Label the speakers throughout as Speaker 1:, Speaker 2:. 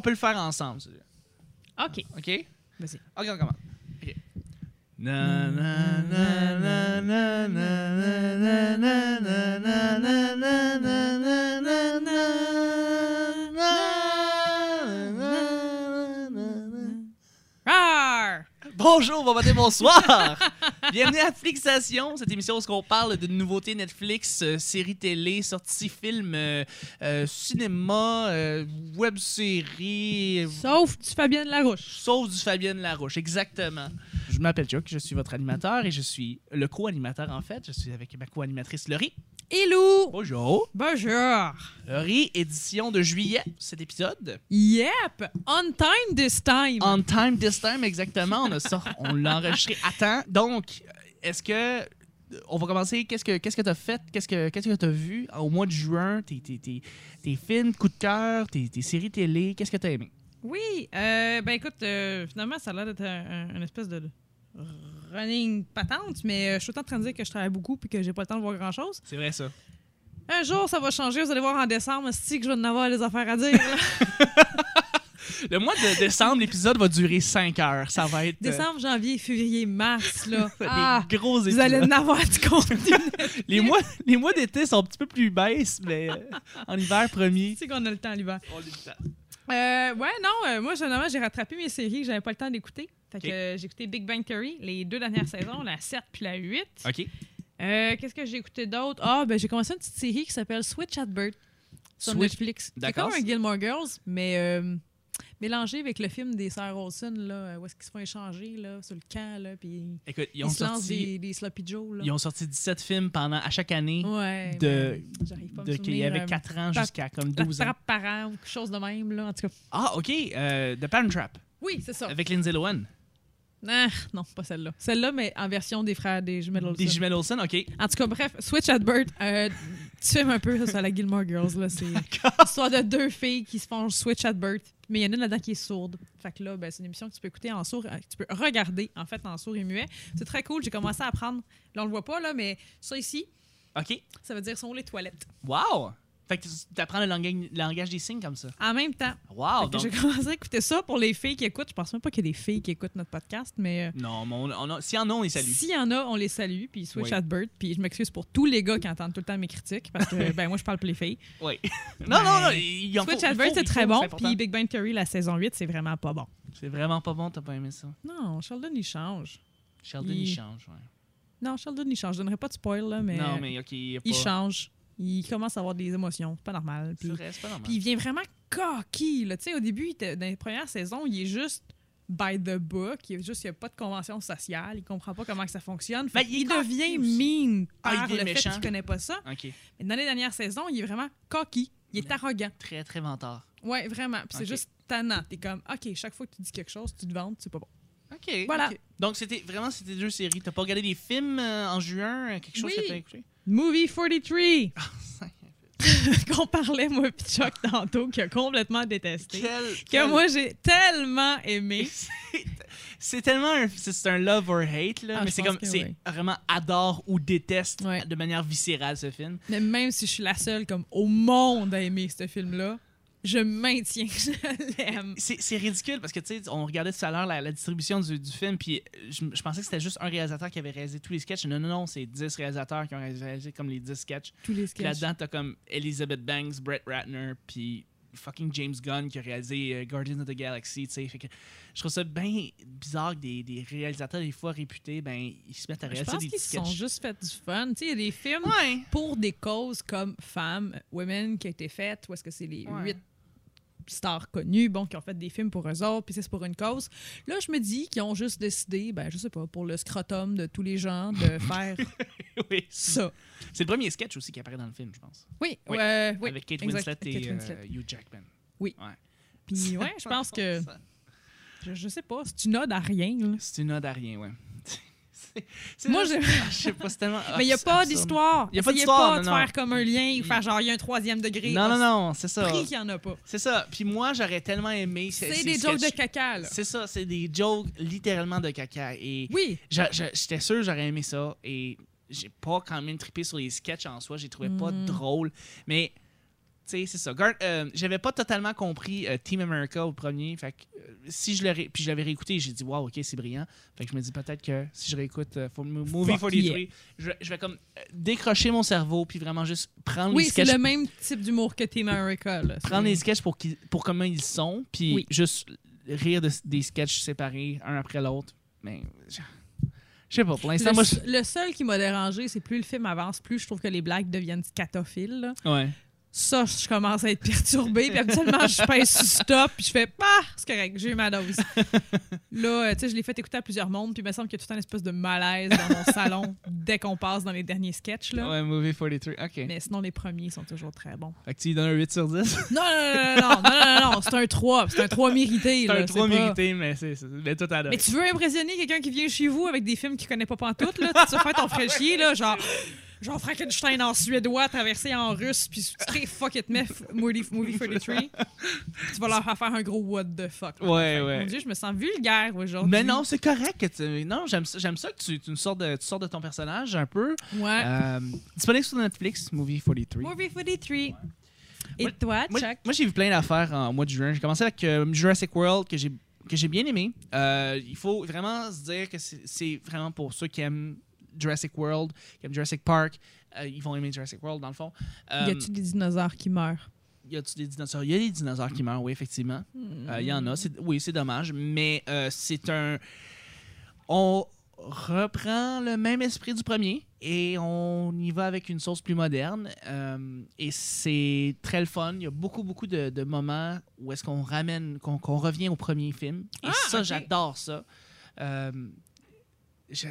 Speaker 1: on peut le faire ensemble. celui-là.
Speaker 2: OK.
Speaker 1: OK?
Speaker 2: Vas-y.
Speaker 1: OK, on commence. OK. Na, na, na, na, na, na, na, na, na, na, na, na, na, na, na, na, na, na, na.
Speaker 2: Rar!
Speaker 1: Bonjour, bon matin, bonsoir! Bienvenue à Flixation, cette émission où on parle de nouveautés Netflix, euh, séries télé, sorties films, euh, euh, cinéma, euh, web-séries,
Speaker 2: Sauf du Fabienne Larouche.
Speaker 1: sauf du Fabienne Larouche, exactement. Je m'appelle Chuck, je suis votre animateur et je suis le co-animateur en fait. Je suis avec ma co-animatrice Laurie.
Speaker 2: Hello!
Speaker 1: Bonjour!
Speaker 2: Bonjour!
Speaker 1: Laurie, édition de juillet, cet épisode.
Speaker 2: Yep! On time this time!
Speaker 1: On time this time, exactement. On a ça, on l'a enregistré à temps. Donc, est-ce que. On va commencer. Qu'est-ce que qu'est-ce que t'as fait? Qu'est-ce que qu'est-ce que t'as vu au mois de juin? Tes, tes, tes, tes films, coup de cœur, tes, tes séries télé, qu'est-ce que t'as aimé?
Speaker 2: Oui, euh, ben écoute, euh, finalement, ça a l'air d'être un, espèce de running patente, mais euh, je suis tout le temps en train de dire que je travaille beaucoup puis que j'ai pas le temps de voir grand-chose.
Speaker 1: C'est vrai ça.
Speaker 2: Un jour, ça va changer, vous allez voir en décembre, si que je vais en avoir des affaires à dire.
Speaker 1: Le mois de décembre, l'épisode va durer 5 heures. Ça va être. euh,
Speaker 2: Décembre, janvier, février, mars, là.
Speaker 1: des
Speaker 2: Ah,
Speaker 1: gros
Speaker 2: vous
Speaker 1: épisodes.
Speaker 2: allez en avoir du contenu.
Speaker 1: Les mois, les mois d'été sont un petit peu plus baisses, mais euh, en hiver premier.
Speaker 2: tu sais qu'on a le temps l'hiver.
Speaker 1: on a temps.
Speaker 2: Euh, ouais, non, euh, moi, généralement, j'ai rattrapé mes séries que j'avais pas le temps d'écouter. Fait que euh, j'ai écouté Big Bang Theory, les deux dernières saisons, la 7 puis la 8.
Speaker 1: OK.
Speaker 2: Euh, Qu'est-ce que j'ai écouté d'autre? Ah, ben j'ai commencé une petite série qui s'appelle Switch at Bird sur
Speaker 1: Switch-
Speaker 2: Netflix. C'est
Speaker 1: D'accord.
Speaker 2: comme un Gilmore Girls, mais euh, mélangé avec le film des sœurs Olsen, là, où est-ce qu'ils se font échanger là, sur le camp, là, puis
Speaker 1: Écoute, ils
Speaker 2: ils,
Speaker 1: ont,
Speaker 2: se lancent
Speaker 1: sorti,
Speaker 2: des, des Sloppy Joe. Là.
Speaker 1: ils ont sorti 17 films pendant, à chaque année.
Speaker 2: Ouais,
Speaker 1: de-
Speaker 2: pas
Speaker 1: de, qu'il y avait
Speaker 2: euh,
Speaker 1: 4 ans
Speaker 2: pa-
Speaker 1: jusqu'à comme
Speaker 2: la
Speaker 1: 12 ans.
Speaker 2: trappe par an ou quelque chose de même, là, en tout cas.
Speaker 1: Ah, OK. Euh, The Parent Trap
Speaker 2: Oui, c'est ça.
Speaker 1: avec Lindsay Lohan.
Speaker 2: Ah, non, pas celle-là. Celle-là, mais en version des frères des jumelles Olsen.
Speaker 1: Des jumelles Olsen, OK.
Speaker 2: En tout cas, bref, Switch at Bird, euh, tu filmes un peu ça, sur la Gilmore Girls. là. C'est l'histoire de deux filles qui se font Switch at Bird. Mais il y en a une là-dedans qui est sourde. Fait que là, ben, c'est une émission que tu peux écouter en sourd, que tu peux regarder en fait en sourd et muet. C'est très cool. J'ai commencé à apprendre. Là, on le voit pas, là, mais ça ici,
Speaker 1: OK.
Speaker 2: ça veut dire sont les toilettes.
Speaker 1: Wow! Fait que tu apprends le langage, des signes comme ça.
Speaker 2: En même temps.
Speaker 1: Wow! Donc,
Speaker 2: J'ai commencé à écouter ça pour les filles qui écoutent. Je pense même pas qu'il y a des filles qui écoutent notre podcast, mais. euh,
Speaker 1: non, mais on, on a- s'il y en a, on les salue.
Speaker 2: S'il y en a, on les salue, puis Switch
Speaker 1: Oui.
Speaker 2: at Bird. Puis je m'excuse pour tous les gars qui entendent tout le temps mes critiques, parce que ben moi, je parle pour les filles.
Speaker 1: Oui. non, non, non. Il en
Speaker 2: Switch at Bird, c'est très bon, puis Big Bang Theory, la saison 8, c'est vraiment pas bon.
Speaker 1: C'est vraiment pas bon, t'as pas aimé ça.
Speaker 2: Non, Sheldon, il change.
Speaker 1: Sheldon,
Speaker 2: Il-
Speaker 1: il change, ouais.
Speaker 2: Non, Sheldon, il change. Je donnerai pas de spoil, là, mais,
Speaker 1: Non, mais OK, il y a pas...
Speaker 2: il change. Il commence à avoir des émotions. C'est pas normal. Puis,
Speaker 1: vrai, pas normal.
Speaker 2: puis il vient vraiment cocky. Là. Tu sais, au début, il était- dans les premières saisons, il est juste by the book. Il il n'y a pas de convention sociale. Il comprend pas comment que ça fonctionne. Fait
Speaker 1: Ben, il
Speaker 2: il devient mean
Speaker 1: Ah, il
Speaker 2: par
Speaker 1: devient
Speaker 2: le fait qu'il connaît pas ça. Mais dans les dernières saisons, il est vraiment cocky. Il est
Speaker 1: Mais-
Speaker 2: arrogant.
Speaker 1: Très, très vantard.
Speaker 2: Ouais, vraiment. Puis c'est juste tannant. T'es comme, OK, chaque fois que tu dis quelque chose, tu te vantes, c'est pas bon.
Speaker 1: OK.
Speaker 2: Voilà.
Speaker 1: ok. Donc, c'était vraiment c'était deux séries. T'as pas regardé des films euh, en juin, euh, quelque chose
Speaker 2: Oui.
Speaker 1: que t'as écouté?
Speaker 2: Movie 43,
Speaker 1: Ah,
Speaker 2: qu'on parlait, moi, pis Chuck, tantôt, qui a complètement détesté.
Speaker 1: Quel,
Speaker 2: Que moi, j'ai tellement aimé.
Speaker 1: C'est- tellement un, c'est un love or hate là,
Speaker 2: Ah,
Speaker 1: mais c'est comme c'est
Speaker 2: oui.
Speaker 1: vraiment adore ou déteste
Speaker 2: Ouais.
Speaker 1: de manière viscérale ce film.
Speaker 2: Mais même si je suis la seule, comme, au monde à aimer ce film-là, je maintiens que je l'aime.
Speaker 1: C'est ridicule parce que tu sais on regardait tout à l'heure la, la distribution du, du film puis je, je pensais que c'était juste un réalisateur qui avait réalisé tous les sketchs. Non non non, c'est 10 réalisateurs qui ont réalisé comme les 10 sketchs.
Speaker 2: Tous les
Speaker 1: Puis
Speaker 2: sketchs.
Speaker 1: là-dedans t'as comme Elizabeth Banks, Brett Ratner puis fucking James Gunn qui a réalisé euh, Guardians of the Galaxy, tu sais. Je trouve ça bien bizarre que des, des réalisateurs des fois réputés ben ils se mettent à
Speaker 2: Je
Speaker 1: réaliser
Speaker 2: pense
Speaker 1: des
Speaker 2: qu'ils
Speaker 1: petits
Speaker 2: se sont
Speaker 1: sketchs.
Speaker 2: juste fait du fun. Tu sais, il y a des films
Speaker 1: Ouais.
Speaker 2: pour des causes comme Femmes, Women, qui a été faites, ou est-ce que c'est les
Speaker 1: Ouais.
Speaker 2: Stars connues, bon, qui ont fait des films pour eux autres, puis c'est pour une cause. Là, je me dis qu'ils ont juste décidé, ben, je sais pas, pour le scrotum de tous les gens, de faire
Speaker 1: oui.
Speaker 2: ça.
Speaker 1: C'est le premier sketch aussi qui apparaît dans le film, je pense.
Speaker 2: Oui,
Speaker 1: Oui. Avec Kate Winslet et
Speaker 2: Kate Winslet.
Speaker 1: euh, Hugh Jackman.
Speaker 2: Oui.
Speaker 1: Ouais.
Speaker 2: Puis ouais, je pense que, je, je sais pas, c'est une ode à rien, là.
Speaker 1: C'est une ode à rien, ouais.
Speaker 2: Moi,
Speaker 1: juste-
Speaker 2: j'ai-
Speaker 1: je sais pas, c'est tellement.
Speaker 2: Mais il n'y a pas d'histoire.
Speaker 1: Y a pas d'histoire,
Speaker 2: pas de
Speaker 1: non.
Speaker 2: faire comme un lien ou faire genre, il y a un troisième degré.
Speaker 1: Non, non,
Speaker 2: On
Speaker 1: non, c'est ça.
Speaker 2: prie qu'il n'y en a pas.
Speaker 1: C'est ça. Puis moi, j'aurais tellement aimé. ces-
Speaker 2: C'est
Speaker 1: ces
Speaker 2: des jokes de caca, là.
Speaker 1: C'est ça, c'est des jokes littéralement de caca. Et
Speaker 2: Oui.
Speaker 1: j'étais sûr j'aurais aimé ça. Et j'ai pas quand même trippé sur les sketchs en soi. J'ai trouvé pas
Speaker 2: Mm.
Speaker 1: drôle. Mais, c'est ça. Euh, J'avais pas totalement compris euh, Team America au premier. Fait que, euh, si je. Puis je l'avais réécouté, j'ai dit, wow, ok, c'est brillant. Fait que je me dis peut-être que si je réécoute euh, for- Movie
Speaker 2: Fuck
Speaker 1: 43,
Speaker 2: yeah.
Speaker 1: je, vais- je vais comme décrocher mon cerveau, puis vraiment juste prendre
Speaker 2: Oui,
Speaker 1: les
Speaker 2: c'est
Speaker 1: sketchs.
Speaker 2: le même type d'humour que Team America. Là.
Speaker 1: Prendre
Speaker 2: C'est-
Speaker 1: les sketchs pour, pour comment ils sont, puis
Speaker 2: Oui.
Speaker 1: juste rire de- des sketchs séparés, un après l'autre. Mais. Je je sais pas, pour l'instant,
Speaker 2: Le,
Speaker 1: moi. je-
Speaker 2: le seul qui m'a dérangé, c'est plus le film avance, plus je trouve que les blagues deviennent scatophiles. là.
Speaker 1: Ouais.
Speaker 2: Ça, je commence à être perturbée. Puis habituellement, je pèse sur stop, puis je fais Ah, c'est correct, j'ai eu ma dose. là, euh, tu sais, je l'ai fait écouter à plusieurs mondes, puis il me semble qu'il y a tout un espèce de malaise dans mon salon dès qu'on passe dans les derniers sketchs. Là.
Speaker 1: Ouais, Movie 43. Ok.
Speaker 2: Mais sinon, les premiers sont toujours très bons.
Speaker 1: Fait que tu lui donnes un 8 sur 10.
Speaker 2: Non, non, non, non, non, non, non, non, c'est un 3. C'est un 3 mérité.
Speaker 1: C'est un 3
Speaker 2: pas-
Speaker 1: mérité, mais c'est. tout à l'heure.
Speaker 2: Mais tu veux impressionner quelqu'un qui vient chez vous avec des films qu'il connaît pas pantoute, là? Tu vas faire ton fraîchier, là, genre... Genre Frankenstein en suédois, traversé en russe, puis très fuck it, mef, movie, movie 43. tu vas leur faire faire un gros what the fuck. là.
Speaker 1: Ouais, ouais.
Speaker 2: Mon Dieu, je me sens vulgaire aujourd'hui.
Speaker 1: Mais non, c'est correct que tu. Non, j'aime ça, j'aime ça que tu, tu, sors de, tu sors de ton personnage un peu.
Speaker 2: Ouais.
Speaker 1: Euh, disponible sur Netflix, Movie 43.
Speaker 2: Movie 43. Et
Speaker 1: Moi-
Speaker 2: toi, Chuck?
Speaker 1: moi, j'ai vu plein d'affaires en mois de juin. J'ai commencé avec euh, Jurassic World que j'ai que j'ai bien aimé. Euh, il faut vraiment se dire que c'est vraiment pour ceux qui aiment Jurassic World, qui aiment Jurassic Park. euh, ils vont aimer Jurassic World dans le fond. Euh,
Speaker 2: y a-tu des dinosaures qui meurent?
Speaker 1: y a-tu des dinosaures? Il y a des dinosaures qui meurent, oui, effectivement. Euh, Il y en a. C'est- Oui, c'est dommage. Mais euh, c'est un. On reprend le même esprit du premier et on y va avec une sauce plus moderne. Euh, et c'est très le fun. Il y a beaucoup, beaucoup de, de moments où est-ce qu'on ramène, qu'on revient au premier film. Et
Speaker 2: Ah,
Speaker 1: ça, j'adore ça. Euh, je-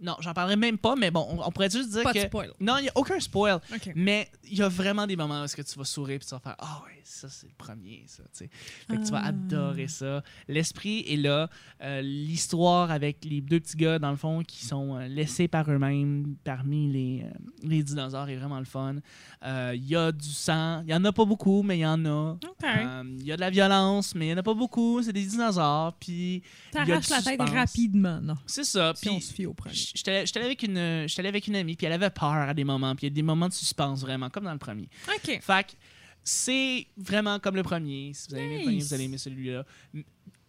Speaker 1: non, j'en parlerai même pas, mais bon, on, on pourrait juste dire
Speaker 2: Pas
Speaker 1: que.
Speaker 2: de spoil.
Speaker 1: Non, il n'y a aucun spoil. Mais il y a vraiment des moments où est-ce que tu vas sourire et tu vas faire Ah ouais, ça c'est le premier, ça. tu sais. Fait que tu vas
Speaker 2: Ah.
Speaker 1: adorer ça. L'esprit est là. Euh, L'histoire avec les deux petits gars, dans le fond, qui sont euh, laissés par eux-mêmes parmi les, euh, les dinosaures est vraiment le fun. Euh, Il y a du sang. Il y en a pas beaucoup, mais il y en a. Euh, Il y a de la violence, mais il n'y en a pas beaucoup. C'est des dinosaures. Puis y
Speaker 2: T'arraches la tête rapidement, non?
Speaker 1: c'est ça.
Speaker 2: Si on
Speaker 1: Puis
Speaker 2: se fie au premier.
Speaker 1: J'étais allé avec une avec une amie puis elle avait peur à des moments puis il y a des moments de suspense vraiment comme dans le premier.
Speaker 2: OK.
Speaker 1: Fait que c'est vraiment comme le premier. Si vous avez aimé le premier, vous allez aimer celui-là.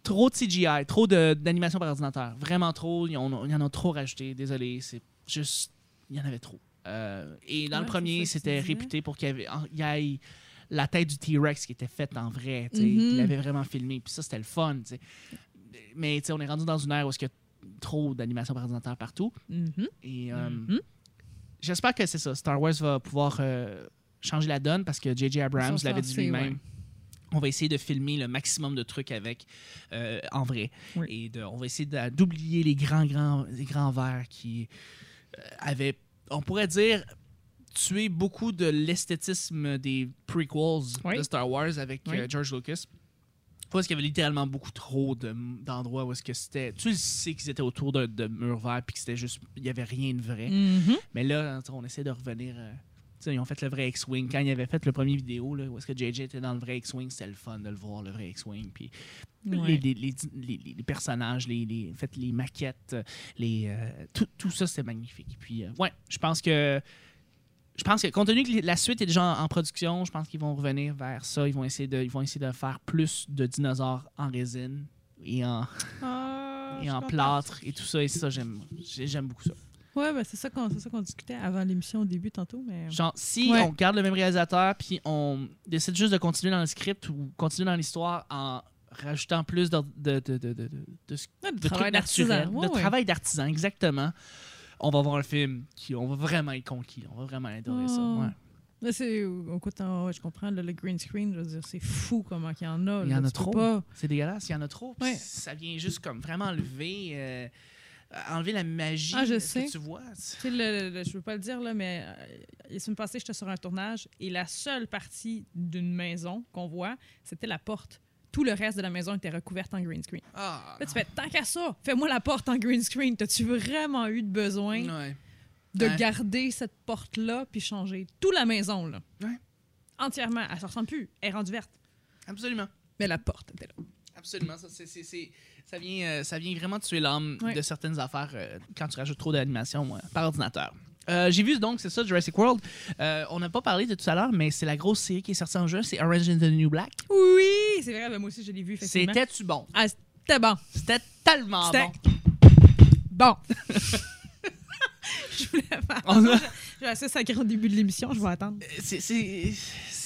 Speaker 1: Trop de CGI, trop d'animation par ordinateur. Vraiment trop. Il y en a, il trop rajouté. Désolé, c'est juste. Il y en avait trop. Euh, et dans
Speaker 2: Ouais,
Speaker 1: le premier, c'était réputé pour qu'il y, avait, en- il y ait la tête du T-Rex qui était faite en vrai. tu sais,
Speaker 2: Mhm.
Speaker 1: qu'il avait vraiment filmé. Puis ça, c'était le fun. tu sais. Mais tu sais, on est rendu dans une ère où il y a trop d'animation par ordinateur partout.
Speaker 2: Mhm.
Speaker 1: Et euh,
Speaker 2: Mhm.
Speaker 1: j'espère que c'est ça. Star Wars va pouvoir euh, changer la donne parce que J.J. Abrams l'avait dit lui-même.
Speaker 2: ouais.
Speaker 1: On va essayer de filmer le maximum de trucs avec euh, en vrai.
Speaker 2: Oui.
Speaker 1: Et de- on va essayer d'oublier les grands, grands, les grands verts qui euh, avaient, on pourrait dire, tué beaucoup de l'esthétisme des prequels
Speaker 2: Oui.
Speaker 1: de Star Wars avec
Speaker 2: Oui.
Speaker 1: euh, George Lucas. Parce qu'il y avait littéralement beaucoup trop de- d'endroits où est-ce que c'était. Tu sais qu'ils étaient autour de, de murs verts puis que c'était juste. Il n'y avait rien de vrai.
Speaker 2: Mhm.
Speaker 1: Mais là, on essaie de revenir. Ils ont fait le vrai X-Wing. Quand ils avaient fait le premier vidéo, là, où est-ce que JJ était dans le vrai X-Wing, c'était le fun de le voir, le vrai X-Wing. Puis
Speaker 2: Ouais.
Speaker 1: les, les, les, les- les personnages, les, en fait, les maquettes, les, euh, tout, tout ça, c'était magnifique. Puis, euh, ouais, je pense que. Je pense que, compte tenu que la suite est déjà en, en production, je pense qu'ils vont revenir vers ça. Ils vont essayer de, ils vont essayer de faire plus de dinosaures en résine et en,
Speaker 2: Ah,
Speaker 1: et en plâtre et tout ça. Et ça, j'aime j'aime beaucoup ça.
Speaker 2: Ouais, ben c'est ça qu'on discutait avant l'émission au début tantôt, mais.
Speaker 1: Genre, si
Speaker 2: Ouais.
Speaker 1: on garde le même réalisateur, puis on décide juste de continuer dans le script ou continuer dans l'histoire en rajoutant plus de, de, de, de, de,
Speaker 2: Ouais, travail d'artisan. Ouais,
Speaker 1: travail d'artisan, exactement, on va voir un film qui, on va vraiment être conquis. On va vraiment adorer ça.
Speaker 2: Oh.
Speaker 1: Ouais.
Speaker 2: Là, c'est. Ouais, je comprends, là, le green screen, je veux dire, c'est fou comment il y en a.
Speaker 1: Il y
Speaker 2: là,
Speaker 1: en a trop. C'est dégueulasse, il y en a trop.
Speaker 2: Ouais.
Speaker 1: Ça vient juste comme vraiment enlever, euh, enlever la magie
Speaker 2: Ah, je
Speaker 1: de
Speaker 2: sais.
Speaker 1: que tu vois.
Speaker 2: Tu sais, le, le- je veux pas le dire, là, mais euh, la semaine passée, j'étais sur un tournage et la seule partie d'une maison qu'on voit, c'était la porte. Tout le reste de la maison était recouverte en green screen.
Speaker 1: Ah,
Speaker 2: Là, tu fais, tant qu'à ça, fais-moi la porte en green screen. T'as-tu vraiment eu de besoin
Speaker 1: ouais.
Speaker 2: de
Speaker 1: Ouais.
Speaker 2: garder cette porte-là puis changer toute la maison, là?
Speaker 1: Ouais.
Speaker 2: Entièrement. Elle se ressemble plus. Elle est rendue verte.
Speaker 1: Absolument.
Speaker 2: Mais la porte était là.
Speaker 1: Absolument, ça, ça, vient, euh, ça vient vraiment tuer l'âme de certaines affaires euh, quand tu rajoutes trop d'animation euh, par ordinateur. J'ai vu donc, c'est ça, Jurassic World. On n'a pas parlé de tout à l'heure, mais c'est la grosse série qui est sortie en jeu, c'est Orange is the New Black.
Speaker 2: Oui, c'est vrai, ben, moi aussi, je l'ai vu.
Speaker 1: C'était-tu bon?
Speaker 2: Ah, c'était bon.
Speaker 1: C'était tellement bon.
Speaker 2: bon. je voulais faire.
Speaker 1: On a-
Speaker 2: J'ai assez sacré au début de l'émission, je vais attendre.
Speaker 1: C'est-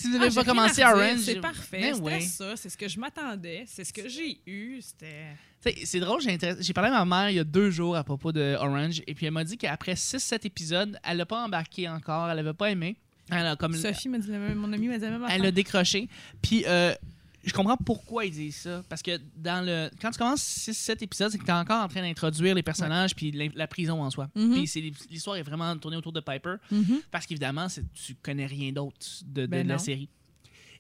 Speaker 1: Si vous
Speaker 2: Ah,
Speaker 1: n'avez
Speaker 2: j'ai
Speaker 1: pas commencé Orange...
Speaker 2: C'est parfait.
Speaker 1: Ben
Speaker 2: C'était
Speaker 1: ouais.
Speaker 2: ça. C'est ce que je m'attendais. C'est ce que j'ai eu. C'était.
Speaker 1: C'est drôle, j'ai parlé à ma mère il y a deux jours à propos de Orange, et puis elle m'a dit qu'après 6-7 épisodes, elle l'a pas embarqué encore, elle avait pas aimé. Elle a, comme,
Speaker 2: Sophie m'a dit la même, mon ami m'a dit la même
Speaker 1: elle a décroché. Puis euh, je comprends pourquoi ils disent ça. Parce que dans le quand tu commences 6-7 épisodes, c'est que tu es encore en train d'introduire les personnages puis la prison en soi. Puis c'est- l'histoire est vraiment tournée autour de Piper.
Speaker 2: Mhm.
Speaker 1: Parce qu'évidemment, tu connais rien d'autre de, de-
Speaker 2: Ben
Speaker 1: de la série.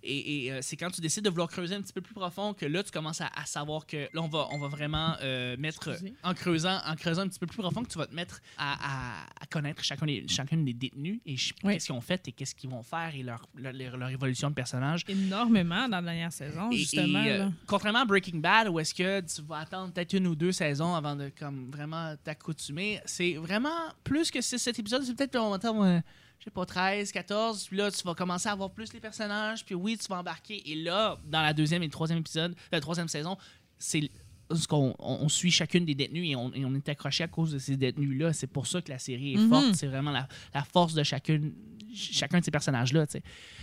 Speaker 1: Et, et, euh, c'est quand tu décides de vouloir creuser un petit peu plus profond que là, tu commences à, à savoir que là, on va, on va vraiment euh, mettre,
Speaker 2: Excusez.
Speaker 1: en creusant, en creusant un petit peu plus profond, que tu vas te mettre à, à- à connaître chacun des, chacun des détenus et
Speaker 2: Oui.
Speaker 1: qu'est-ce qu'ils ont fait et qu'est-ce qu'ils vont faire et leur, leur, évolution de personnage.
Speaker 2: Énormément dans la dernière saison,
Speaker 1: Et-
Speaker 2: justement.
Speaker 1: et, euh, contrairement à Breaking Bad, où est-ce que tu vas attendre peut-être une ou deux saisons avant de comme vraiment t'accoutumer, c'est vraiment plus que 6-7 épisodes, c'est peut-être dire, euh, je sais pas, 13, 14, puis là tu vas commencer à voir plus les personnages, puis oui, tu vas embarquer. Et là, dans la deuxième et le troisième épisode, la troisième saison, c'est ce qu'on on, on suit chacune des détenus et on, et on est accroché à cause de ces détenus-là. C'est pour ça que la série est
Speaker 2: Mhm.
Speaker 1: forte. C'est vraiment la, la force de chacune, chacun de ces personnages-là.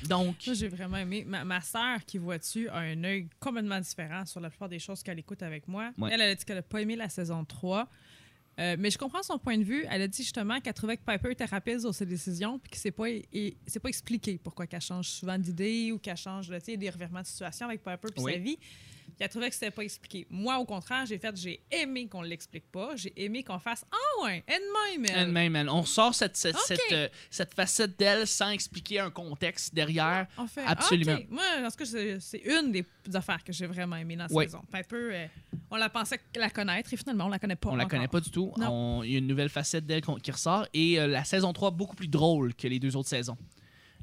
Speaker 1: Donc,
Speaker 2: j'ai vraiment aimé. Ma, ma sœur, qui voit dessus, a un œil complètement différent sur la plupart des choses qu'elle écoute avec moi.
Speaker 1: Ouais.
Speaker 2: Elle, elle a dit qu'elle n'a pas aimé la saison 3. Euh, mais je comprends son point de vue. Elle a dit justement qu'elle trouvait que Piper était rapide sur ses décisions puis que c'est pas, c'est pas expliqué pourquoi qu'elle change souvent d'idée ou qu'elle change là, tu sais, des revirements de situation avec Piper puis
Speaker 1: Oui.
Speaker 2: sa vie. Puis elle trouvait que c'était pas expliqué. Moi, au contraire, j'ai fait, j'ai aimé qu'on l'explique pas. J'ai aimé qu'on fasse Ah ouais, elle-même, elle.
Speaker 1: Elle-même, elle. On sort cette, cette, euh, cette facette d'elle sans expliquer un contexte derrière.
Speaker 2: On fait,
Speaker 1: Absolument.
Speaker 2: ah, ok. Moi, en tout cas, c'est c'est une des affaires que j'ai vraiment aimé dans la
Speaker 1: Oui.
Speaker 2: saison. Piper, euh, on la pensait la connaître et finalement, on la connaît pas.
Speaker 1: On la
Speaker 2: encore.
Speaker 1: connaît pas du tout. Il y a une nouvelle facette d'elle qui ressort. Et euh, la saison 3, beaucoup plus drôle que les deux autres saisons.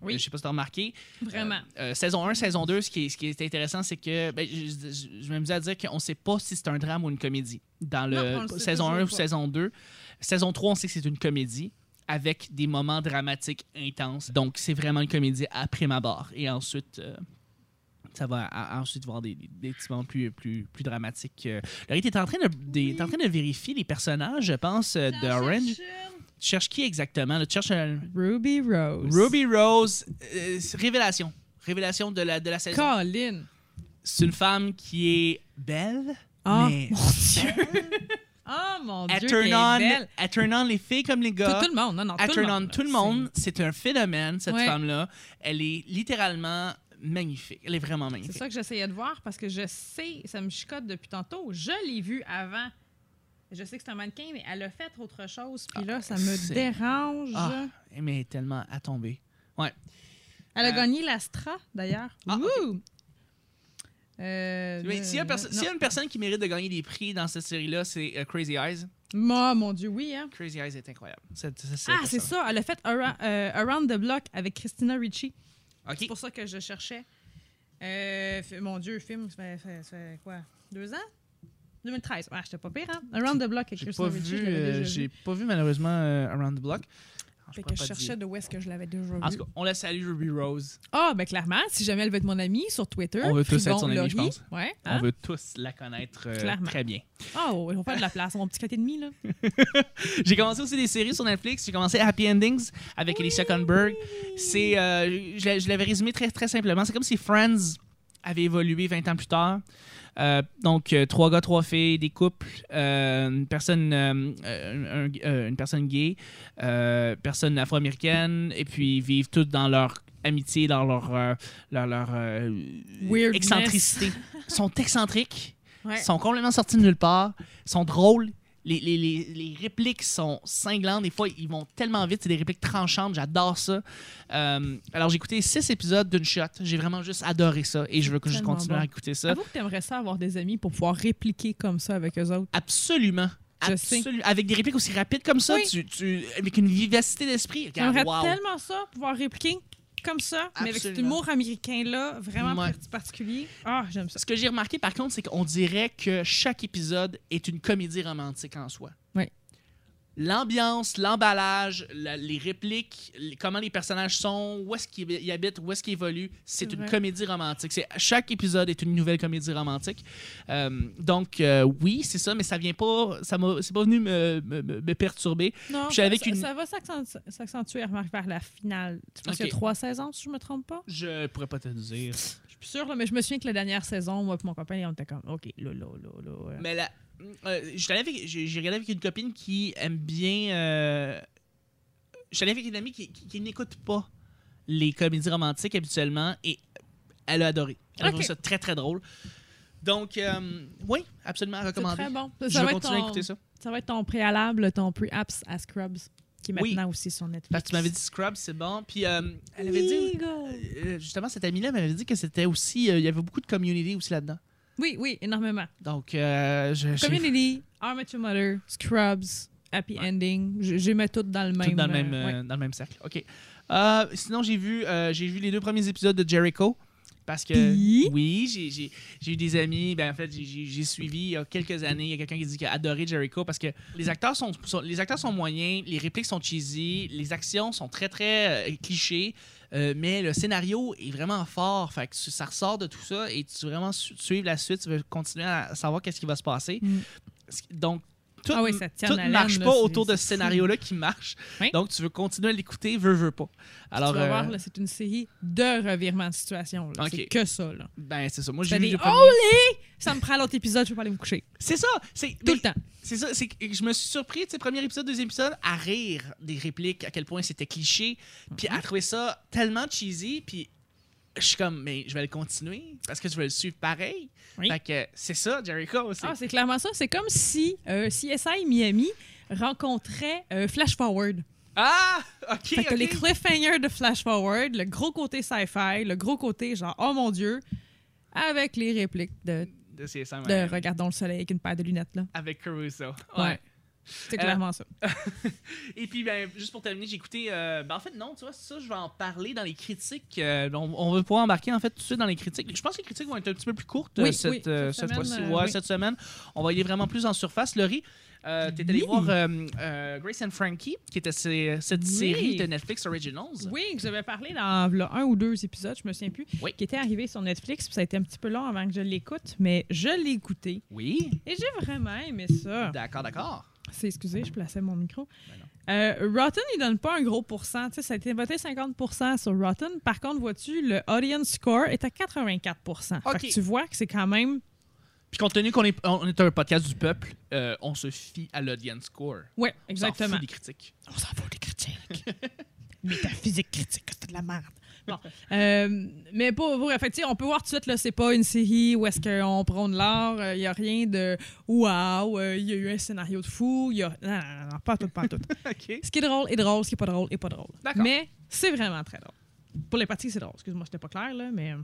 Speaker 2: Oui.
Speaker 1: Euh, je sais pas si tu as remarqué.
Speaker 2: Vraiment.
Speaker 1: Euh, saison 1, saison 2, ce qui est, ce qui est intéressant, c'est que ben, je, je, je m'amusais à dire qu'on sait pas si c'est un drame ou une comédie. Dans le, saison 1 ou saison 2. Saison 3, on sait que c'est une comédie avec des moments dramatiques intenses. Donc, c'est vraiment une comédie après ma barre. Et ensuite, euh, ça va à- ensuite voir des, des- des petits moments plus, plus, plus dramatiques. Euh, Laurie, t'es en, train de, des- t'es en train de vérifier les personnages, je pense, euh, de Orange. Tu cherches qui exactement? là? Tu cherches un-
Speaker 2: Ruby Rose.
Speaker 1: Ruby Rose. euh, révélation. Révélation de la, de la saison.
Speaker 2: Colin.
Speaker 1: C'est une femme qui est belle, mais
Speaker 2: mon Dieu. oh mon Dieu,
Speaker 1: elle turn, on,
Speaker 2: belle.
Speaker 1: elle turn on les filles comme les gars.
Speaker 2: tout le monde. Non, non,
Speaker 1: Elle
Speaker 2: tout
Speaker 1: turn
Speaker 2: le
Speaker 1: on tout le monde. C'est un phénomène, cette
Speaker 2: Ouais.
Speaker 1: femme-là. Elle est littéralement magnifique. Elle est vraiment
Speaker 2: C'est
Speaker 1: magnifique.
Speaker 2: ça que j'essayais de voir parce que je sais, ça me chicote depuis tantôt. Je l'ai vue avant. Je sais que c'est un mannequin, mais elle a fait autre chose. Puis là, ça me
Speaker 1: c'est-
Speaker 2: dérange.
Speaker 1: Ah, mais elle est tellement à tomber. Ouais.
Speaker 2: Elle a
Speaker 1: Euh,
Speaker 2: gagné l'Astra, d'ailleurs.
Speaker 1: Ah!
Speaker 2: Euh,
Speaker 1: S'il y, s'il y a une personne qui mérite de gagner des prix dans cette série-là, c'est euh, Crazy Eyes.
Speaker 2: Oh, mon Dieu, oui. Hein?
Speaker 1: Crazy Eyes est incroyable. C'est- c'est-
Speaker 2: Ah, c'est ça. Elle a fait euh, Around the Block avec Christina Ricci.
Speaker 1: OK.
Speaker 2: C'est pour ça que je cherchais. Euh, mon Dieu, film, ça fait, ça fait- quoi? Deux ans? 2013. Ah, j'étais pas pire, hein? Around the Block avec
Speaker 1: J'ai pas, vu, euh,
Speaker 2: vu.
Speaker 1: pas vu malheureusement euh, Around the Block.
Speaker 2: Fait que je cherchais
Speaker 1: dire.
Speaker 2: de où est-ce que je l'avais déjà vu.
Speaker 1: En tout cas, on la salue Ruby Rose.
Speaker 2: Ah, ben clairement, si jamais elle veut être mon amie sur Twitter.
Speaker 1: On veut tous être son amie, je pense.
Speaker 2: Ouais.
Speaker 1: On
Speaker 2: hein?
Speaker 1: veut tous la connaître euh, très bien.
Speaker 2: Oh, ils vont faire de la place. Mon petit côté de demi, là.
Speaker 1: J'ai commencé aussi des séries sur Netflix. J'ai commencé Happy Endings avec Alicia Conberg. C'est, euh, je, je l'avais résumé très, très simplement. C'est comme si Friends avait évolué 20 ans plus tard. Euh, donc, euh, trois gars, trois filles, des couples, euh, une personne, un- une personne gay, euh, personne afro-américaine, et puis ils vivent tous dans leur amitié, dans leur, leur, excentricité. Ils sont excentriques
Speaker 2: Ouais.
Speaker 1: sont complètement sortis de nulle part, sont drôles. Les, les- les- les répliques sont cinglantes. Des fois, ils vont tellement vite. C'est des répliques tranchantes. J'adore ça. Euh, alors, j'ai écouté six épisodes d'une shot. J'ai vraiment juste adoré ça et je veux que je continue
Speaker 2: bon.
Speaker 1: à écouter ça.
Speaker 2: Avoue que t'aimerais ça avoir des amis pour pouvoir répliquer comme ça avec eux autres.
Speaker 1: Absolument.
Speaker 2: Je sais.
Speaker 1: Avec des répliques aussi rapides comme ça,
Speaker 2: Oui.
Speaker 1: tu, tu- avec une vivacité d'esprit.
Speaker 2: J'aimerais
Speaker 1: wow.
Speaker 2: tellement ça, pouvoir répliquer comme ça, mais avec cet humour américain-là, vraiment
Speaker 1: Ouais.
Speaker 2: particulier. Ah, j'aime ça.
Speaker 1: Ce que j'ai remarqué, par contre, c'est qu'on dirait que chaque épisode est une comédie romantique en soi. L'ambiance, l'emballage, la- les répliques, les- comment les personnages sont, où est-ce qu'ils habitent, où est-ce qu'ils évoluent. C'est une
Speaker 2: vrai.
Speaker 1: comédie romantique. C'est, chaque épisode est une nouvelle comédie romantique. Euh, donc, euh, oui, c'est ça, mais ça vient pas. Ça m'a, c'est pas venu me, me- me- me perturber.
Speaker 2: Non,
Speaker 1: avec
Speaker 2: ça,
Speaker 1: une-
Speaker 2: ça va s'accentu- s'accentuer remarque, vers la finale. Je pense qu'il y a trois saisons, si je me trompe pas?
Speaker 1: Je pourrais pas te dire.
Speaker 2: Je suis sûre, là, mais je me souviens que la dernière saison, moi et mon copain, on était comme, OK, là, là, là, là.
Speaker 1: Mais là, euh, j'étais allé avec- j'ai regardé avec une copine qui aime bien. Euh, j'étais avec une amie qui, qui- qui n'écoute pas les comédies romantiques habituellement et elle a adoré. Elle a trouvé ça très très drôle. Donc, euh, oui, absolument recommandé.
Speaker 2: très bon.
Speaker 1: Je
Speaker 2: Ça
Speaker 1: vais
Speaker 2: va, être
Speaker 1: continuer à
Speaker 2: ton,
Speaker 1: écouter ça.
Speaker 2: ça va être ton préalable, ton pre-apps à Scrubs, qui est
Speaker 1: Oui.
Speaker 2: maintenant aussi sur Netflix.
Speaker 1: Parce que tu m'avais dit Scrubs, c'est bon. Puis, euh, elle avait dit. Euh, justement, cette amie-là m'avait dit que c'était aussi. euh, il y avait beaucoup de community aussi là-dedans.
Speaker 2: Oui, oui, énormément.
Speaker 1: Donc, euh, je. j'ai-
Speaker 2: Community, How Your Mother, Scrubs, Happy Ending. Je, je mets tout dans le même.
Speaker 1: Tout dans le même,
Speaker 2: euh, ouais.
Speaker 1: dans le même cercle. OK. Euh, sinon, j'ai vu, euh, j'ai vu les deux premiers épisodes de Jericho. Parce que,
Speaker 2: Puis?
Speaker 1: oui, j'ai- j'ai j'ai eu des amis. Ben, en fait, j'ai- j'ai j'ai suivi il y a quelques années. Il y a quelqu'un qui dit qu'il a adoré Jericho parce que les acteurs sont, sont- les acteurs sont moyens, les répliques sont cheesy, les actions sont très, très clichés. Euh, mais le scénario est vraiment fort. Fait que tu- ça ressort de tout ça et tu veux vraiment su- suivre la suite. Tu veux continuer à savoir qu'est-ce qui va se passer.
Speaker 2: Mm.
Speaker 1: Donc, tout
Speaker 2: Ah oui, ça
Speaker 1: tout ne marche pas
Speaker 2: là,
Speaker 1: autour de ce scénario-là qui marche.
Speaker 2: Oui.
Speaker 1: Donc, tu veux continuer à l'écouter, veux, veux pas. Alors,
Speaker 2: tu vas
Speaker 1: euh,
Speaker 2: voir, c'est une série de revirements de situation. C'est que ça. Là.
Speaker 1: ben, c'est ça. Moi, j'ai
Speaker 2: des
Speaker 1: premier.
Speaker 2: Holy! Ça me prend l'autre épisode, je vais pas aller me coucher.
Speaker 1: C'est ça. C'est
Speaker 2: Tout le temps.
Speaker 1: C'est ça. C'est je me suis surpris, tu sais, premier épisode, deuxième épisode, à rire des répliques, à quel point c'était cliché, puis
Speaker 2: Mhm.
Speaker 1: à trouver ça tellement cheesy, puis je suis comme, mais je vais le continuer parce que je vais le suivre pareil.
Speaker 2: Oui.
Speaker 1: Fait que c'est ça, Jericho.
Speaker 2: Ah, c'est clairement ça. C'est comme si euh, CSI Miami rencontrait euh, Flash Forward.
Speaker 1: Ah, ok.
Speaker 2: Fait que les cliffhangers de Flash Forward, le gros côté sci-fi, le gros côté genre oh mon dieu, avec les répliques de,
Speaker 1: de CSI,
Speaker 2: de. Regardons le soleil avec une paire de lunettes là.
Speaker 1: avec Caruso.
Speaker 2: Ouais.
Speaker 1: Ouais.
Speaker 2: C'est
Speaker 1: Euh,
Speaker 2: clairement ça.
Speaker 1: Et puis, ben, juste pour terminer, j'ai écouté. euh, ben, en fait, non, tu vois, ça, je vais en parler dans les critiques. euh, on, on va pouvoir embarquer, en fait, tout de suite dans les critiques. Je pense que les critiques vont être un petit peu plus courtes
Speaker 2: Oui,
Speaker 1: cette,
Speaker 2: oui, cette
Speaker 1: cette fois-ci.
Speaker 2: semaine,
Speaker 1: ouais,
Speaker 2: oui.
Speaker 1: cette semaine. On va y aller vraiment plus en surface. Laurie, euh, t'es allé
Speaker 2: Oui.
Speaker 1: voir euh, euh, Grace and Frankie, qui était ces- cette
Speaker 2: Oui.
Speaker 1: série de Netflix Originals.
Speaker 2: Oui, que j'avais parlé dans là, un ou deux épisodes, je me souviens plus,
Speaker 1: Oui.
Speaker 2: qui était arrivé sur Netflix, puis ça a été un petit peu long avant que je l'écoute, mais je l'ai écouté
Speaker 1: Oui.
Speaker 2: et j'ai vraiment aimé ça.
Speaker 1: D'accord, d'accord.
Speaker 2: C'est excusez, je plaçais mon micro.
Speaker 1: Ben.
Speaker 2: Euh, Rotten, il donne pas un gros pourcent. Tu sais, ça a été voté 50% sur Rotten. Par contre, vois-tu, le audience score est à 84 Fait
Speaker 1: Ok.
Speaker 2: que tu vois que c'est quand même.
Speaker 1: Puis compte tenu qu'on est, on est un podcast du peuple, euh, on se fie à l'audience score.
Speaker 2: Ouais,
Speaker 1: On s'en
Speaker 2: exactement.
Speaker 1: fout des critiques.
Speaker 2: On s'en fout des critiques. Métaphysique critique, c'est de la merde. Bon. Euh, mais pour, sais, on peut voir tout de suite, là, c'est pas une série où est-ce qu'on prône l'art, il y a rien de waouh, il y a eu un scénario de fou, il y a. Non, non, non, non, pas tout, pas tout.
Speaker 1: OK.
Speaker 2: Ce qui est drôle est drôle, ce qui est pas drôle est pas drôle.
Speaker 1: D'accord.
Speaker 2: Mais c'est vraiment très drôle. Pour les parties, c'est drôle. Excuse-moi, c'était pas clair, là, mais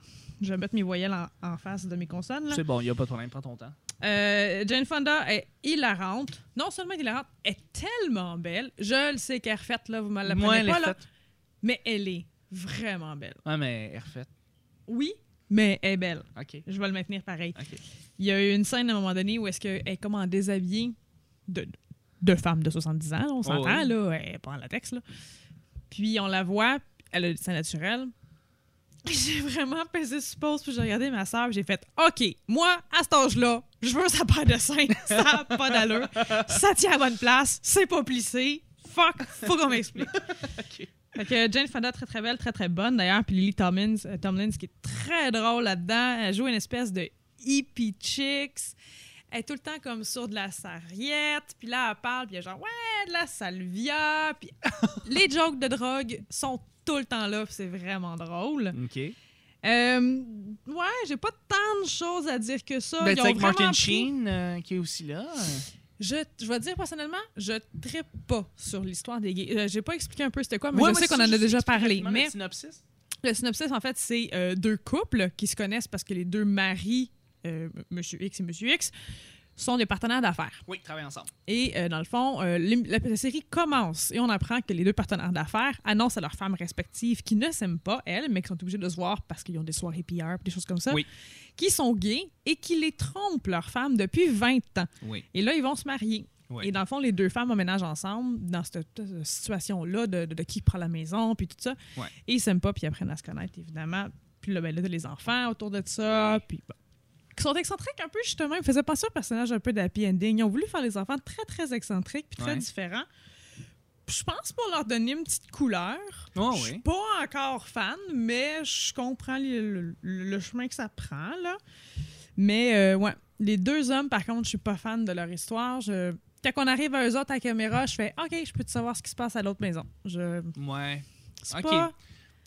Speaker 2: je vais mettre mes voyelles en, en face de mes consonnes.
Speaker 1: C'est bon, il n'y a pas de problème, prends ton temps.
Speaker 2: Euh, Jane Fonda est hilarante. Non seulement hilarante, elle est tellement belle. Je le sais qu'elle est refaite, là, vous me la
Speaker 1: Moi, elle
Speaker 2: pas,
Speaker 1: est
Speaker 2: là, mais elle est vraiment belle.
Speaker 1: Ouais, mais elle est refaite.
Speaker 2: Oui, mais elle est belle.
Speaker 1: OK.
Speaker 2: Je vais le maintenir pareil.
Speaker 1: OK.
Speaker 2: Il y a eu une scène à un moment donné où est-ce qu'elle est comme en déshabillé de, de femme de 70 ans, on s'entend,
Speaker 1: oui.
Speaker 2: là, elle est pas en latex, là. Puis on la voit, elle a sein naturel. J'ai vraiment pesé sur pause, puis j'ai regardé ma soeur, j'ai fait OK, moi, à cet âge-là, je veux sa paire de seins, ça n'a pas d'allure, ça tient à bonne place, c'est pas plissé, fuck, faut qu'on m'explique.
Speaker 1: OK.
Speaker 2: Fait que Jane Fonda, très très belle, très très bonne d'ailleurs. Puis Lily Tomlins, euh, Tomlins, qui est très drôle là-dedans. Elle joue une espèce de hippie chicks. Elle est tout le temps comme sur de la sarriette. Puis là, elle parle, puis elle est genre, ouais, de la salvia. Puis les jokes de drogue sont tout le temps là, puis c'est vraiment drôle.
Speaker 1: OK.
Speaker 2: Euh, ouais, j'ai pas tant de choses à dire que ça.
Speaker 1: Ben,
Speaker 2: Ils ont
Speaker 1: avec Martin
Speaker 2: pris-
Speaker 1: Sheen, euh, qui est aussi là.
Speaker 2: Je, je vais te dire personnellement, je trippe pas sur l'histoire des gays. Euh, j'ai pas expliqué un peu c'était quoi, mais
Speaker 1: Ouais,
Speaker 2: je sais qu'on en a déjà parlé. Mais
Speaker 1: Le synopsis.
Speaker 2: Le synopsis, en fait, c'est deux couples qui se connaissent parce que les deux maris, euh, Monsieur X et Monsieur X, sont des partenaires d'affaires.
Speaker 1: Oui, travaillent ensemble.
Speaker 2: Et euh, dans le fond, euh, la, la série commence et on apprend que les deux partenaires d'affaires annoncent à leurs femmes respectives qui ne s'aiment pas, elles, mais qui sont obligées de se voir parce qu'ils ont des soirées PR, des choses comme ça,
Speaker 1: Oui.
Speaker 2: qui sont gays et qui les trompent, leurs femmes, depuis 20 ans.
Speaker 1: Oui.
Speaker 2: Et là, ils vont se marier.
Speaker 1: Ouais.
Speaker 2: Et dans le fond, les deux femmes emménagent ensemble dans cette, cette situation-là de, de- de qui prend la maison, puis tout ça. Et ils s'aiment pas, puis ils apprennent à se connaître, évidemment. Puis là, ben, là, les enfants autour de ça, puis bon. Ils sont excentriques un peu, justement. Ils faisaient penser au personnage un peu d'Happy Ending. Ils ont voulu faire les enfants très, très excentriques, puis très
Speaker 1: Ouais.
Speaker 2: différents. Je pense pour leur donner une petite couleur.
Speaker 1: Oh,
Speaker 2: Je suis
Speaker 1: oui.
Speaker 2: pas encore fan, mais je comprends le, le- le chemin que ça prend, là. Mais, euh, ouais, les deux hommes, par contre, je suis pas fan de leur histoire. Je... Quand on arrive à eux autres à la caméra, je fais « OK, je peux te savoir ce qui se passe à l'autre maison. » Je...
Speaker 1: Ouais.
Speaker 2: C'est
Speaker 1: Ok.
Speaker 2: pas...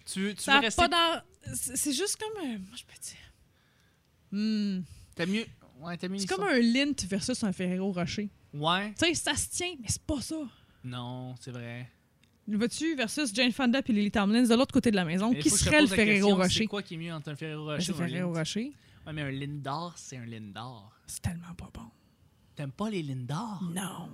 Speaker 1: Tu, tu
Speaker 2: Ça
Speaker 1: veux rester.
Speaker 2: pas dans... C'est c'est juste comme... euh, moi, je peux dire... Hmm.
Speaker 1: T'as mieux? Ouais, t'as mieux.
Speaker 2: C'est comme un Lint versus un Ferrero Rocher.
Speaker 1: Ouais.
Speaker 2: Tu sais, ça se tient, mais c'est pas ça.
Speaker 1: Non, c'est vrai.
Speaker 2: Le vois-tu versus Jane Fonda puis Lily Tomlin de l'autre côté de la maison?
Speaker 1: Mais
Speaker 2: Qui serait le Ferrero Rocher?
Speaker 1: C'est quoi qui est mieux entre un Ferrero
Speaker 2: Ben,
Speaker 1: Rocher ou un
Speaker 2: Ferrero? Rocher.
Speaker 1: Ouais, mais un Lindor, c'est un Lindor.
Speaker 2: C'est tellement pas bon.
Speaker 1: T'aimes pas les Lindor?
Speaker 2: Non.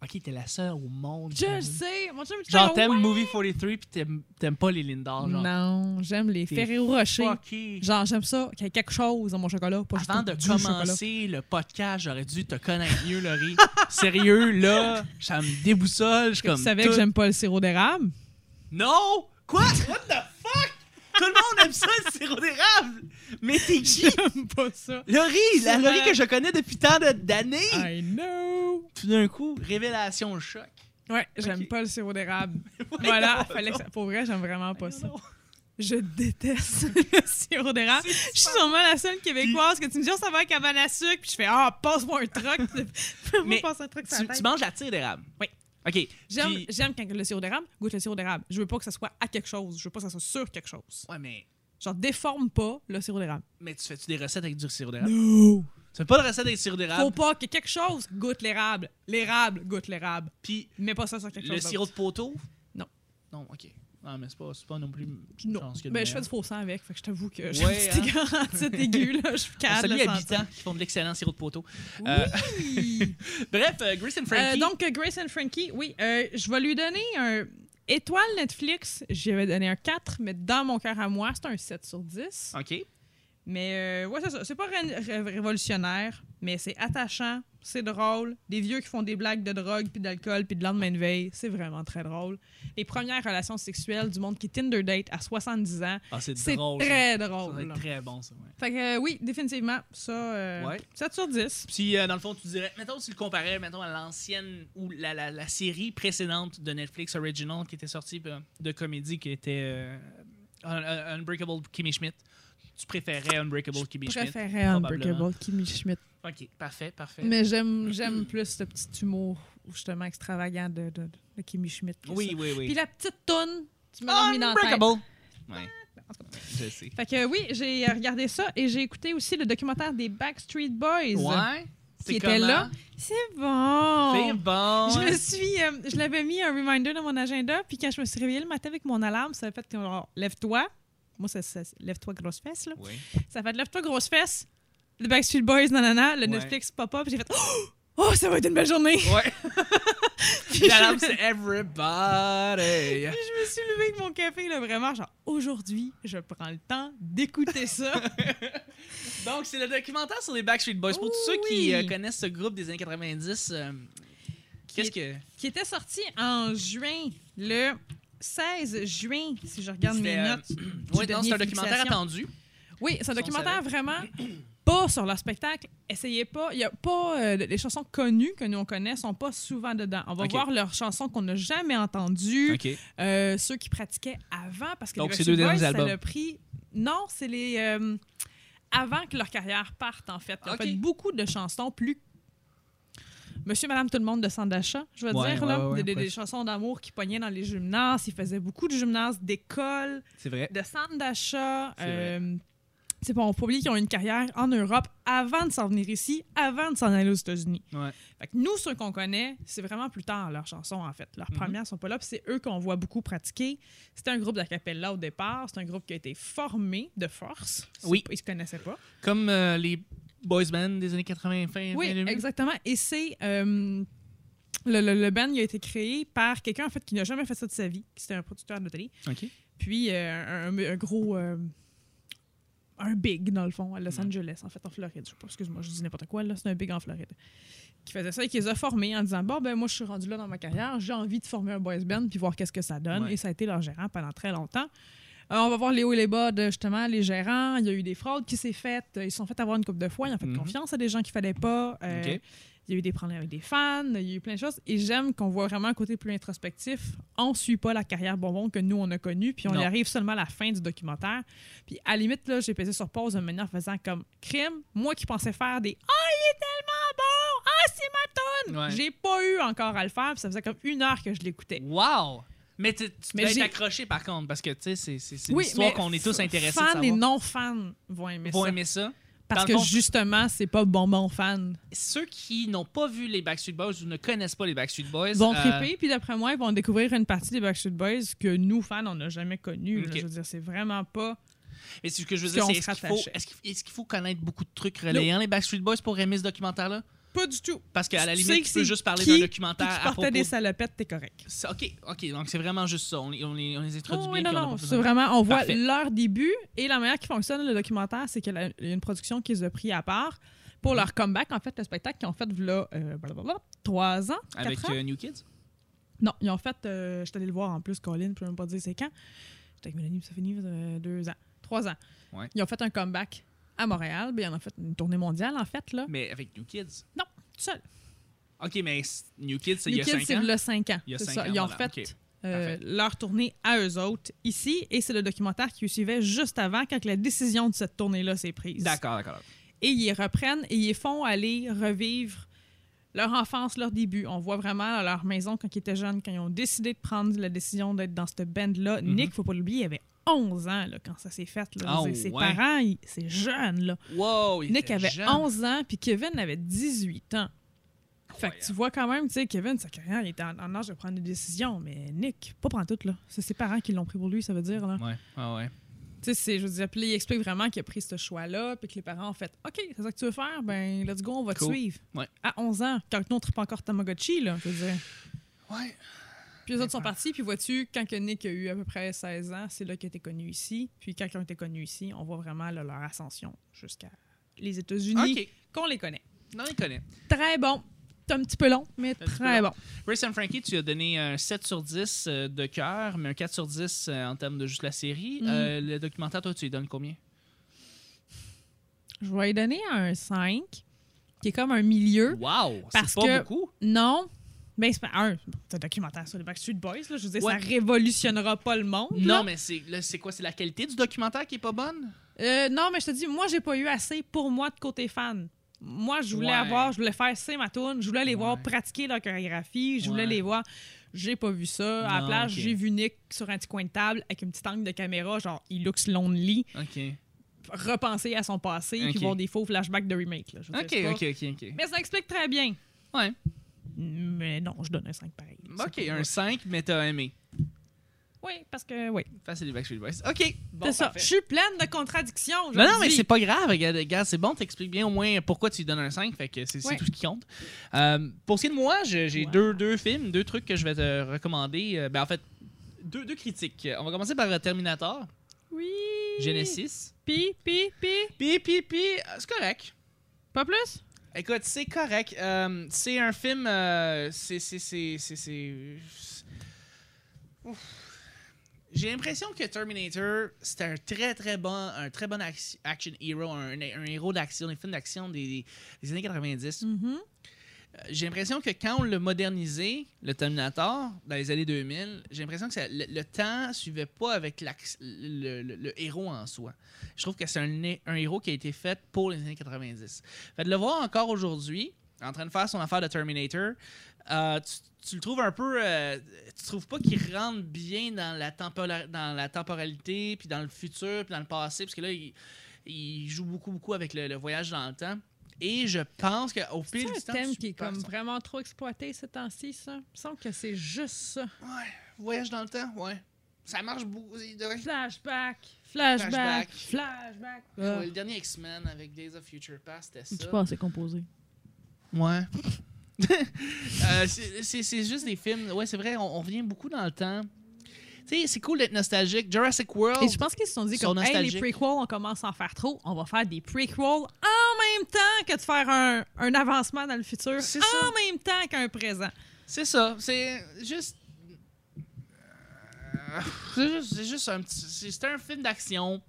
Speaker 1: Ok, t'es la seule au monde.
Speaker 2: Je le sais. Mon chum,
Speaker 1: Genre, t'aimes
Speaker 2: ouais.
Speaker 1: Movie 43 puis t'aimes t'aimes pas les Lindor. Genre,
Speaker 2: Non, j'aime les Ferrero Rocher.
Speaker 1: fucké.
Speaker 2: Genre, j'aime ça, qu'il y ait quelque chose dans mon chocolat. Pas
Speaker 1: Avant
Speaker 2: juste
Speaker 1: de
Speaker 2: chocolat.
Speaker 1: commencer le podcast, j'aurais dû te connaître mieux, Laurie. Sérieux, là, ça me déboussole. Je suis
Speaker 2: Tu
Speaker 1: comme.
Speaker 2: savais
Speaker 1: tout-
Speaker 2: que j'aime pas le sirop d'érable?
Speaker 1: Non! Quoi? What the fuck? Tout le monde aime ça, le sirop d'érable! Mais t'es qui?
Speaker 2: J'aime pas ça.
Speaker 1: Laurie, la Laurie que je connais depuis tant de- d'années!
Speaker 2: I know.
Speaker 1: Tout d'un coup, révélation, le choc.
Speaker 2: Ouais, j'aime
Speaker 1: Ok.
Speaker 2: pas le sirop d'érable. voilà, fallait que ça... pour vrai, j'aime vraiment pas ça. Je déteste le sirop d'érable. Je suis sûrement la seule québécoise que tu me dis, oh, ça va avec cabane à sucre, puis je fais, ah, passe-moi un truc.
Speaker 1: Mais
Speaker 2: Mais passe un truc sur la
Speaker 1: Tu,
Speaker 2: tête.
Speaker 1: tu manges la tire d'érable?
Speaker 2: Oui.
Speaker 1: OK.
Speaker 2: J'aime,
Speaker 1: Puis-
Speaker 2: j'aime quand le sirop d'érable goûte le sirop d'érable. Je veux pas que ça soit à quelque chose. Je veux pas que ça soit sur quelque chose.
Speaker 1: Ouais, mais,
Speaker 2: Genre, déforme pas le sirop d'érable.
Speaker 1: mais tu fais-tu des recettes avec du sirop d'érable?
Speaker 2: No!
Speaker 1: Tu fais pas de recettes avec du sirop
Speaker 2: Faut
Speaker 1: d'érable?
Speaker 2: pas que quelque chose goûte l'érable. L'érable goûte l'érable.
Speaker 1: Puis
Speaker 2: Mets pas ça sur quelque
Speaker 1: le
Speaker 2: chose.
Speaker 1: sirop de poteau?
Speaker 2: Non.
Speaker 1: Non, OK. Non, mais c'est pas, pas non plus. je
Speaker 2: Non.
Speaker 1: que
Speaker 2: Ben, je fais du faux sang avec. Fait que je t'avoue que j'ai
Speaker 1: Ouais,
Speaker 2: une petite grande aigu, là. Je suis le sentir.
Speaker 1: habitants qui font de l'excellent sirop de poteau. Euh,
Speaker 2: Oui.
Speaker 1: Bref, euh, Grace and
Speaker 2: Euh,
Speaker 1: Frankie.
Speaker 2: donc, euh, Grace and Frankie, oui, euh, je vais lui donner un étoile Netflix. J'y avais donné un 4, mais dans mon cœur à moi, c'est un 7 sur 10.
Speaker 1: OK.
Speaker 2: Mais euh, ouais, c'est ça. C'est pas ré- ré- révolutionnaire, mais c'est attachant, c'est drôle. Des vieux qui font des blagues de drogue, puis d'alcool, puis de lendemain de veille, c'est vraiment très drôle. Les premières relations sexuelles du monde qui Tinder date à 70 ans,
Speaker 1: Ah, c'est
Speaker 2: très
Speaker 1: Ça
Speaker 2: drôle.
Speaker 1: très bon, ça. Ouais.
Speaker 2: Fait que euh, oui, définitivement, ça, euh,
Speaker 1: Ouais.
Speaker 2: 7 sur 10.
Speaker 1: Puis, euh, dans le fond, tu dirais, mettons, si tu le comparais, mettons, à l'ancienne ou la, la, la série précédente de Netflix Original qui était sortie euh, de comédie qui était euh, Un- Un- Unbreakable Kimmy Schmidt. Tu préférais Unbreakable Kimmy
Speaker 2: Je
Speaker 1: Schmidt?
Speaker 2: préférais
Speaker 1: probablement.
Speaker 2: Unbreakable Kimmy Schmidt.
Speaker 1: Ok, parfait, parfait.
Speaker 2: Mais j'aime j'aime plus ce petit humour justement extravagant de, de, de Kimmy Schmidt.
Speaker 1: oui,
Speaker 2: ça.
Speaker 1: oui, oui.
Speaker 2: Puis la petite toune, tu me l'as mis dans.
Speaker 1: Unbreakable! Ouais, je sais.
Speaker 2: Fait que oui, j'ai regardé ça et j'ai écouté aussi le documentaire des Backstreet Boys.
Speaker 1: Ouais?
Speaker 2: Qui était là. C'est bon!
Speaker 1: C'est bon!
Speaker 2: Je me suis, euh, je l'avais mis un reminder dans mon agenda, puis quand je me suis réveillée le matin avec mon alarme, ça a fait que lève-toi. Moi, ça, ça- lève-toi grosse fesse là.
Speaker 1: Oui.
Speaker 2: Ça fait lève-toi grosse fesse. Le Backstreet Boys, nanana, le
Speaker 1: Ouais.
Speaker 2: Netflix pop-up, j'ai fait oh! oh, ça va être une belle journée.
Speaker 1: Ouais. L'alarme, c'est Everybody!
Speaker 2: Puis je me suis levée avec mon café, là, vraiment, genre, aujourd'hui, je prends le temps d'écouter ça.
Speaker 1: Donc, c'est le documentaire sur les Backstreet Boys. Pour tous ceux
Speaker 2: Oui.
Speaker 1: qui euh, connaissent ce groupe des années 90, euh, qu'est-ce que.
Speaker 2: qui était sorti en juin, le 16 juin, si je regarde mes
Speaker 1: euh,
Speaker 2: notes.
Speaker 1: Oui, non, c'est un documentaire attendu.
Speaker 2: Oui, c'est un documentaire vraiment pas sur leur spectacle. Essayez pas. Il y a pas. euh, les chansons connues que nous on connaît sont pas souvent dedans. On va voir leurs chansons qu'on n'a jamais entendues.
Speaker 1: OK.
Speaker 2: euh, ceux qui pratiquaient avant parce que
Speaker 1: Donc,
Speaker 2: les
Speaker 1: deux
Speaker 2: Boys, ça
Speaker 1: albums.
Speaker 2: l'a pris. Non, c'est les euh, avant que leur carrière parte en fait. Ils ont
Speaker 1: Ok.
Speaker 2: fait beaucoup de chansons plus Monsieur, Madame, tout le monde de Sandachat, je veux
Speaker 1: Ouais,
Speaker 2: dire,
Speaker 1: ouais,
Speaker 2: là.
Speaker 1: ouais,
Speaker 2: des, chansons d'amour qui pognaient dans les gymnases. Ils faisaient beaucoup de gymnases, d'écoles,
Speaker 1: C'est vrai.
Speaker 2: de centres d'achat. Euh, c'est pas, on peut pas oublier qu'ils ont eu une carrière en Europe avant de s'en venir ici, avant de s'en aller aux États-Unis. Fait que nous, ceux qu'on connaît, c'est vraiment plus tard leurs chansons, en fait. Leurs
Speaker 1: Mhm.
Speaker 2: premières sont pas là, puis c'est eux qu'on voit beaucoup pratiquer. C'était un groupe d'acapella au départ. C'est un groupe qui a été formé de force.
Speaker 1: Oui.
Speaker 2: pas- Ils se connaissaient pas.
Speaker 1: Comme euh, les boys bands des années 80, fin
Speaker 2: Oui,
Speaker 1: fin 2000.
Speaker 2: exactement. Et c'est. euh, le, le, le band il a été créé par quelqu'un en fait qui n'a jamais fait ça de sa vie, qui c'était un producteur de télé.
Speaker 1: OK.
Speaker 2: Puis euh, un, gros. euh, un big, dans le fond, à Los Angeles, en fait, en Floride. Je sais pas, excuse-moi, je dis n'importe quoi, là, c'est un big en Floride. Qui faisait ça et qui les a formés en disant Bon, ben, moi, je suis rendu là dans ma carrière, j'ai envie de former un boys band puis voir qu'est-ce que ça donne.
Speaker 1: Ouais.
Speaker 2: Et ça a été leur gérant pendant très longtemps. Euh, on va voir les hauts et les bas de justement les gérants. Il y a eu des fraudes qui s'est faites. Ils se sont fait avoir une coupe de fois. Ils ont fait
Speaker 1: Mhm.
Speaker 2: confiance à des gens qu'il fallait pas. Euh. Il y a eu des problèmes avec des fans. Il y a eu plein de choses. Et j'aime qu'on voit vraiment un côté plus introspectif. On suit pas la carrière bonbon que nous, on a connue. Puis on
Speaker 1: Non.
Speaker 2: y arrive seulement à la fin du documentaire. Puis à la limite, là, j'ai pesé sur pause de manière faisant comme crime. Moi qui pensais faire des Ah, il est tellement bon! Ah, c'est ma toune!
Speaker 1: Ouais.
Speaker 2: J'ai pas eu encore à le faire. Puis ça faisait comme une heure que je l'écoutais.
Speaker 1: Wow! Mais tu tu
Speaker 2: Mais
Speaker 1: dois être accroché par contre, parce que tu sais, c'est- c'est c'est une
Speaker 2: Oui,
Speaker 1: histoire
Speaker 2: mais
Speaker 1: qu'on est tous intéressés
Speaker 2: Fans et non-fans vont aimer
Speaker 1: Vont
Speaker 2: ça.
Speaker 1: aimer ça.
Speaker 2: Parce que
Speaker 1: fond-
Speaker 2: justement, c'est pas bonbon fan.
Speaker 1: Ceux qui n'ont pas vu les Backstreet Boys ou ne connaissent pas les Backstreet Boys.
Speaker 2: Vont
Speaker 1: euh,
Speaker 2: triper, puis d'après moi, ils vont découvrir une partie des Backstreet Boys que nous, fans, on n'a jamais connue. Je veux dire, c'est vraiment pas.
Speaker 1: Mais ce que je veux dire, c'est est-ce qu'il faut, est-ce qu'il est-ce qu'il faut connaître beaucoup de trucs relayant les Backstreet Boys pour aimer ce documentaire-là?
Speaker 2: Pas du tout.
Speaker 1: Parce qu'à la
Speaker 2: Tu
Speaker 1: limite,
Speaker 2: sais
Speaker 1: tu peux juste parler
Speaker 2: qui
Speaker 1: d'un documentaire
Speaker 2: tu
Speaker 1: à propos...
Speaker 2: des salopettes, t'es correct.
Speaker 1: OK, OK, donc c'est vraiment juste ça. On les, on les, on les introduit
Speaker 2: Oh,
Speaker 1: bien.
Speaker 2: non, non, c'est vraiment, on voit
Speaker 1: Parfait.
Speaker 2: leur début et la manière qui fonctionne, le documentaire, c'est qu'il y a une production qu'ils ont pris à part pour
Speaker 1: Mhm.
Speaker 2: leur comeback, en fait, le spectacle qu'ils ont fait, là, euh, blablabla, trois ans,
Speaker 1: Avec
Speaker 2: ans.
Speaker 1: euh, New Kids?
Speaker 2: Non, ils ont fait, euh, je suis allée le voir en plus, Colin, je peux même pas dire c'est quand. J'étais avec Mélanie, ça finit deux ans, trois ans.
Speaker 1: Ouais.
Speaker 2: Ils ont fait un comeback à Montréal, ben, ils en ont fait une tournée mondiale, en fait, là,
Speaker 1: Mais avec New Kids?
Speaker 2: tout seul.
Speaker 1: OK, mais New Kids, c'est il y
Speaker 2: New
Speaker 1: a
Speaker 2: Kids,
Speaker 1: 5
Speaker 2: c'est
Speaker 1: ans?
Speaker 2: le 5 ans.
Speaker 1: Il y a
Speaker 2: c'est
Speaker 1: cinq
Speaker 2: ça.
Speaker 1: ans,
Speaker 2: Ils ont
Speaker 1: voilà,
Speaker 2: fait euh, leur tournée à eux autres ici, et c'est le documentaire qui suivait juste avant, quand la décision de cette tournée-là s'est prise.
Speaker 1: D'accord, d'accord.
Speaker 2: Et ils reprennent et ils font aller revivre leur enfance, leur début. On voit vraiment à leur maison quand ils étaient jeunes, quand ils ont décidé de prendre la décision d'être dans cette band-là.
Speaker 1: Mhm.
Speaker 2: Nick, faut pas l'oublier, il avait 11 ans là, quand ça s'est fait. là. Dire, ses
Speaker 1: ouais.
Speaker 2: parents, c'est jeune. Là.
Speaker 1: Wow, il
Speaker 2: Nick avait
Speaker 1: jeune.
Speaker 2: 11 ans, puis Kevin avait 18 ans. Fait que tu vois quand même, tu sais, Kevin, sa carrière, il était en, en âge de prendre des décisions, mais Nick, pas prendre tout, là. C'est ses parents qui l'ont pris pour lui, ça veut dire, là.
Speaker 1: Ouais, ouais, ouais.
Speaker 2: Tu sais, je veux dire, puis il explique vraiment qu'il a pris ce choix-là, puis que les parents ont fait OK, c'est ça que tu veux faire, ben, let's go, on va te suivre.
Speaker 1: Ouais.
Speaker 2: À 11 ans, quand nous, on tripe encore Tamagotchi, là, je veux dire.
Speaker 1: Ouais.
Speaker 2: Puis les autres sont partis, puis vois-tu, quand que Nick a eu à peu près 16 ans, c'est là qu'il été connu ici. Puis quand ils ont été connus ici, on voit vraiment là, leur ascension jusqu'à les États-Unis,
Speaker 1: OK.
Speaker 2: qu'on les connaît.
Speaker 1: Non, il connaît.
Speaker 2: Très bon. C'est un petit peu long, mais très bon.
Speaker 1: Grace and Frankie, tu as donné un 7 sur 10 euh, de cœur, mais un 4 sur 10 euh, en termes de juste la série.
Speaker 2: Mm.
Speaker 1: Euh, le documentaire, toi, tu lui donnes combien?
Speaker 2: Je vais lui donner un 5, qui est comme un milieu.
Speaker 1: Wow!
Speaker 2: Parce
Speaker 1: C'est pas
Speaker 2: que-
Speaker 1: beaucoup.
Speaker 2: Non. Ben, c'est pas un. Un documentaire sur les Backstreet Boys, là. Je veux dire,
Speaker 1: Ouais.
Speaker 2: ça révolutionnera pas le monde. là.
Speaker 1: Non, mais c'est quoi? C'est la qualité du documentaire qui est pas bonne?
Speaker 2: Euh, non, mais je te dis, moi, j'ai pas eu assez pour moi de côté fan. Moi, je voulais
Speaker 1: Ouais.
Speaker 2: avoir, je voulais faire c'est ma tune, je voulais les voir pratiquer leur chorégraphie, je voulais les voir. J'ai pas vu ça. à la plage,
Speaker 1: ok.
Speaker 2: j'ai vu Nick sur un petit coin de table avec une petite angle de caméra, genre, il looks lonely,
Speaker 1: OK.
Speaker 2: repenser à son passé,
Speaker 1: Ok.
Speaker 2: puis voir des faux flashbacks de remake. Là. Je
Speaker 1: OK,
Speaker 2: dire,
Speaker 1: OK, OK.
Speaker 2: Mais ça explique très bien.
Speaker 1: Ouais.
Speaker 2: Mais non, je donne un 5 pareil.
Speaker 1: OK, un 5, mais t'as aimé.
Speaker 2: Oui, parce que, oui.
Speaker 1: Les Backstreet Boys. OK. Bon,
Speaker 2: c'est ça. Je suis pleine de contradictions.
Speaker 1: Non, non, mais c'est pas grave. Regarde, regarde, c'est bon, t'expliques bien au moins pourquoi tu lui donnes un 5. Fait que c'est
Speaker 2: Ouais.
Speaker 1: tout ce qui compte. Euh, pour ce qui est de moi, j'ai
Speaker 2: Wow.
Speaker 1: deux, deux films, deux trucs que je vais te recommander. Euh, ben, en fait, deux, deux critiques. On va commencer par euh, Terminator,
Speaker 2: Oui.
Speaker 1: Genesis.
Speaker 2: Pi, pi, pi.
Speaker 1: Puis, puis, euh, c'est correct.
Speaker 2: Pas plus?
Speaker 1: Écoute, c'est correct. Euh, c'est un film. euh, c'est. J'ai l'impression que Terminator, c'était un très très bon, un très bon action, hero, un, héros d'action, des films d'action des, des années 90.
Speaker 2: Mhm.
Speaker 1: Euh, J'ai l'impression que quand on l'a modernisé, le Terminator, dans les années 2000, j'ai l'impression que le, le temps suivait pas avec le, héros en soi. Je trouve que c'est un, héros qui a été fait pour les années 90. Fait de le voir encore aujourd'hui, en train de faire son affaire de Terminator, euh, tu, tu le trouves un peu. euh, tu trouves pas qu'il rentre bien dans la, temporalité, puis dans le futur, puis dans le passé, parce que là, il, il joue beaucoup, beaucoup avec le voyage dans le temps. Et je pense qu'au fil du
Speaker 2: C'est
Speaker 1: temps.
Speaker 2: un thème qui est comme vraiment trop exploité ces temps-ci, ça? Il me semble que c'est juste ça.
Speaker 1: Ouais, voyage dans le temps, ouais. Ça marche beaucoup.
Speaker 2: Flashback, flashback,
Speaker 1: Flashback.
Speaker 2: flashback.
Speaker 1: Ouais, le dernier X-Men avec Days of Future Past, c'était ça.
Speaker 2: pas, c'est composé.
Speaker 1: Ouais. Euh, c'est- c'est c'est juste des films. Ouais, c'est vrai, on, on revient beaucoup dans le temps. Tu sais, c'est cool d'être nostalgique. Jurassic World.
Speaker 2: Et je pense qu'ils se sont dit comme hey, les prequels, on commence à en faire trop, on va faire des prequels en même temps que de faire un, un avancement dans le futur, en
Speaker 1: ça.
Speaker 2: même temps qu'un présent.
Speaker 1: C'est ça. C'est juste. Euh, C'est juste, un petit. c'est- un film d'action.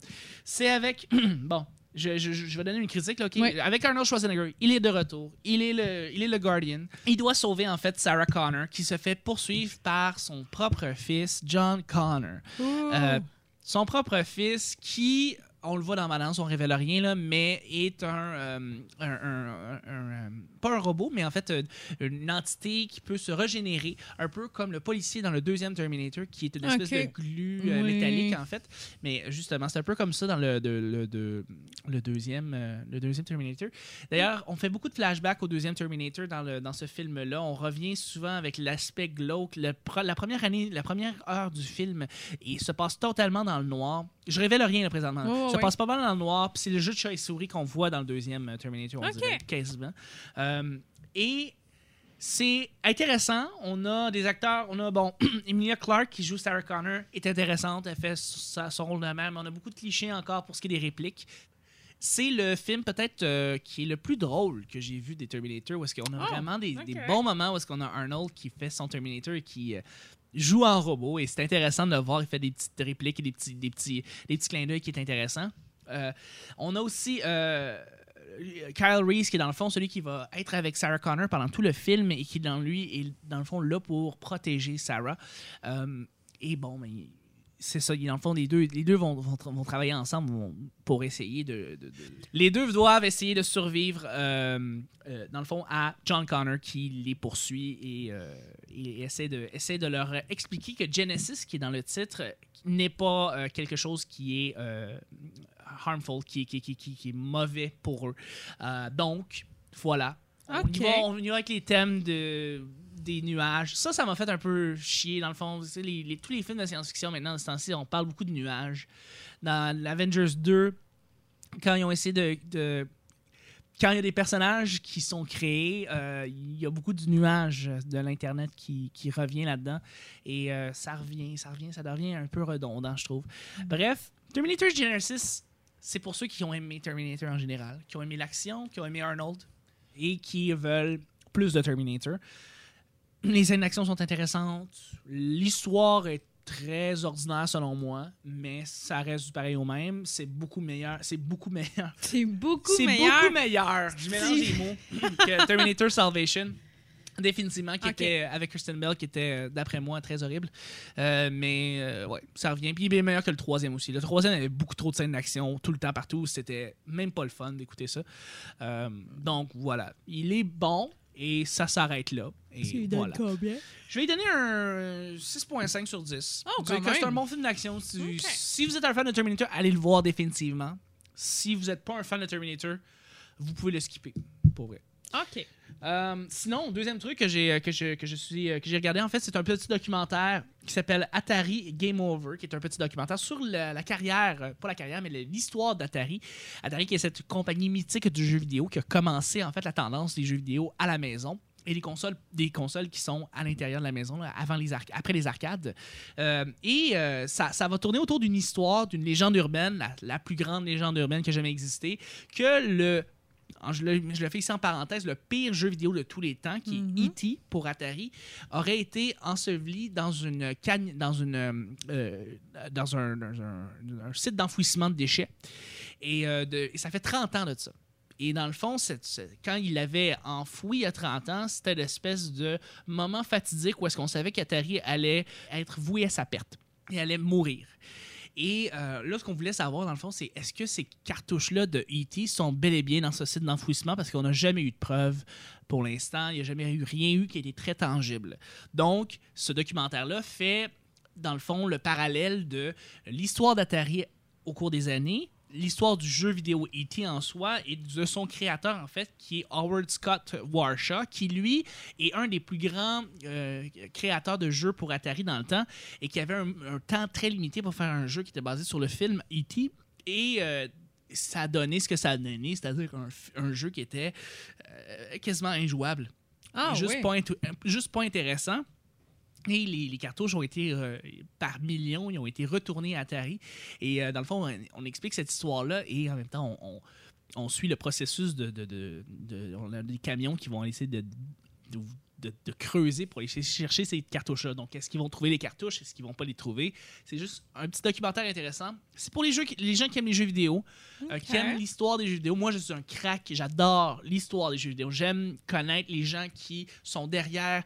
Speaker 1: C'est avec. bon. Je, je- je vais donner une critique. Là, ok?
Speaker 2: Oui.
Speaker 1: Avec Arnold Schwarzenegger, il est de retour. Il est, le, il est le Guardian. Il doit sauver en fait Sarah Connor, qui se fait poursuivre par son propre fils, John Connor. Euh, son propre fils qui, on le voit dans Balance, on révèle rien, là, mais est un, euh, un- un- un- un, euh, Pas un robot, mais en fait euh, une entité qui peut se régénérer, un peu comme le policier dans le deuxième Terminator, qui est une espèce de glu euh,
Speaker 2: Oui.
Speaker 1: métallique, en fait. Mais justement, c'est un peu comme ça dans le, de- le, de- le deuxième, euh, le deuxième Terminator. D'ailleurs, on fait beaucoup de flashbacks au deuxième Terminator dans, le, dans ce film-là. On revient souvent avec l'aspect glauque. Le la première année, la première heure du film, il se passe totalement dans le noir. Je révèle rien là, présentement. Ça passe pas mal dans le noir. Puis c'est le jeu de chat et souris qu'on voit dans le deuxième euh, Terminator, on dirait quasiment. Euh, et c'est intéressant. On a des acteurs. On a, bon, Emilia Clarke qui joue Sarah Connor est intéressante. Elle fait son rôle de mère, mais on a beaucoup de clichés encore pour ce qui est des répliques. C'est le film peut-être euh, qui est le plus drôle que j'ai vu des Terminator, où est-ce qu'on a
Speaker 2: Oh,
Speaker 1: vraiment des, bons moments où est-ce qu'on a Arnold qui fait son Terminator et qui euh, joue en robot. Et c'est intéressant de le voir. Il fait des petites répliques et des petits, des petits, des petits clins d'œil qui est intéressant. Euh, on a aussi euh, Kyle Reese qui est dans le fond celui qui va être avec Sarah Connor pendant tout le film et qui dans lui est dans le fond là pour protéger Sarah. Euh, et bon, mais c'est ça. Dans le fond, les deux, les deux vont, vont, tra- vont travailler ensemble pour essayer de, de- de- Les deux doivent essayer de survivre, euh, euh, dans le fond, à John Connor qui les poursuit et, euh, et essaie, de, essaie de leur expliquer que Genesis, qui est dans le titre, n'est pas quelque chose qui est harmful, qui, est- qui, qui, qui, est mauvais pour eux. Donc, voilà. On, y va, on y va avec les thèmes de, nuages. Ça, ça m'a fait un peu chier, dans le fond. Les, les- tous les films de science-fiction, maintenant, de ce temps-ci, on parle beaucoup de nuages. Dans l'Avengers 2, quand ils ont essayé de... quand il y a des personnages qui sont créés, euh, il y a beaucoup de nuages de l'Internet qui, qui revient là-dedans. Et euh, ça revient, ça revient, ça devient un peu redondant, je trouve. Bref, Terminator Genesis, c'est pour ceux qui ont aimé Terminator en général, qui ont aimé l'action, qui ont aimé Arnold et qui veulent plus de Terminator. Les scènes d'action sont intéressantes. L'histoire est très ordinaire selon moi, mais ça reste du pareil au même. C'est beaucoup meilleur. C'est beaucoup meilleur.
Speaker 2: C'est beaucoup
Speaker 1: C'est
Speaker 2: meilleur.
Speaker 1: beaucoup meilleur. Je mélange les mots que Terminator Salvation. Définitivement, qui était avec Kristen Bell, qui était, d'après moi, très horrible. Euh, mais euh, ouais, ça revient. Puis il est meilleur que le troisième aussi. Le troisième avait beaucoup trop de scènes d'action tout le temps partout. C'était même pas le fun d'écouter ça. Euh, donc voilà, il est bon et ça s'arrête là. Et voilà.
Speaker 2: combien?
Speaker 1: Je vais lui donner un 6.5 sur 10.
Speaker 2: Oh, quand
Speaker 1: C'est un bon film d'action. Si, si vous êtes un fan de Terminator, allez le voir définitivement. Si vous n'êtes pas un fan de Terminator, vous pouvez le skipper. Pour vrai.
Speaker 2: OK.
Speaker 1: Euh, sinon, deuxième truc que j'ai que je, que je suis euh, que j'ai regardé en fait, c'est un petit documentaire qui s'appelle Atari Game Over, qui est un petit documentaire sur la, carrière, euh, pas la carrière, mais l'histoire d'Atari. Atari qui est cette compagnie mythique du jeu vidéo qui a commencé en fait la tendance des jeux vidéo à la maison et des consoles, des consoles qui sont à l'intérieur de la maison, avant les après les arcades. Euh, et euh, ça, ça va tourner autour d'une histoire, d'une légende urbaine, la, la plus grande légende urbaine qui a jamais existé, que le je le, je le fais ici en parenthèse, le pire jeu vidéo de tous les temps, qui
Speaker 2: Mhm.
Speaker 1: est E.T. pour Atari, aurait été enseveli dans une cagne, dans une, euh, euh, dans un, dans un- un site d'enfouissement de déchets. Et, euh, de- et ça fait 30 ans de ça. Et dans le fond, quand il l'avait enfoui il y a 30 ans, c'était l'espèce de moment fatidique où est-ce qu'on savait qu'Atari allait être voué à sa perte et allait mourir. Et euh, là, ce qu'on voulait savoir, dans le fond, c'est est-ce que ces cartouches-là de E.T. sont bel et bien dans ce site d'enfouissement? Parce qu'on n'a jamais eu de preuves pour l'instant. Il n'y a jamais eu rien eu qui a été très tangible. Donc, ce documentaire-là fait, dans le fond, le parallèle de l'histoire d'Atari au cours des années, l'histoire du jeu vidéo E.T. en soi et de son créateur, en fait, qui est Howard Scott Warshaw, qui, lui, est un des plus grands euh, créateurs de jeux pour Atari dans le temps et qui avait un, un temps très limité pour faire un jeu qui était basé sur le film E.T. Et euh, ça a donné ce que ça a donné, c'est-à-dire un, jeu qui était euh, quasiment injouable.
Speaker 2: Ah,
Speaker 1: juste,
Speaker 2: oui.
Speaker 1: pas intu- juste pas intéressant. Les, les cartouches ont été, euh, par millions, ils ont été retournés à Atari. Et euh, dans le fond, on, on explique cette histoire-là et en même temps, on, on- on suit le processus de, de, de- de- On a des camions qui vont essayer de, de, creuser pour aller chercher ces cartouches-là. Donc, est-ce qu'ils vont trouver les cartouches? Est-ce qu'ils vont pas les trouver? C'est juste un petit documentaire intéressant. C'est pour les, jeux, les gens qui aiment les jeux vidéo, euh, qui aiment l'histoire des jeux vidéo. Moi, je suis un crack. J'adore l'histoire des jeux vidéo. J'aime connaître les gens qui sont derrière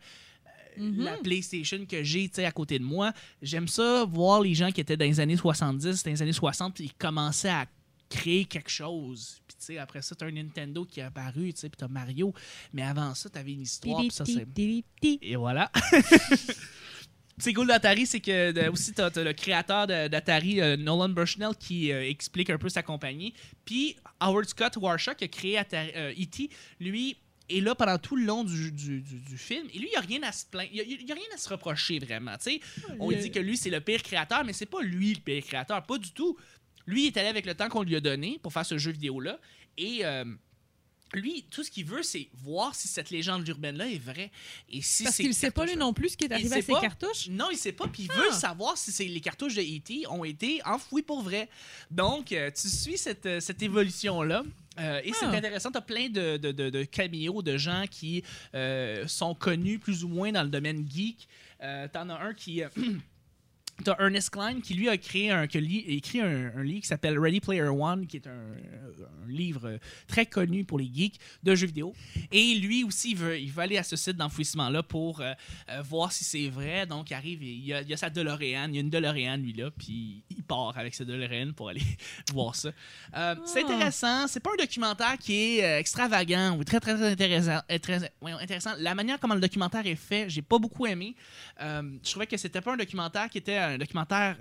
Speaker 1: La PlayStation que j'ai tu sais, à côté de moi. J'aime ça, voir les gens qui étaient dans les années 70, dans les années 60, puis ils commençaient à créer quelque chose. Puis tu sais, après ça, t'as un Nintendo qui est apparu, tu sais, puis t'as Mario. Mais avant ça, t'avais une histoire, puis ça, c'est... Et voilà. C'est cool d'Atari, c'est que de- aussi t'as as le créateur de- d'Atari, euh, Nolan Bushnell, qui euh, explique un peu sa compagnie. Puis Howard Scott Warshaw, qui a créé Atari, euh, E.T., lui est là pendant tout le long du, du- du- du film. Et lui, il n'y a rien à se plaindre. Il n'y a, rien à se reprocher vraiment. On dit que lui, c'est le pire créateur, mais c'est pas lui le pire créateur. Pas du tout. Lui, il est allé avec le temps qu'on lui a donné pour faire ce jeu vidéo-là. Et. euh, lui, tout ce qu'il veut, c'est voir si cette légende urbaine-là est vraie. Et si
Speaker 2: Parce qu'il ne sait pas lui non plus ce qui est arrivé à ses
Speaker 1: pas.
Speaker 2: cartouches.
Speaker 1: non, il sait pas, puis il
Speaker 2: Ah.
Speaker 1: veut savoir si les cartouches de E.T. ont été enfouies pour vrai. Donc, euh, tu suis cette, euh, cette évolution-là. Euh, et c'est
Speaker 2: Ah.
Speaker 1: intéressant, tu as plein de, de, de, de caméos de gens qui euh, sont connus plus ou moins dans le domaine geek. Euh, T'en as un qui. T'as Ernest Klein qui lui a créé un, écrit un, un livre qui s'appelle Ready Player One, qui est un, un livre très connu pour les geeks de jeux vidéo. Et lui aussi, il veut, il veut aller à ce site d'enfouissement-là pour euh, euh, voir si c'est vrai. Donc, il arrive, et il y a, il y a sa DeLorean, il y a une DeLorean, lui, là, puis il part avec sa DeLorean pour aller voir ça. Euh, C'est
Speaker 2: Ah.
Speaker 1: intéressant. C'est pas un documentaire qui est extravagant ou très, très, très intéressant. très- intéressant. La manière comment le documentaire est fait, j'ai pas beaucoup aimé. Euh, je trouvais que c'était pas un documentaire qui était un documentaire.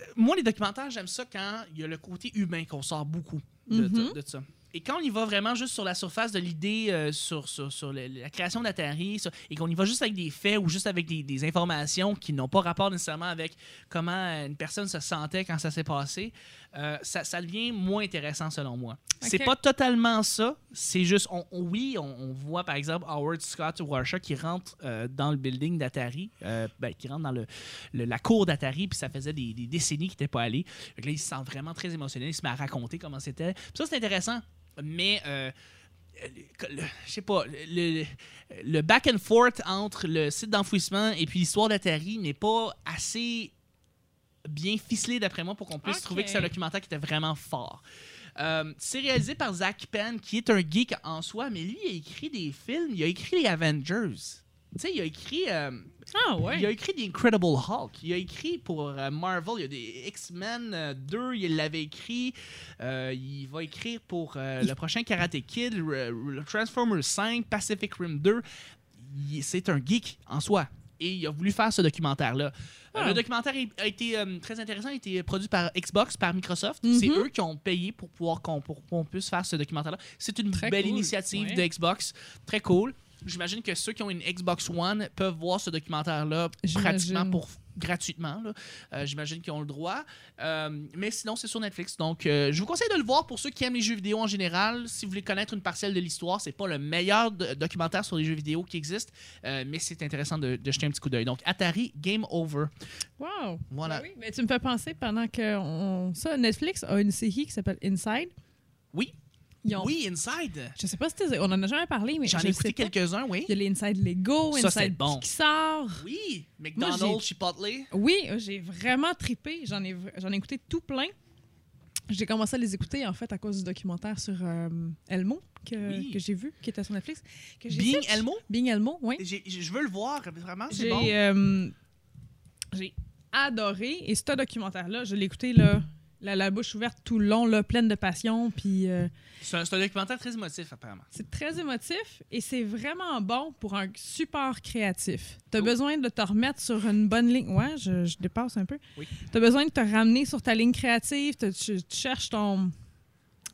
Speaker 1: Euh, Moi, les documentaires, j'aime ça quand il y a le côté humain qu'on sort beaucoup de,
Speaker 2: Mhm.
Speaker 1: de ça. Et quand on y va vraiment juste sur la surface de l'idée, euh, sur, sur, sur le- la création d'Atari, et qu'on y va juste avec des faits ou juste avec des, des informations qui n'ont pas rapport nécessairement avec comment une personne se sentait quand ça s'est passé, euh, ça, ça devient moins intéressant selon moi. C'est
Speaker 2: Ok.
Speaker 1: pas totalement ça, c'est juste, on, on- oui, on, on voit par exemple Howard Scott Warshaw qui rentre euh, dans le building d'Atari, euh, ben, qui rentre dans le, le- la cour d'Atari, puis ça faisait des, des décennies qu'il n'était pas allé. Là, il se sent vraiment très émotionnel, il se met à raconter comment c'était. Ça, c'est intéressant, mais je sais pas, le, le back and forth entre le site d'enfouissement et puis l'histoire d'Atari n'est pas assez bien ficelé d'après moi pour qu'on puisse trouver que c'est un documentaire qui était vraiment fort. Euh, c'est réalisé par Zach Penn, qui est un geek en soi, mais lui, il a écrit des films, il a écrit les Avengers. Tu sais, il a écrit, euh,
Speaker 2: Ah ouais.
Speaker 1: il a écrit The Incredible Hulk. Il a écrit pour euh, Marvel, il y a des X-Men euh, 2, il l'avait écrit. Euh, il va écrire pour euh, le prochain Karate Kid, le- Transformers 5, Pacific Rim 2. Il- C'est un geek en soi. Et il a voulu faire ce documentaire-là. Euh,
Speaker 2: Ah.
Speaker 1: Le documentaire a été euh, très intéressant. Il a été produit par Xbox, par Microsoft.
Speaker 2: Mhm.
Speaker 1: C'est eux qui ont payé pour pouvoir qu'on puisse faire ce documentaire-là. C'est une
Speaker 2: Très
Speaker 1: belle
Speaker 2: cool.
Speaker 1: initiative
Speaker 2: Ouais.
Speaker 1: de Xbox. Très cool. J'imagine que ceux qui ont une Xbox One peuvent voir ce documentaire-là pratiquement pour gratuitement. là. Euh, J'imagine qu'ils ont le droit. Euh, mais sinon, c'est sur Netflix. Donc, euh, je vous conseille de le voir pour ceux qui aiment les jeux vidéo en général. Si vous voulez connaître une parcelle de l'histoire, c'est pas le meilleur documentaire sur les jeux vidéo qui existe, euh, mais c'est intéressant de, de jeter un petit coup d'œil. Donc, Atari Game Over.
Speaker 2: Wow.
Speaker 1: Voilà.
Speaker 2: Ben oui, mais tu me fais penser pendant que on... ça, Netflix a une série qui s'appelle Inside.
Speaker 1: Oui.
Speaker 2: Ont-
Speaker 1: Oui, Inside.
Speaker 2: Je sais pas si on en a jamais parlé, mais
Speaker 1: J'en
Speaker 2: je
Speaker 1: ai écouté quelques-uns, oui.
Speaker 2: Il y a les Inside Lego,
Speaker 1: Ça,
Speaker 2: Inside
Speaker 1: bon.
Speaker 2: Pixar.
Speaker 1: Oui,
Speaker 2: Moi,
Speaker 1: McDonald's,
Speaker 2: j'ai-
Speaker 1: Chipotle.
Speaker 2: Oui, j'ai vraiment trippé. J'en ai, j'en ai écouté tout plein. J'ai commencé à les écouter en fait à cause du documentaire sur euh, Elmo que,
Speaker 1: Oui.
Speaker 2: que j'ai vu, qui était sur Netflix. Que
Speaker 1: Being
Speaker 2: fait-
Speaker 1: Elmo?
Speaker 2: Being Elmo, oui.
Speaker 1: Je veux le voir, vraiment, c'est bon.
Speaker 2: euh, j'ai adoré. Et ce documentaire-là, je l'ai écouté là, la, la bouche ouverte tout le long, là, pleine de passion. Puis euh,
Speaker 1: C'est un, documentaire très émotif, apparemment.
Speaker 2: c'est très émotif et c'est vraiment bon pour un support créatif. Tu as
Speaker 1: Oh.
Speaker 2: besoin de te remettre sur une bonne ligne. Ouais, je, je dépasse un peu.
Speaker 1: Oui.
Speaker 2: Tu as besoin de te ramener sur ta ligne créative. Tu, tu cherches ton.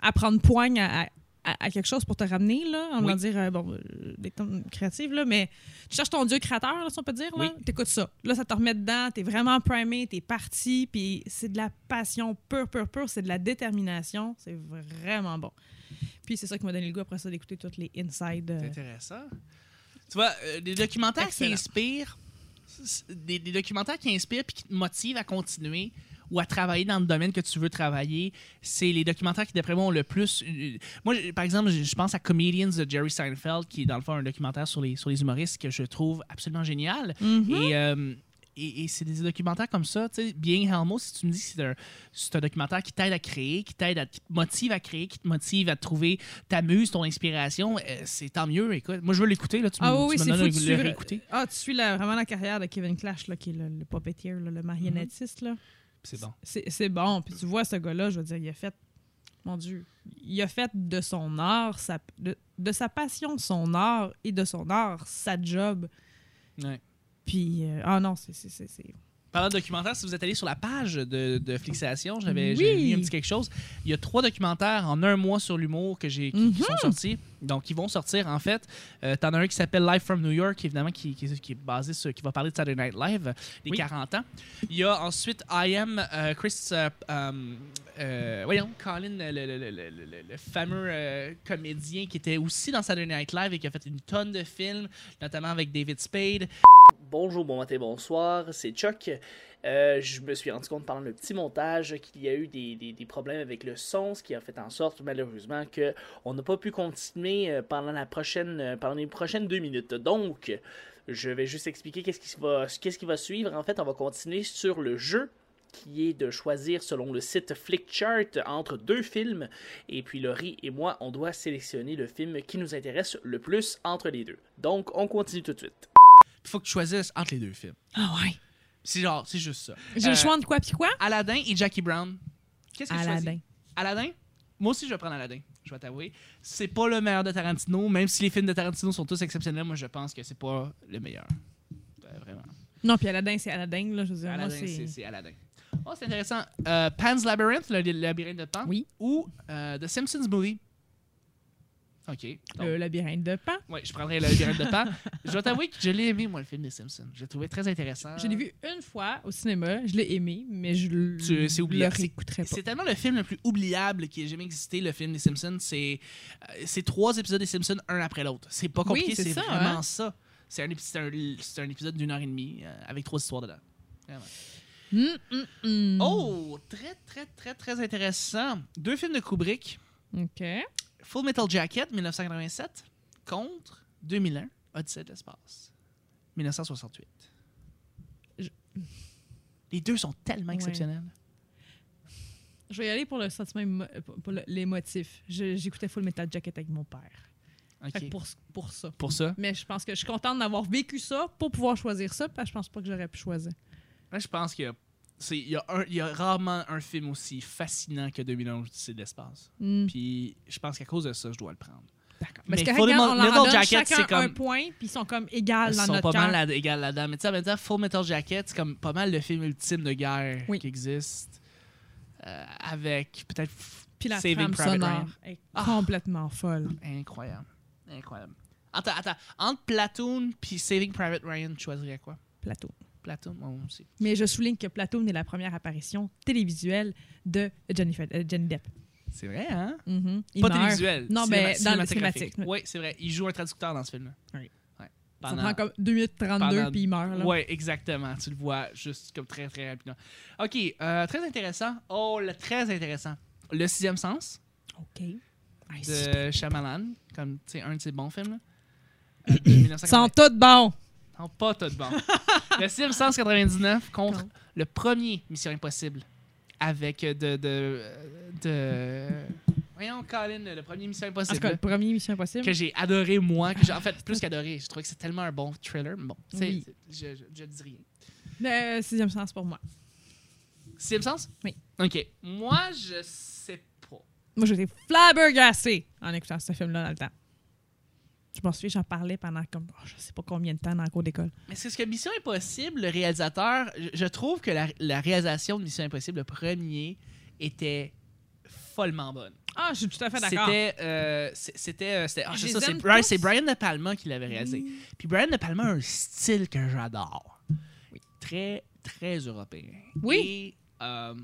Speaker 2: à prendre poigne à, à- à quelque chose pour te ramener, là. On
Speaker 1: Oui.
Speaker 2: va dire, euh, bon, euh, des termes créatifs, là, mais tu cherches ton Dieu créateur, là, si on peut dire, là.
Speaker 1: Oui.
Speaker 2: T'écoutes ça. Là, ça te remet dedans, t'es vraiment primé, t'es parti, puis c'est de la passion pure, pure, pure, c'est de la détermination. C'est vraiment bon. Puis c'est ça qui m'a donné le goût après ça d'écouter toutes les inside. euh,
Speaker 1: C'est intéressant. Tu vois, euh, des documentaires
Speaker 2: Excellent.
Speaker 1: qui inspirent, des, des documentaires qui inspirent puis qui te motivent à continuer ou à travailler dans le domaine que tu veux travailler, c'est les documentaires qui, d'après moi, ont le plus. euh, Moi, par exemple, je pense à Comedians de Jerry Seinfeld, qui est dans le fond un documentaire sur les, sur les humoristes que je trouve absolument génial.
Speaker 2: Mhm.
Speaker 1: Et, euh, et, et c'est des documentaires comme ça. Tu sais, Being Helmo, si tu me dis que c'est un, documentaire qui t'aide à créer, qui t'aide à, qui te motive à créer, qui te motive à trouver ta muse, ton inspiration, euh, c'est tant mieux. Écoute, moi, je veux l'écouter. Là, tu
Speaker 2: Ah
Speaker 1: me,
Speaker 2: oui, c'est fou.
Speaker 1: le,
Speaker 2: Tu
Speaker 1: le réécouter.
Speaker 2: Ah, tu suis la- vraiment la carrière de Kevin Clash, là, qui est le, le puppeteer, là, le marionnettiste. Là.
Speaker 1: C'est bon.
Speaker 2: C'est bon. Puis tu vois, ce gars-là, je veux dire, il a fait. Mon Dieu. Il a fait de son art, sa, de, de sa passion, son art, et de son art, sa job.
Speaker 1: Ouais.
Speaker 2: Puis, euh, ah non, c'est.
Speaker 1: Parlant de documentaires, si vous êtes allé sur la page de, de Flixation, j'avais
Speaker 2: Oui.
Speaker 1: mis un petit quelque chose. Il y a trois documentaires en un mois sur l'humour que j'ai qui, qui
Speaker 2: Mhm.
Speaker 1: sont sortis. Donc, ils vont sortir en fait. Euh, T'en as un qui s'appelle Live from New York, évidemment, qui, qui, qui est basé sur, qui va parler de Saturday Night Live, des
Speaker 2: Oui.
Speaker 1: 40 ans. Il y a ensuite I Am euh, Chris, euh, euh, euh, voyons, Colin, le, le- le- le- le- le- le fameux euh, comédien qui était aussi dans Saturday Night Live et qui a fait une tonne de films, notamment avec David Spade.
Speaker 3: Bonjour, bon matin, bonsoir, c'est Chuck. Euh, je me suis rendu compte pendant le petit montage qu'il y a eu des, des- des problèmes avec le son, ce qui a fait en sorte malheureusement que on n'a pas pu continuer euh, pendant la prochaine, euh, pendant les prochaines deux minutes. Donc, je vais juste expliquer qu'est-ce qui va, qu'est-ce qui va suivre. En fait, on va continuer sur le jeu qui est de choisir selon le site Flickchart entre deux films. Et puis Laurie et moi, on doit sélectionner le film qui nous intéresse le plus entre les deux. Donc, on continue tout de suite.
Speaker 1: Il faut que tu choisisses entre les deux films.
Speaker 2: Ah ouais.
Speaker 1: C'est genre, c'est juste ça.
Speaker 2: J'ai
Speaker 1: Euh,
Speaker 2: le choix de quoi puis quoi?
Speaker 1: Aladdin et Jackie Brown. Qu'est-ce que choisis?
Speaker 2: Aladdin.
Speaker 1: Aladdin? Moi aussi, je vais prendre Aladdin. Je vais t'avouer. C'est pas le meilleur de Tarantino, même si les films de Tarantino sont tous exceptionnels. Moi, je pense que c'est pas le meilleur. Euh, vraiment.
Speaker 2: Non, puis Aladdin, c'est Aladdin, là. Je veux dire,
Speaker 1: Aladdin, c'est Aladdin. Oh, c'est intéressant. Euh, Pan's Labyrinth, le, labyrinthe de Pan.
Speaker 2: Oui.
Speaker 1: Ou euh, The Simpsons Movie. OK. Donc,
Speaker 2: Le labyrinthe de Pan.
Speaker 1: ouais, je prendrais le labyrinthe de Pan. je dois t'avouer que je l'ai aimé, moi, le film des Simpsons. Je l'ai trouvé très intéressant.
Speaker 2: Je l'ai vu une fois au cinéma, je l'ai aimé, mais je le réécouterai pas.
Speaker 1: C'est tellement le film le plus oubliable qui ait jamais existé, le film des Simpsons. C'est euh, trois épisodes des Simpsons, un après l'autre. C'est pas compliqué,
Speaker 2: Oui, c'est
Speaker 1: vraiment
Speaker 2: hein?
Speaker 1: ça. C'est un, un, un épisode d'une heure et demie euh, avec trois histoires dedans. Vraiment.
Speaker 2: Hum, hum, hum.
Speaker 1: Oh, très, très, très, très intéressant. Deux films de Kubrick.
Speaker 2: OK.
Speaker 1: Full Metal Jacket, 1987, contre 2001, Odyssée de l'espace, 1968.
Speaker 2: Je-
Speaker 1: Les deux sont tellement
Speaker 2: Ouais.
Speaker 1: exceptionnels.
Speaker 2: Je vais y aller pour le sentiment, pour- pour le- les motifs. J'écoutais Full Metal Jacket avec mon père. Pour, pour ça.
Speaker 1: Pour ça,
Speaker 2: Mais je pense que je suis contente d'avoir vécu ça pour pouvoir choisir ça, parce que je pense pas que j'aurais pu choisir.
Speaker 1: Moi, je pense qu'il y a, il y, a un- il y a rarement un film aussi fascinant que 2001 Odyssée de l'espace. Puis je pense qu'à cause de ça, je dois le prendre.
Speaker 2: D'accord.
Speaker 1: Mais
Speaker 2: c'est
Speaker 1: Full
Speaker 2: correct,
Speaker 1: Metal-
Speaker 2: on
Speaker 1: Jacket, c'est comme-
Speaker 2: un point, puis ils sont comme égales
Speaker 1: Ils
Speaker 2: dans
Speaker 1: sont
Speaker 2: notre
Speaker 1: pas mal
Speaker 2: cœur.
Speaker 1: là- égal là-dedans. Mais tu sais, Full Metal Jacket, c'est comme pas mal le film ultime de guerre
Speaker 2: Oui.
Speaker 1: qui existe. Euh, avec peut-être
Speaker 2: Puis la
Speaker 1: Saving
Speaker 2: trame
Speaker 1: Private
Speaker 2: sonore
Speaker 1: Ryan.
Speaker 2: est
Speaker 1: Ah.
Speaker 2: complètement folle.
Speaker 1: Incroyable. Incroyable. Attends, attends. Entre Platoon puis Saving Private Ryan, tu choisirais quoi?
Speaker 2: Plateau.
Speaker 1: Platoon, moi aussi.
Speaker 2: Mais je souligne que Platoon est la première apparition télévisuelle de Johnny, euh, Johnny Depp.
Speaker 1: C'est vrai, hein?
Speaker 2: Mhm. Il
Speaker 1: pas
Speaker 2: meurt.
Speaker 1: télévisuel.
Speaker 2: Non, mais dans le cinématique.
Speaker 1: Oui, c'est vrai. Il joue un traducteur dans ce film-là.
Speaker 2: Oui.
Speaker 1: Ouais.
Speaker 2: Ça
Speaker 1: Pendant-
Speaker 2: prend comme 2 minutes 32
Speaker 1: pendant-
Speaker 2: puis il meurt. Là.
Speaker 1: Oui, exactement. Tu le vois juste comme très, très rapidement. OK, euh, très intéressant. Oh, le très intéressant. Le sixième sens
Speaker 2: OK.
Speaker 1: De Shyamalan, comme un de ses bons films. là. Euh, de 1980.
Speaker 2: Sont toutes bons.
Speaker 1: Non, pas tout bon. le sixième sens 99 contre
Speaker 2: Non.
Speaker 1: le premier Mission Impossible. Avec euh, de. de, de... Voyons, Colin, le premier Mission Impossible.
Speaker 2: cas, le premier Mission Impossible.
Speaker 1: que j'ai adoré moi, que en fait plus qu'adoré. Je trouvais que c'est tellement un bon thriller. Mais bon,
Speaker 2: Oui.
Speaker 1: je, je, je dis rien.
Speaker 2: Le sixième sens pour moi.
Speaker 1: Sixième sens?
Speaker 2: Oui.
Speaker 1: OK. Moi, je sais pas.
Speaker 2: Moi, j'étais flabbergassée en écoutant ce film-là dans le temps. Je m'en souviens, j'en parlais pendant comme oh, je sais pas combien de temps dans la cour d'école.
Speaker 1: Mais c'est ce que Mission Impossible, le réalisateur, je, je trouve que la, la réalisation de Mission Impossible, le premier, était follement bonne.
Speaker 2: Ah, je suis tout à fait d'accord.
Speaker 1: C'était. euh, c'est- c'était. c'est ça, Brian, De Palma qui l'avait réalisé. Puis Brian De Palma a un style que j'adore. Très, très européen.
Speaker 2: Oui.
Speaker 1: Et euh,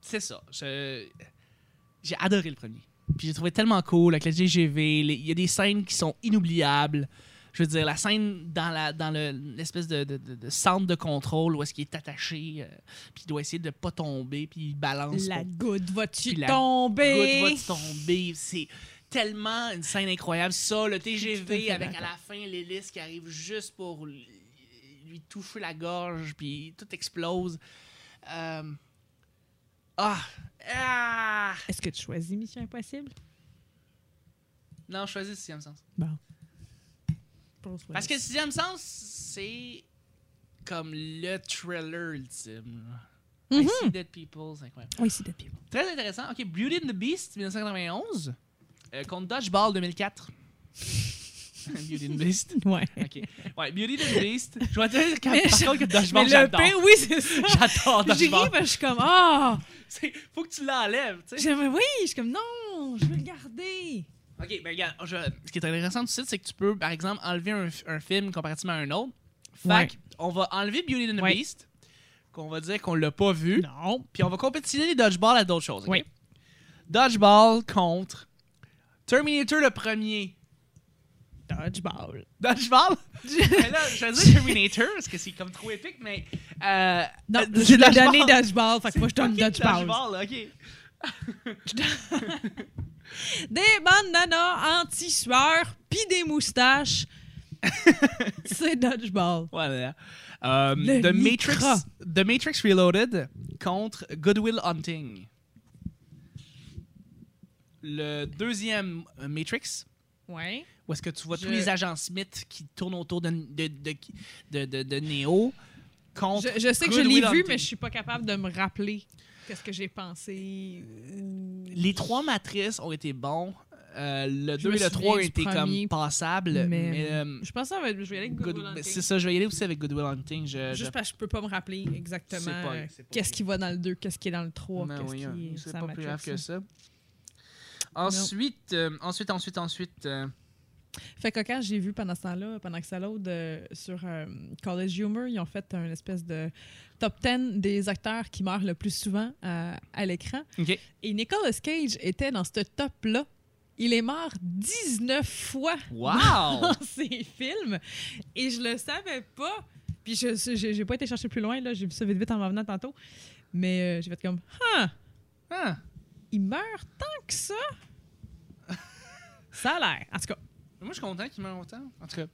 Speaker 1: c'est ça. J'ai adoré le premier. Puis j'ai trouvé tellement cool avec le les- Il y a des scènes qui sont inoubliables. Je veux dire, la scène dans la dans le- l'espèce de, de, de- de centre de contrôle où est-ce qu'il est attaché, euh, puis il doit essayer de pas tomber, puis il balance.
Speaker 2: La
Speaker 1: pour-
Speaker 2: goutte va-tu
Speaker 1: Puis la
Speaker 2: tomber?
Speaker 1: goutte va tomber? C'est tellement une scène incroyable. Ça, le TGV avec à la fin l'hélice qui arrive juste pour lui lui toucher la gorge, puis tout explose. Euh, Ah! Ah!
Speaker 2: Est-ce que tu choisis Mission Impossible?
Speaker 1: Non, je choisis le sixième sens.
Speaker 2: Bon.
Speaker 1: Parce que le sixième sens, c'est comme le thriller ultime. là. I
Speaker 2: Mhm.
Speaker 1: see dead people, c'est incroyable.
Speaker 2: Oui, c'est depuis.
Speaker 1: Très intéressant. OK, Beauty and the Beast, 1991, euh, contre Dodgeball 2004. Beauty and the Beast.
Speaker 2: Ouais.
Speaker 1: OK. Ouais, Beauty and the Beast. Je vais te dire, par contre, que
Speaker 2: Mais
Speaker 1: Dodgeball,
Speaker 2: le
Speaker 1: j'adore.
Speaker 2: pain, oui, c'est ça.
Speaker 1: J'adore
Speaker 2: ris
Speaker 1: Dodgeball.
Speaker 2: parce que je suis comme, ah!
Speaker 1: C'est- Faut que tu l'enlèves, tu sais.
Speaker 2: Oui, je suis comme, non, je veux le garder.
Speaker 1: OK, ben regarde, je- ce qui est intéressant du site, c'est que tu peux, par exemple, enlever un, un film comparativement à un autre. Fait
Speaker 2: Ouais.
Speaker 1: on va enlever Beauty and the
Speaker 2: Ouais.
Speaker 1: Beast, qu'on va dire qu'on l'a pas vu,
Speaker 2: Non.
Speaker 1: puis on va compétitionner les Dodgeball à d'autres choses.
Speaker 2: Oui.
Speaker 1: Dodgeball contre Terminator le premier.
Speaker 2: Dodgeball.
Speaker 1: Dodgeball? Mais là, je vais dire Terminator parce que c'est comme trop épique, mais. Euh,
Speaker 2: Non,
Speaker 1: euh,
Speaker 2: je
Speaker 1: c'est
Speaker 2: l'ai
Speaker 1: Dodgeball.
Speaker 2: donné Dodgeball, fait que moi je donne
Speaker 1: Ok,
Speaker 2: Dodgeball.
Speaker 1: Dodgeball, ok.
Speaker 2: Des bandanas anti-sueur, pis des moustaches. c'est Dodgeball.
Speaker 1: Voilà. Euh,
Speaker 2: Le
Speaker 1: The. Matrix, The Matrix Reloaded contre Goodwill Hunting. Le deuxième Matrix,
Speaker 2: Ouais.
Speaker 1: Où est-ce que tu vois
Speaker 2: Je-
Speaker 1: tous les agents Smith qui tournent autour de, de, de, de, Neo contre
Speaker 2: Je, je sais que je l'ai vu, mais je suis pas capable de me rappeler qu'est-ce que j'ai pensé.
Speaker 1: Les trois matrices ont été bons. Euh, le
Speaker 2: Je
Speaker 1: 2
Speaker 2: me
Speaker 1: et le
Speaker 2: souviens
Speaker 1: 3 ont
Speaker 2: du
Speaker 1: été
Speaker 2: premier,
Speaker 1: comme passables. Mais,
Speaker 2: mais-
Speaker 1: euh,
Speaker 2: Je pense que je vais y aller avec
Speaker 1: Good-
Speaker 2: Goodwill Hunting.
Speaker 1: c'est ça, je vais y aller aussi avec Goodwill Hunting. Je,
Speaker 2: Juste
Speaker 1: je-
Speaker 2: parce que je peux pas me rappeler exactement euh, qu'est-ce
Speaker 1: pire.
Speaker 2: qui va dans le 2, qu'est-ce qui est dans le 3,
Speaker 1: Ben
Speaker 2: qu'est-ce
Speaker 1: oui,
Speaker 2: qui est
Speaker 1: c'est pas plus grave que
Speaker 2: ça.
Speaker 1: ça. Ensuite, euh, ensuite, ensuite, ensuite. Euh,
Speaker 2: Fait cocasse, j'ai vu pendant ce temps-là, pendant que ça load euh, sur euh, College Humor, ils ont fait un espèce de top 10 des acteurs qui meurent le plus souvent à, à l'écran. Et Nicolas Cage était dans ce top-là. Il est mort 19 fois
Speaker 1: Wow!
Speaker 2: dans ses films et je le savais pas. Puis je j'ai pas été chercher plus loin j'ai vu ça vite vite en revenant tantôt. Mais euh, j'ai fait comme ah,
Speaker 1: Ah,
Speaker 2: il meurt tant que ça? ça a l'air. En tout cas,
Speaker 1: moi, je suis content qu'il meure autant. En tout cas,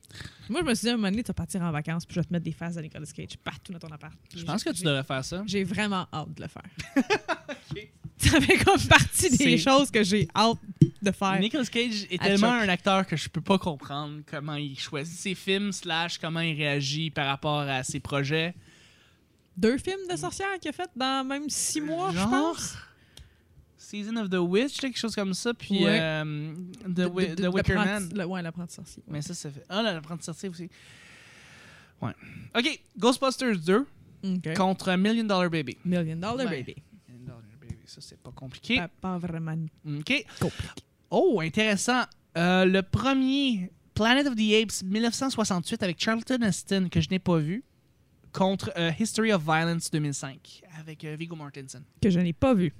Speaker 2: moi je me suis dit à un moment donné, tu vas partir en vacances puis je vais te mettre des faces de Nicolas Cage partout dans ton appart.
Speaker 1: je pense que tu devrais faire ça.
Speaker 2: J'ai vraiment hâte de le faire. Ça fait comme partie des choses que j'ai hâte de faire.
Speaker 1: Nicolas Cage est tellement
Speaker 2: choc.
Speaker 1: un acteur que je peux pas comprendre comment il choisit ses films, slash comment il réagit par rapport à ses projets.
Speaker 2: Deux films de sorcières qu'il a fait dans même six mois, je pense.
Speaker 1: Season of the Witch, quelque chose comme ça, puis
Speaker 2: Ouais.
Speaker 1: euh, The,
Speaker 2: De-
Speaker 1: Wi-
Speaker 2: de-
Speaker 1: The Wicker Man.
Speaker 2: le- ouais, l'apprenti sorcier.
Speaker 1: Mais ça, ça fait. Ah, l'apprenti sorcier aussi. Ouais. OK, Ghostbusters 2
Speaker 2: Ok.
Speaker 1: contre Million Dollar Baby.
Speaker 2: Million Dollar
Speaker 1: Ouais.
Speaker 2: Baby.
Speaker 1: Million Dollar Baby, ça, c'est pas compliqué.
Speaker 2: Pas, pas vraiment
Speaker 1: OK.
Speaker 2: compliqué.
Speaker 1: Oh, intéressant. Euh, le premier, Planet of the Apes 1968 avec Charlton Heston, que je n'ai pas vu, contre euh, History of Violence 2005 avec euh, Viggo Mortensen.
Speaker 2: Que je n'ai pas vu.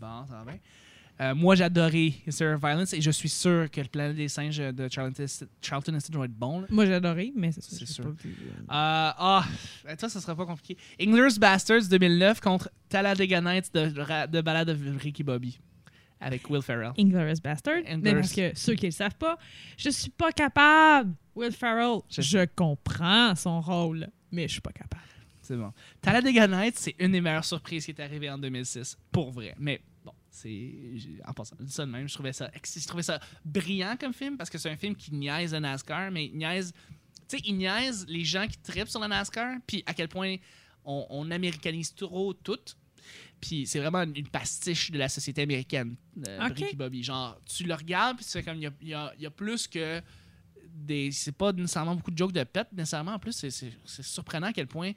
Speaker 1: Bon, ça va bien. Euh, moi, History of Violence et je suis sûr que le Planète des singes de Charlton Heston, doit être bon. là.
Speaker 2: Moi, j'ai adoré, mais c'est
Speaker 1: sûr.
Speaker 2: pas euh.
Speaker 1: Euh, Ah, ben, toi, ça sera pas compliqué. Inglourious Bastards 2009 contre Talladega Nights de, de Ballade de Ricky Bobby avec Will Ferrell.
Speaker 2: Inglourious Bastard. Mais parce que ceux qui ne le savent pas, je suis pas capable. Will Ferrell,
Speaker 1: Je
Speaker 2: je, comprends son rôle, mais je suis pas capable.
Speaker 1: C'est bon. Talladega Nights, c'est une des meilleures surprises qui est arrivée en 2006. Pour vrai. Mais bon, c'est. En passant, je dis ça de même, je trouvais ça, je trouvais ça brillant comme film parce que c'est un film qui niaise le NASCAR, mais il niaise. Tu sais, il niaise les gens qui tripent sur le NASCAR, puis à quel point on, on américanise trop tout. Puis c'est vraiment une, une pastiche de la société américaine, euh,
Speaker 2: Ok.
Speaker 1: Ricky Bobby. Genre, tu le regardes, puis c'est comme, il y a, y a- il y a plus que des. C'est pas nécessairement beaucoup de jokes de pète, nécessairement. En plus, c'est surprenant à quel point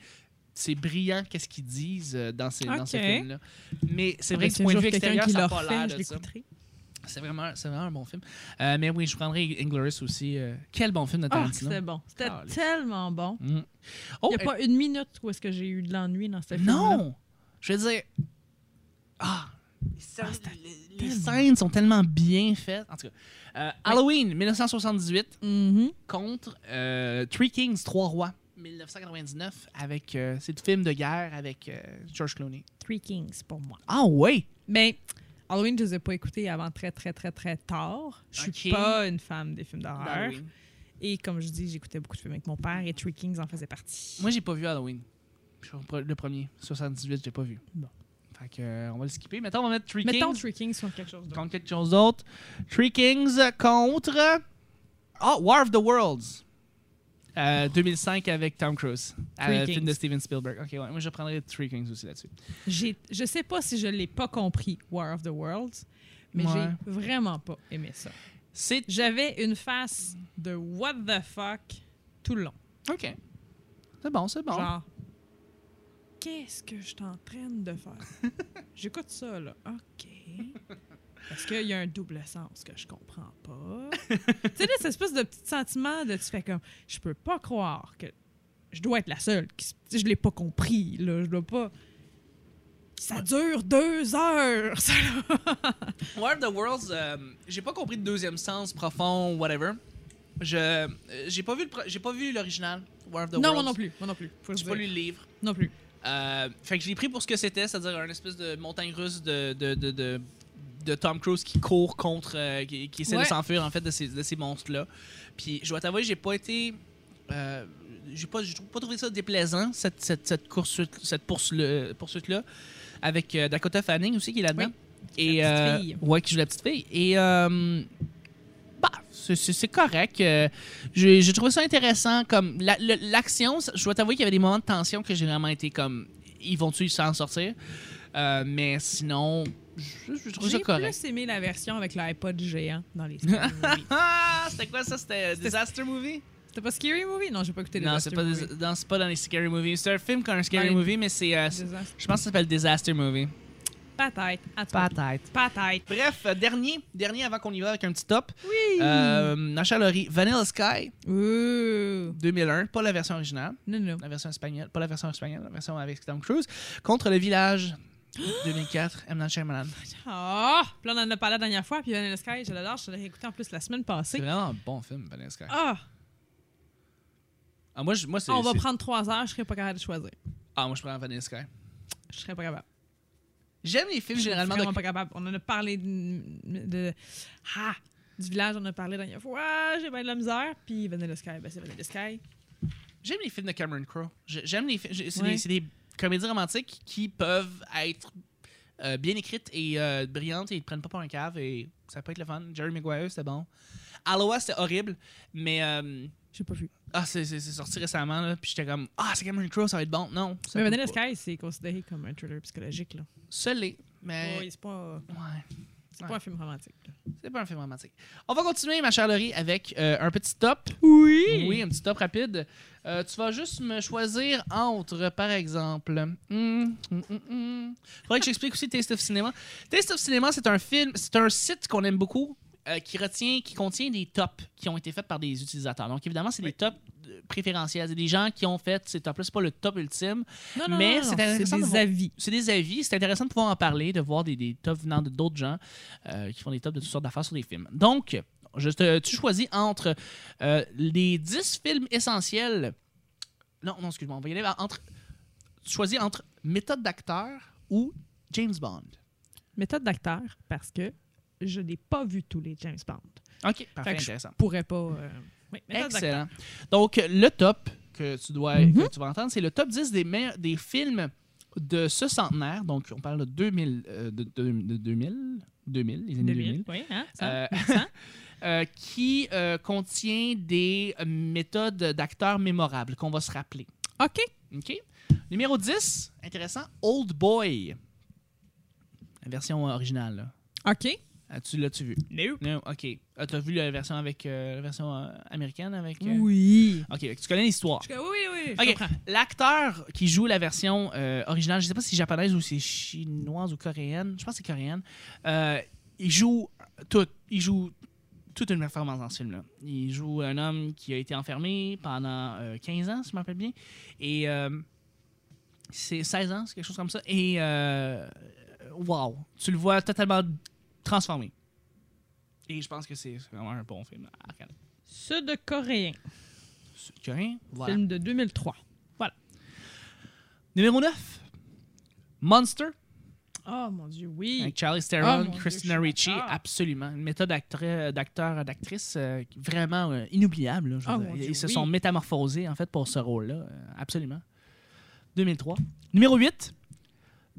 Speaker 1: c'est brillant qu'est-ce qu'ils disent euh, dans ces, dans ces films-là. Mais c'est vrai que du
Speaker 2: un
Speaker 1: point de vue extérieur,
Speaker 2: qui
Speaker 1: ça n'a pas l'air de ça. C'est vraiment, un bon film. Euh, mais oui, je prendrais Inglorious aussi. euh, quel bon film de
Speaker 2: Ah,
Speaker 1: Tarantino.
Speaker 2: c'était bon. C'était
Speaker 1: Ah,
Speaker 2: tellement bon.
Speaker 1: Mm. Oh,
Speaker 2: Il n'y a
Speaker 1: euh,
Speaker 2: pas une minute où est-ce que j'ai eu de l'ennui dans ce film
Speaker 1: non! Je veux dire... Ah!
Speaker 2: Ah,
Speaker 1: les, scènes sont tellement bien faites. En tout cas, Halloween 1978
Speaker 2: Mhm.
Speaker 1: contre Three Kings, Trois Rois 1999 avec euh, c'est le film de guerre avec euh, George Clooney.
Speaker 2: Three Kings pour moi.
Speaker 1: Ah ouais.
Speaker 2: Mais Halloween, je les ai pas écoutés avant très, très, très, très tard. Je suis
Speaker 1: Ok.
Speaker 2: pas une fan des films d'horreur.
Speaker 1: Halloween.
Speaker 2: Et comme je dis, j'écoutais beaucoup de films avec mon père et Three Kings en faisait partie.
Speaker 1: Moi j'ai pas vu Halloween. Je suis Le premier 78 j'ai pas vu.
Speaker 2: Bon.
Speaker 1: Fait que euh, on va le skipper. Mettons on va mettre Three
Speaker 2: Mettons
Speaker 1: Kings
Speaker 2: Three Kings sur quelque chose d'autre.
Speaker 1: contre quelque chose d'autre. Three Kings contre Ah War of the Worlds. Euh, 2005 avec Tom Cruise.
Speaker 2: Three
Speaker 1: Euh, film de Steven Spielberg. Ok, ouais, moi je prendrais Three Kings aussi là-dessus.
Speaker 2: Je sais pas si je l'ai pas compris, War of the Worlds, mais
Speaker 1: Ouais.
Speaker 2: j'ai vraiment pas aimé ça. J'avais une face de what the fuck tout le long.
Speaker 1: OK. C'est bon, c'est bon.
Speaker 2: Genre, qu'est-ce que je suis en train de faire? J'écoute ça, là. OK. Parce qu'il y a un double sens que je comprends pas. tu sais, là, cette espèce de petit sentiment de tu fais comme, je peux pas croire que je dois être la seule. Qui, s- tu sais, je l'ai pas compris, là. Je dois pas. Ça dure deux heures, ça, là.
Speaker 1: War of the Worlds, euh, j'ai pas compris le deuxième sens profond, whatever. Je euh, j'ai pas vu le pro- j'ai pas vu l'original War of the
Speaker 2: Non,
Speaker 1: Worlds.
Speaker 2: moi non plus. Moi non plus.
Speaker 1: J'ai pas lu le livre.
Speaker 2: Non plus.
Speaker 1: Euh, fait que je l'ai pris pour ce que c'était, c'est-à-dire un espèce de montagne russe de, de, de, de, de Tom Cruise qui court contre, euh, qui, qui essaie
Speaker 2: Ouais.
Speaker 1: de s'enfuir en fait de ces, de ces monstres-là. Puis je dois t'avouer, j'ai pas été. Euh, j'ai pas, j'ai pas trouvé ça déplaisant, cette, cette, cette course cette poursuite, poursuite-là, avec euh, Dakota Fanning aussi qui est là-dedans. Et,
Speaker 2: La petite
Speaker 1: euh,
Speaker 2: fille.
Speaker 1: Ouais, qui joue la petite fille. Et. Bah, c'est- correct. Euh, j'ai trouvé ça intéressant. Comme l'action, je dois t'avouer qu'il y avait des moments de tension que j'ai vraiment été comme. Ils vont-tu s'en sortir? Euh, mais sinon, je, je
Speaker 2: J'ai plus aimé la version avec l'iPod géant dans les.
Speaker 1: Ah, c'était quoi ça? C'était euh,
Speaker 2: C'était-
Speaker 1: Disaster Movie?
Speaker 2: C'était pas Scary Movie? Non, j'ai pas écouté
Speaker 1: Non,
Speaker 2: Disaster
Speaker 1: c'est pas,
Speaker 2: Movie.
Speaker 1: des- non, c'est pas dans les Scary Movies. C'est un film comme un Scary
Speaker 2: Dans les-
Speaker 1: Movie, mais c'est. euh, je pense que ça s'appelle Disaster Movie.
Speaker 2: Peut-être.
Speaker 1: Peut-être.
Speaker 2: Peut-être.
Speaker 1: Bref, euh, dernier, dernier avant qu'on y va avec un petit top.
Speaker 2: Oui.
Speaker 1: Euh, Nacha Vanilla Sky,
Speaker 2: Ouh.
Speaker 1: 2001, pas la version originale,
Speaker 2: Non, non.
Speaker 1: la version espagnole, pas la version espagnole, la version avec Tom Cruise, contre Le Village, 2004, M. Night Shyamalan.
Speaker 2: Ah! Puis là, on en a parlé la dernière fois, puis Vanilla Sky, je l'adore. Je l'ai écouté en plus la semaine
Speaker 1: C'est
Speaker 2: passée.
Speaker 1: vraiment un bon film, Vanilla Sky.
Speaker 2: Ah!
Speaker 1: Ah, moi, je, moi, c'est,
Speaker 2: On va
Speaker 1: c'est-
Speaker 2: prendre trois heures, je serais pas capable de choisir.
Speaker 1: ah, moi, je prends Vanilla Sky.
Speaker 2: Je serais pas capable.
Speaker 1: J'aime les films
Speaker 2: Je
Speaker 1: généralement de
Speaker 2: vraiment pas capable. On en a parlé de, de- ah, du village, on en a parlé la dernière fois. J'ai bien de la misère. Puis Vanilla Sky, ben c'est Vanilla Sky.
Speaker 1: J'aime les films de Cameron Crowe. J'ai- J'aime les films. C'est
Speaker 2: Ouais.
Speaker 1: des, c'est des comédies romantiques qui peuvent être euh, bien écrites et euh, brillantes et ils te prennent pas pour un cave et ça peut être le fun. Jerry Maguire, c'était bon. Aloha, c'était horrible, mais euh,
Speaker 2: J'ai pas vu.
Speaker 1: ah, c'est sorti récemment là, puis j'étais comme ah, c'est Cameron Crowe, ça va être bon. Non,
Speaker 2: Mais Vanilla. Sky, c'est considéré comme un thriller psychologique. là.
Speaker 1: L'est, mais
Speaker 2: Ouais, c'est pas,
Speaker 1: ouais,
Speaker 2: c'est
Speaker 1: Ouais.
Speaker 2: pas un film romantique.
Speaker 1: c'est pas un film romantique. On va continuer, ma chère Laurie, avec euh, un petit top.
Speaker 2: Oui!
Speaker 1: Oui, un petit top rapide. Euh, tu vas juste me choisir entre, par exemple. Hum, hum, hum, hum. Faudrait que j'explique aussi Taste of Cinema. Taste of Cinema, c'est un film, c'est un site qu'on aime beaucoup. Euh, qui retient, qui contient des tops qui ont été faits par des utilisateurs. Donc évidemment, c'est des tops euh, préférentiels. C'est des gens qui ont fait ces tops-là. C'est pas le top ultime,
Speaker 2: Non, non,
Speaker 1: Mais c'est intéressant
Speaker 2: des avis.
Speaker 1: c'est des avis. C'est intéressant de pouvoir en parler, de voir des, des tops venant de d'autres gens euh, qui font des tops de toutes sortes d'affaires sur des films. Donc, je te- tu choisis entre euh, les 10 films essentiels. Non, non, excuse-moi, on va y aller entre. Tu choisis entre méthode d'acteur ou James Bond.
Speaker 2: Méthode d'acteur, parce que je n'ai pas vu tous les James Bond.
Speaker 1: OK, parfait,
Speaker 2: Fait que je
Speaker 1: intéressant.
Speaker 2: pourrais pas. euh, Oui.
Speaker 1: Excellent. Donc, le top que tu dois
Speaker 2: Mhm.
Speaker 1: que tu vas entendre, c'est le top 10 des, meilleurs- des films de ce centenaire. Donc, on parle de 2000, euh, de, de- de 2000, 2000, les années 2000.
Speaker 2: 2000. Oui, hein? ça,
Speaker 1: Euh,
Speaker 2: 100.
Speaker 1: euh, qui contient des méthodes d'acteurs mémorables qu'on va se rappeler.
Speaker 2: OK.
Speaker 1: OK? Numéro 10, intéressant, Old Boy. La version originale. là.
Speaker 2: OK.
Speaker 1: As-tu l'as-tu vu?
Speaker 2: Nope.
Speaker 1: Non, OK. Ah, T'as vu la version avec euh, la version euh, américaine avec. euh,
Speaker 2: Oui.
Speaker 1: OK, tu connais l'histoire.
Speaker 2: Oui, oui, oui.
Speaker 1: L'acteur qui joue la version euh, originale, je sais pas si c'est japonaise ou c'est chinoise ou coréenne, je pense que c'est coréenne, il joue tout, il joue toute une performance dans ce film-là. Il joue un homme qui a été enfermé pendant euh, 15 ans, si je me rappelle bien, et c'est 16 ans, c'est quelque chose comme ça, et wow. Tu le vois totalement transformé. Et je pense que c'est vraiment un bon film à regarder.
Speaker 2: Sud-coréen.
Speaker 1: Coréen, voilà.
Speaker 2: Film de 2003.
Speaker 1: Numéro 9. Monster,
Speaker 2: Oh mon Dieu, oui.
Speaker 1: avec Charlie
Speaker 2: Ah,
Speaker 1: Theron, Christina Ricci. Absolument. Une méthode d'acteur, d'actrice euh, vraiment euh, inoubliable. là,
Speaker 2: Dieu,
Speaker 1: Ils se sont métamorphosés, en fait, pour ce rôle-là. euh, absolument. 2003. Numéro 8.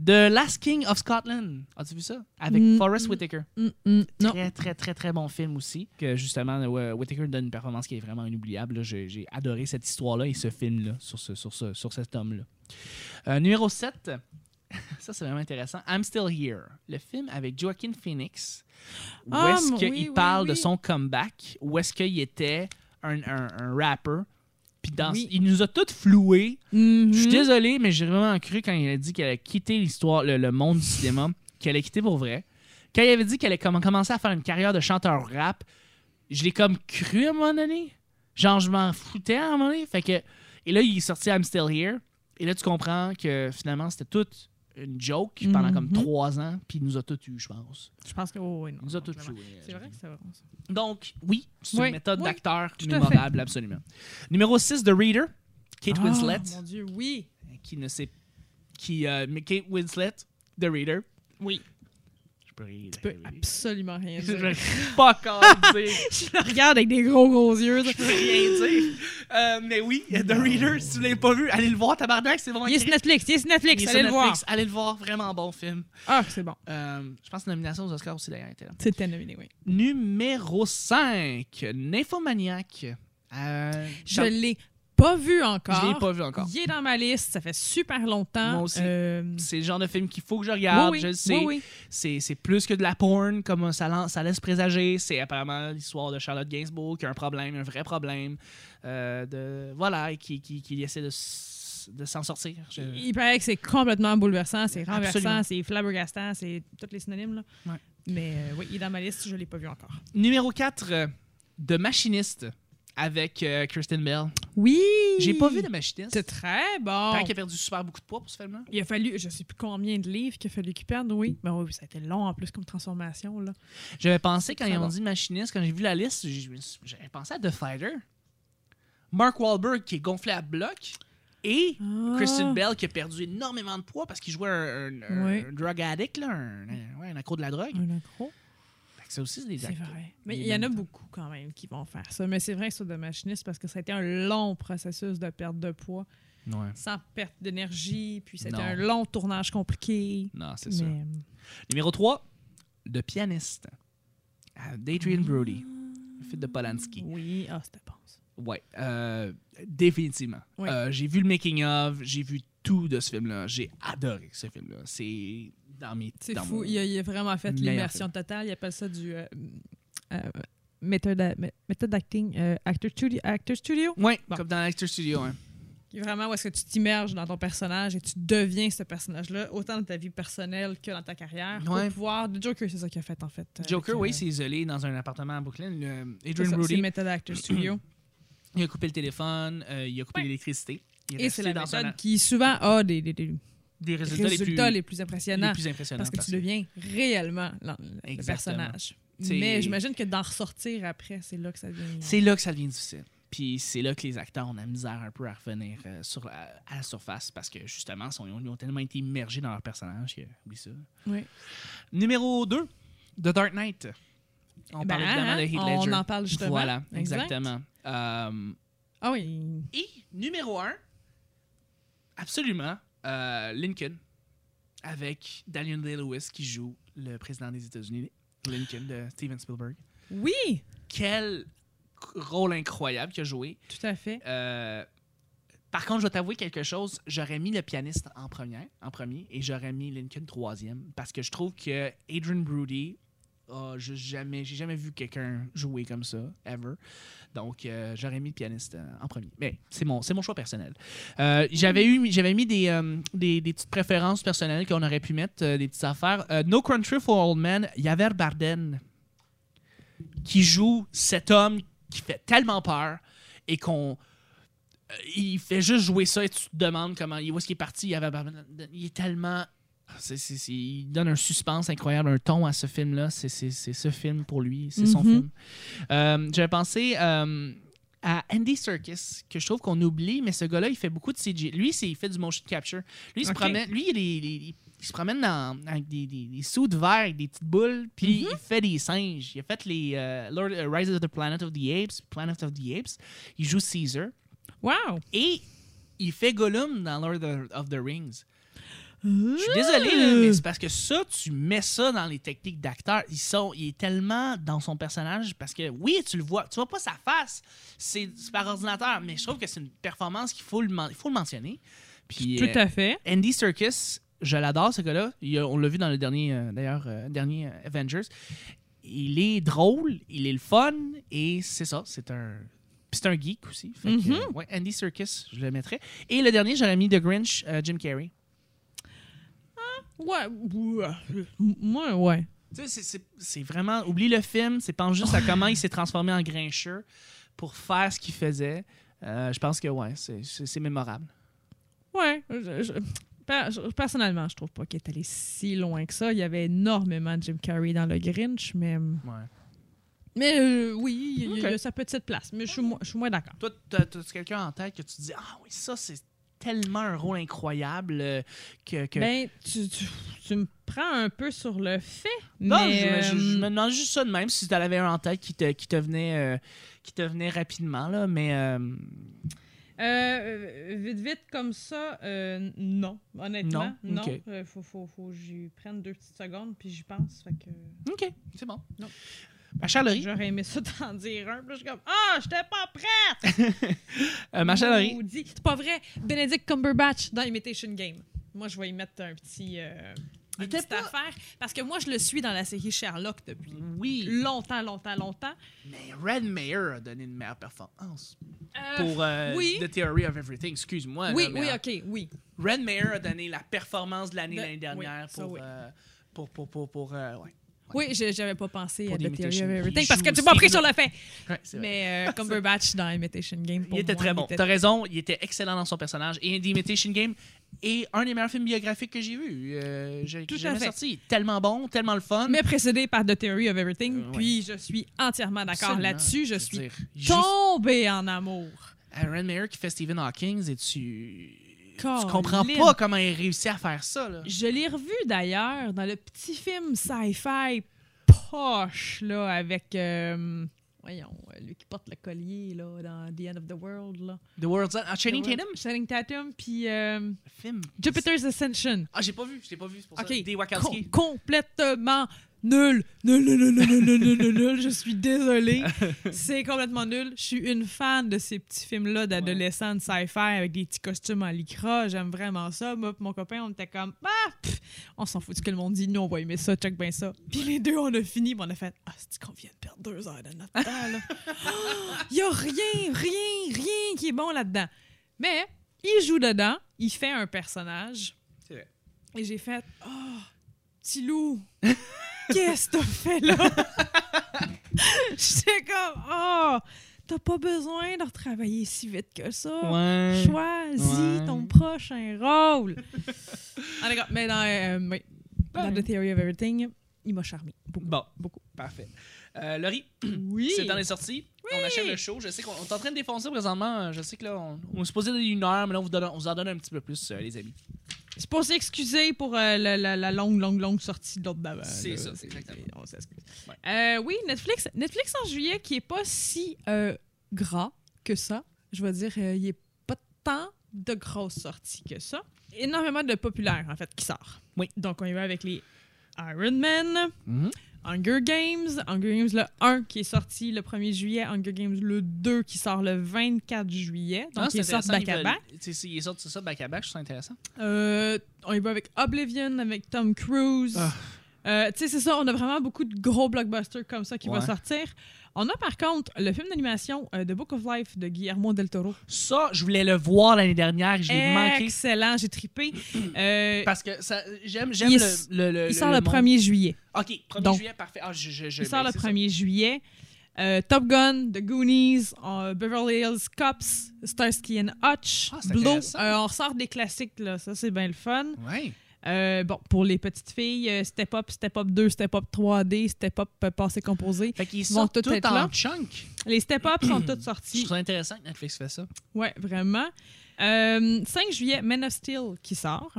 Speaker 1: The Last King of Scotland. As-tu vu ça? Avec
Speaker 2: Mm,
Speaker 1: Forrest
Speaker 2: mm.
Speaker 1: Whitaker.
Speaker 2: Mm, mm, non.
Speaker 1: Très, très, très, très bon film aussi. Que justement, euh, Whitaker donne une performance qui est vraiment inoubliable. J'ai adoré cette histoire-là et ce film-là sur, ce, sur, ce, sur cet homme-là. Euh, numéro 7. Ça, c'est vraiment intéressant. I'm Still Here. Le film avec Joaquin Phoenix. Où
Speaker 2: Ah,
Speaker 1: est-ce qu'il
Speaker 2: oui, oui,
Speaker 1: parle de son comeback? Où est-ce qu'il était un, un, un rapper? Puis dans,
Speaker 2: Oui.
Speaker 1: il nous a tous floués. Je suis désolé, mais j'ai vraiment cru quand il a dit qu'elle allait quitter l'histoire, le, le monde du cinéma, qu'elle allait quitter pour vrai. Quand il avait dit qu'elle allait comme- commencer à faire une carrière de chanteur rap, je l'ai comme cru à un moment donné. Genre, je m'en foutais à un moment donné. Fait que, et là, il est sorti I'm Still Here. Et là, tu comprends que finalement, c'était toute une joke pendant comme
Speaker 2: Mhm.
Speaker 1: trois ans, puis il nous a tout eu, je pense.
Speaker 2: Je pense que oh, oui, non,
Speaker 1: Il nous a tout
Speaker 2: complètement.
Speaker 1: joué.
Speaker 2: C'est vrai que c'est vrai. ça.
Speaker 1: Donc, oui, c'est
Speaker 2: Oui,
Speaker 1: une méthode
Speaker 2: oui,
Speaker 1: d'acteur mémorable, absolument. Numéro 6, The Reader, Kate
Speaker 2: Ah,
Speaker 1: Winslet.
Speaker 2: mon Dieu, oui.
Speaker 1: qui ne sait qui euh, mais Kate Winslet The Reader
Speaker 2: Oui.
Speaker 1: Je
Speaker 2: Tu peux absolument rien
Speaker 1: je
Speaker 2: dire.
Speaker 1: peux pas encore dire
Speaker 2: Je le regarde avec des gros gros yeux.
Speaker 1: je peux rien dire Euh, mais oui The Reader si vous l'avez pas vu allez le voir tabarnak c'est bon
Speaker 2: Il est sur Netflix, il est sur Netflix,
Speaker 1: Il est
Speaker 2: allez
Speaker 1: sur
Speaker 2: le voir.
Speaker 1: Allez le voir vraiment bon film
Speaker 2: Ah, c'est bon.
Speaker 1: Euh, je pense que la nomination aux Oscars aussi d'ailleurs était là
Speaker 2: C'était nominé, oui.
Speaker 1: numéro 5 Nymphomaniac Euh,
Speaker 2: Je l'ai pas vu encore.
Speaker 1: je l'ai pas vu encore
Speaker 2: Il est dans ma liste, ça fait super longtemps.
Speaker 1: Moi aussi.
Speaker 2: Euh,
Speaker 1: c'est le genre de film qu'il faut que je regarde
Speaker 2: oui, oui,
Speaker 1: je le sais
Speaker 2: oui,
Speaker 1: c'est plus que de la porn, comme ça, laisse présager. C'est apparemment l'histoire de Charlotte Gainsbourg qui a un problème, un vrai problème. euh, de, voilà, et qui, qui, qui essaie de, s'en sortir. Je-
Speaker 2: Il paraît que c'est complètement bouleversant, c'est renversant, c'est flabbergastant, c'est tous les synonymes. Là.
Speaker 1: Ouais.
Speaker 2: Mais euh, oui, il est dans ma liste, je l'ai pas vu encore.
Speaker 1: Numéro 4, de Machiniste avec euh, Kristen Bell.
Speaker 2: Oui!
Speaker 1: J'ai pas vu de Machiniste.
Speaker 2: C'est très bon.
Speaker 1: Tant qu'il a perdu super beaucoup de poids pour ce film-là.
Speaker 2: Il a fallu, je sais plus combien de livres qu'il a fallu qu'il perde, oui. Mais oui, ça a été long en plus comme transformation. Là.
Speaker 1: J'avais pensé, quand ils ont
Speaker 2: bon.
Speaker 1: dit Machiniste, quand j'ai vu la liste, j'avais pensé à The Fighter. Mark Wahlberg qui est gonflé à bloc. Et
Speaker 2: Ah.
Speaker 1: Kristen Bell qui a perdu énormément de poids parce qu'il jouait un, un- un-
Speaker 2: Oui.
Speaker 1: un drug addict, là, un accro de la drogue.
Speaker 2: Un accro.
Speaker 1: Que ça aussi, c'est des
Speaker 2: C'est
Speaker 1: acteurs.
Speaker 2: vrai. Mais il y en a beaucoup quand même qui vont faire ça. Mais c'est vrai sur de machiniste parce que ça a été un long processus de perte de poids,
Speaker 1: Ouais.
Speaker 2: sans perte d'énergie, puis c'était un long tournage compliqué.
Speaker 1: Non, c'est ça.
Speaker 2: Mais
Speaker 1: Numéro 3, The Pianiste. Euh, D'Adrian Brody. Le film de Polanski.
Speaker 2: oui, ah, c'était bon. ça.
Speaker 1: Ouais, euh, définitivement.
Speaker 2: Oui.
Speaker 1: Euh, j'ai vu le making-of, j'ai vu tout de ce film-là. J'ai adoré ce film-là. C'est dans mes...
Speaker 2: C'est fou.
Speaker 1: mon-
Speaker 2: Il a, il a vraiment fait l'immersion totale. Il appelle ça du euh, euh, méthode, méthode acting, euh, actor, studio, actor studio?
Speaker 1: Ouais,
Speaker 2: Bon.
Speaker 1: comme dans l'Actor Studio. hein.
Speaker 2: Vraiment où est-ce que tu t'immerges dans ton personnage et tu deviens ce personnage-là, autant dans ta vie personnelle que dans ta carrière. Pour
Speaker 1: Ouais.
Speaker 2: pouvoir. Le Joker, c'est ça qu'il a fait en fait. avec,
Speaker 1: Joker, oui,
Speaker 2: euh,
Speaker 1: s'est isolé dans un appartement à Brooklyn. Le-
Speaker 2: c'est
Speaker 1: Adrian Brody,
Speaker 2: C'est méthode actor studio.
Speaker 1: il a coupé le téléphone, euh, il a coupé
Speaker 2: Ouais.
Speaker 1: l'électricité.
Speaker 2: Et c'est la méthode qui souvent a des, des- des
Speaker 1: des résultats,
Speaker 2: résultats,
Speaker 1: les, plus,
Speaker 2: les plus impressionnants.
Speaker 1: les plus impressionnants.
Speaker 2: parce que tu deviens réellement le personnage. Mais j'imagine que d'en ressortir après, c'est là que ça devient.
Speaker 1: C'est là que ça devient difficile. Puis c'est là que les acteurs ont de la misère un peu à revenir euh, sur la- à la surface parce que justement, ils, ont tellement été immergés dans leur personnage que, oublie ça.
Speaker 2: Oui.
Speaker 1: Numéro 2, The Dark Knight. On
Speaker 2: Ben,
Speaker 1: parle évidemment
Speaker 2: hein,
Speaker 1: de Heath
Speaker 2: on
Speaker 1: Ledger.
Speaker 2: en parle justement.
Speaker 1: Voilà,
Speaker 2: Exact.
Speaker 1: exactement. Euh,
Speaker 2: Ah oui.
Speaker 1: et numéro 1, absolument, euh, Lincoln, avec Daniel Day-Lewis qui joue le président des États-Unis, Lincoln de Steven Spielberg.
Speaker 2: Oui,
Speaker 1: Quel rôle incroyable qu'il a joué.
Speaker 2: tout à fait.
Speaker 1: Euh, par contre, je vais t'avouer quelque chose. J'aurais mis le pianiste en première, en premier, et j'aurais mis Lincoln troisième, parce que je trouve que Adrian Brody jamais, j'ai jamais vu quelqu'un jouer comme ça, ever. Donc, euh, j'aurais mis le pianiste euh, en premier. Mais c'est mon, c'est mon choix personnel. Euh, j'avais eu, j'avais mis des, des, petites préférences personnelles qu'on aurait pu mettre, des petites affaires. No Country for Old Men, Yaver Barden, qui joue cet homme qui fait tellement peur et qu'on il fait juste jouer ça et tu te demandes comment où est-ce qu'il est parti il, avait, il est tellement il donne un suspense incroyable, un ton à ce film-là. C'est c'est- c'est ce film pour lui, c'est son
Speaker 2: Mhm.
Speaker 1: film. Euh, J'avais pensé euh, à Andy Serkis, que je trouve qu'on oublie, mais ce gars-là, il fait beaucoup de CG. Lui, c'est- il fait du motion capture. Lui, il se promène, lui, il, se promène dans- avec des, des, des sous de verre, avec des petites boules, puis
Speaker 2: Mhm.
Speaker 1: il fait des singes. Il a fait les euh, Lord, euh, Rise of the Planet of the Apes, Planet of the Apes. Il joue Caesar.
Speaker 2: Wow!
Speaker 1: Et il fait Gollum dans Lord of the Rings. Je suis désolé, là, mais c'est parce que ça, tu mets ça dans les techniques. Ils sont, il est tellement dans son personnage parce que oui, tu le vois, tu vois pas sa face, c'est par ordinateur, mais je trouve que c'est une performance qu'il faut le, men- il faut le mentionner. Puis
Speaker 2: Tout
Speaker 1: euh,
Speaker 2: à fait.
Speaker 1: Andy Serkis, je l'adore ce gars-là. On l'a vu dans le dernier, euh, d'ailleurs, euh, dernier Avengers. Il est drôle, il est le fun et c'est ça, c'est un. c'est un geek aussi. Fait que, ouais, Andy Serkis, je le mettrais. Et le dernier, j'aurais mis The Grinch, euh, Jim Carrey.
Speaker 2: Ouais. ouais. Moi, ouais.
Speaker 1: Tu sais, c'est- vraiment. Oublie le film, c'est pense juste à comment il s'est transformé en grincheux pour faire ce qu'il faisait. Euh, je pense que, ouais, c'est- mémorable.
Speaker 2: Ouais. je- je- per- je- personnellement, je trouve pas qu'il est allé si loin que ça. Il y avait énormément de Jim Carrey dans le Grinch, mais.
Speaker 1: Ouais.
Speaker 2: Mais euh, oui, il y, a- il sa petite place. Mais je suis moins, moins d'accord.
Speaker 1: Toi, t'as t'as quelqu'un en tête que tu te dis Ah oui, ça, c'est tellement un rôle incroyable euh, que. que...
Speaker 2: Ben, tu, tu, tu me prends un peu sur le fait.
Speaker 1: non,
Speaker 2: mais,
Speaker 1: je, je- je
Speaker 2: euh,
Speaker 1: me demande juste ça de même si tu en avais un en tête qui te, qui te, venait, euh, qui te venait rapidement, là, mais. euh,
Speaker 2: vite, vite, comme ça, non. Honnêtement,
Speaker 1: Non?
Speaker 2: Euh, faut, faut, faut que j'y prenne deux petites secondes, puis j'y pense. Fait que
Speaker 1: Ok, c'est bon.
Speaker 2: Non.
Speaker 1: Ma chère Laurie,
Speaker 2: j'aurais aimé ça t'en dire un. Puis là, je suis comme, ah, j'étais pas prête!
Speaker 1: euh, ma chère Laurie?
Speaker 2: C'est pas vrai. Benedict Cumberbatch dans Imitation Game. Moi, je vais y mettre un petit. Euh, une petite
Speaker 1: pas-
Speaker 2: affaire. Parce que moi, je le suis dans la série Sherlock depuis
Speaker 1: oui,
Speaker 2: longtemps, longtemps, longtemps.
Speaker 1: mais Red Mayer a donné une meilleure performance.
Speaker 2: Euh,
Speaker 1: pour euh,
Speaker 2: oui.
Speaker 1: The Theory of Everything. Excuse-moi.
Speaker 2: oui,
Speaker 1: là, mais,
Speaker 2: oui,
Speaker 1: euh,
Speaker 2: ok, oui.
Speaker 1: Red Mayer a donné la performance de l'année
Speaker 2: De-
Speaker 1: l'année dernière
Speaker 2: oui, ça,
Speaker 1: pour,
Speaker 2: oui.
Speaker 1: euh, pour, pour, pour, pour, euh, ouais.
Speaker 2: Oui, je- j'avais pas pensé
Speaker 1: Pour
Speaker 2: à
Speaker 1: The
Speaker 2: The Theory of Everything parce que tu m'as pris sur le fait.
Speaker 1: Ouais.
Speaker 2: Mais euh, Cumberbatch dans Imitation Game, pour
Speaker 1: il était
Speaker 2: moi,
Speaker 1: très bon.
Speaker 2: était-
Speaker 1: T'as raison, il était excellent dans son personnage. Et The Imitation Game est un des meilleurs films biographiques que j'ai vu. Euh, j'ai
Speaker 2: Tout
Speaker 1: j'ai
Speaker 2: à
Speaker 1: jamais
Speaker 2: fait.
Speaker 1: sorti. Tellement bon, tellement le fun.
Speaker 2: Mais précédé par The Theory of Everything.
Speaker 1: Euh, ouais.
Speaker 2: Puis je suis entièrement d'accord là-dessus. Je suis
Speaker 1: dire, juste
Speaker 2: tombée en amour.
Speaker 1: Aaron Mayer qui fait Stephen Hawking et tu. Tu comprends pas comment il réussit à faire ça. Là.
Speaker 2: Je l'ai revu d'ailleurs dans le petit film sci-fi poche là, avec. euh, voyons, euh, lui qui porte le collier là, dans The End of the World. Là.
Speaker 1: The World's End. Ah, Channing Tatum?
Speaker 2: Channing Tatum, puis euh,
Speaker 1: film.
Speaker 2: Jupiter's Ascension.
Speaker 1: Ah, j'ai pas vu, je l'ai pas vu, c'est pour
Speaker 2: Ok.
Speaker 1: ça. Des
Speaker 2: Com-
Speaker 1: Wachowski.
Speaker 2: complètement nul. Nul, nul, nul, nul, nul, nul, nul, nul, nul. Je suis désolée. C'est complètement nul. Je suis une fan de ces petits films-là d'adolescents de sci-fi avec des petits costumes en lycra. J'aime vraiment ça. Moi mon copain, on était comme, ah, pff, on s'en fout de ce que le monde dit. Nous, on va aimer ça. Check bien ça. Puis les deux, on a fini. puis on a fait, ah, c'est qu'on vient de perdre deux heures de notre temps, là? Il y a rien, rien, rien qui est bon là-dedans. Mais il joue dedans. Il fait un personnage.
Speaker 1: C'est vrai.
Speaker 2: Et j'ai fait Oh, petit loup, qu'est-ce que t'as fait là? J'étais comme Oh, t'as pas besoin de retravailler si vite que ça.
Speaker 1: Ouais.
Speaker 2: Choisis
Speaker 1: Ouais.
Speaker 2: ton prochain rôle. Ah, d'accord. Mais dans, euh, oui, dans The Theory of Everything, il m'a charmé. Beaucoup.
Speaker 1: Bon,
Speaker 2: Beaucoup.
Speaker 1: parfait. Euh, Laurie,
Speaker 2: Oui.
Speaker 1: c'est dans les sorties. On achève le show. Je sais qu'on on est en train de défoncer présentement. Je sais que là, on, on est supposé donner une heure, mais là, on vous, donne, on vous en donne un petit peu plus, euh, les amis.
Speaker 2: C'est pour s'excuser pour euh, la, la- la longue, longue, longue sortie de l'autre d'avant.
Speaker 1: C'est ça, c'est exactement.
Speaker 2: On s'excuse.
Speaker 1: Ouais.
Speaker 2: Euh, oui, Netflix, Netflix en juillet qui est pas si euh, gras que ça. Je vais dire, il est pas tant de grosses sorties que ça. Énormément de populaires, en fait, qui sort.
Speaker 1: Oui.
Speaker 2: Donc, on y va avec les Iron Man,
Speaker 1: Mhm.
Speaker 2: Hunger Games, Hunger Games le 1 qui est sorti le 1er juillet, Hunger Games le 2 qui sort le 24 juillet. Donc,
Speaker 1: Ah,
Speaker 2: ils
Speaker 1: c'est
Speaker 2: sortent back-à-back.
Speaker 1: ils sortent ça back-à-back, je trouve ça intéressant.
Speaker 2: Euh, on y va avec Oblivion, avec Tom Cruise.
Speaker 1: Ah.
Speaker 2: Euh, tu sais, c'est ça, on a vraiment beaucoup de gros blockbusters comme ça qui
Speaker 1: Ouais.
Speaker 2: vont sortir. On a par contre le film d'animation euh, The Book of Life de Guillermo del Toro.
Speaker 1: Ça, je voulais le voir l'année dernière, je l'ai manqué.
Speaker 2: Excellent, j'ai trippé. Euh,
Speaker 1: Parce que ça- j'aime j'aime
Speaker 2: Il
Speaker 1: le, le, le-
Speaker 2: il sort le
Speaker 1: monde.
Speaker 2: 1er juillet.
Speaker 1: Ok, 1er
Speaker 2: Donc,
Speaker 1: juillet, parfait. Ah, je, je, je-
Speaker 2: Il sort le
Speaker 1: c'est ça.
Speaker 2: 1er juillet. Euh, Top Gun, The Goonies, euh, Beverly Hills Cops, Starsky and Hutch,
Speaker 1: Ah, intéressant.
Speaker 2: Euh, on sort des classiques, là. Ça, c'est bien le fun.
Speaker 1: Ouais.
Speaker 2: Euh, bon, pour les petites filles, euh, Step Up, Step Up 2, Step Up 3D, Step Up euh, passé composé.
Speaker 1: Fait qu'ils sont
Speaker 2: tous
Speaker 1: en
Speaker 2: là.
Speaker 1: chunk.
Speaker 2: Les Step Up sont toutes
Speaker 1: Je
Speaker 2: sortis.
Speaker 1: trouve ça intéressant que Netflix fait ça.
Speaker 2: Ouais, vraiment. Euh, 5 juillet, Men of Steel qui sort.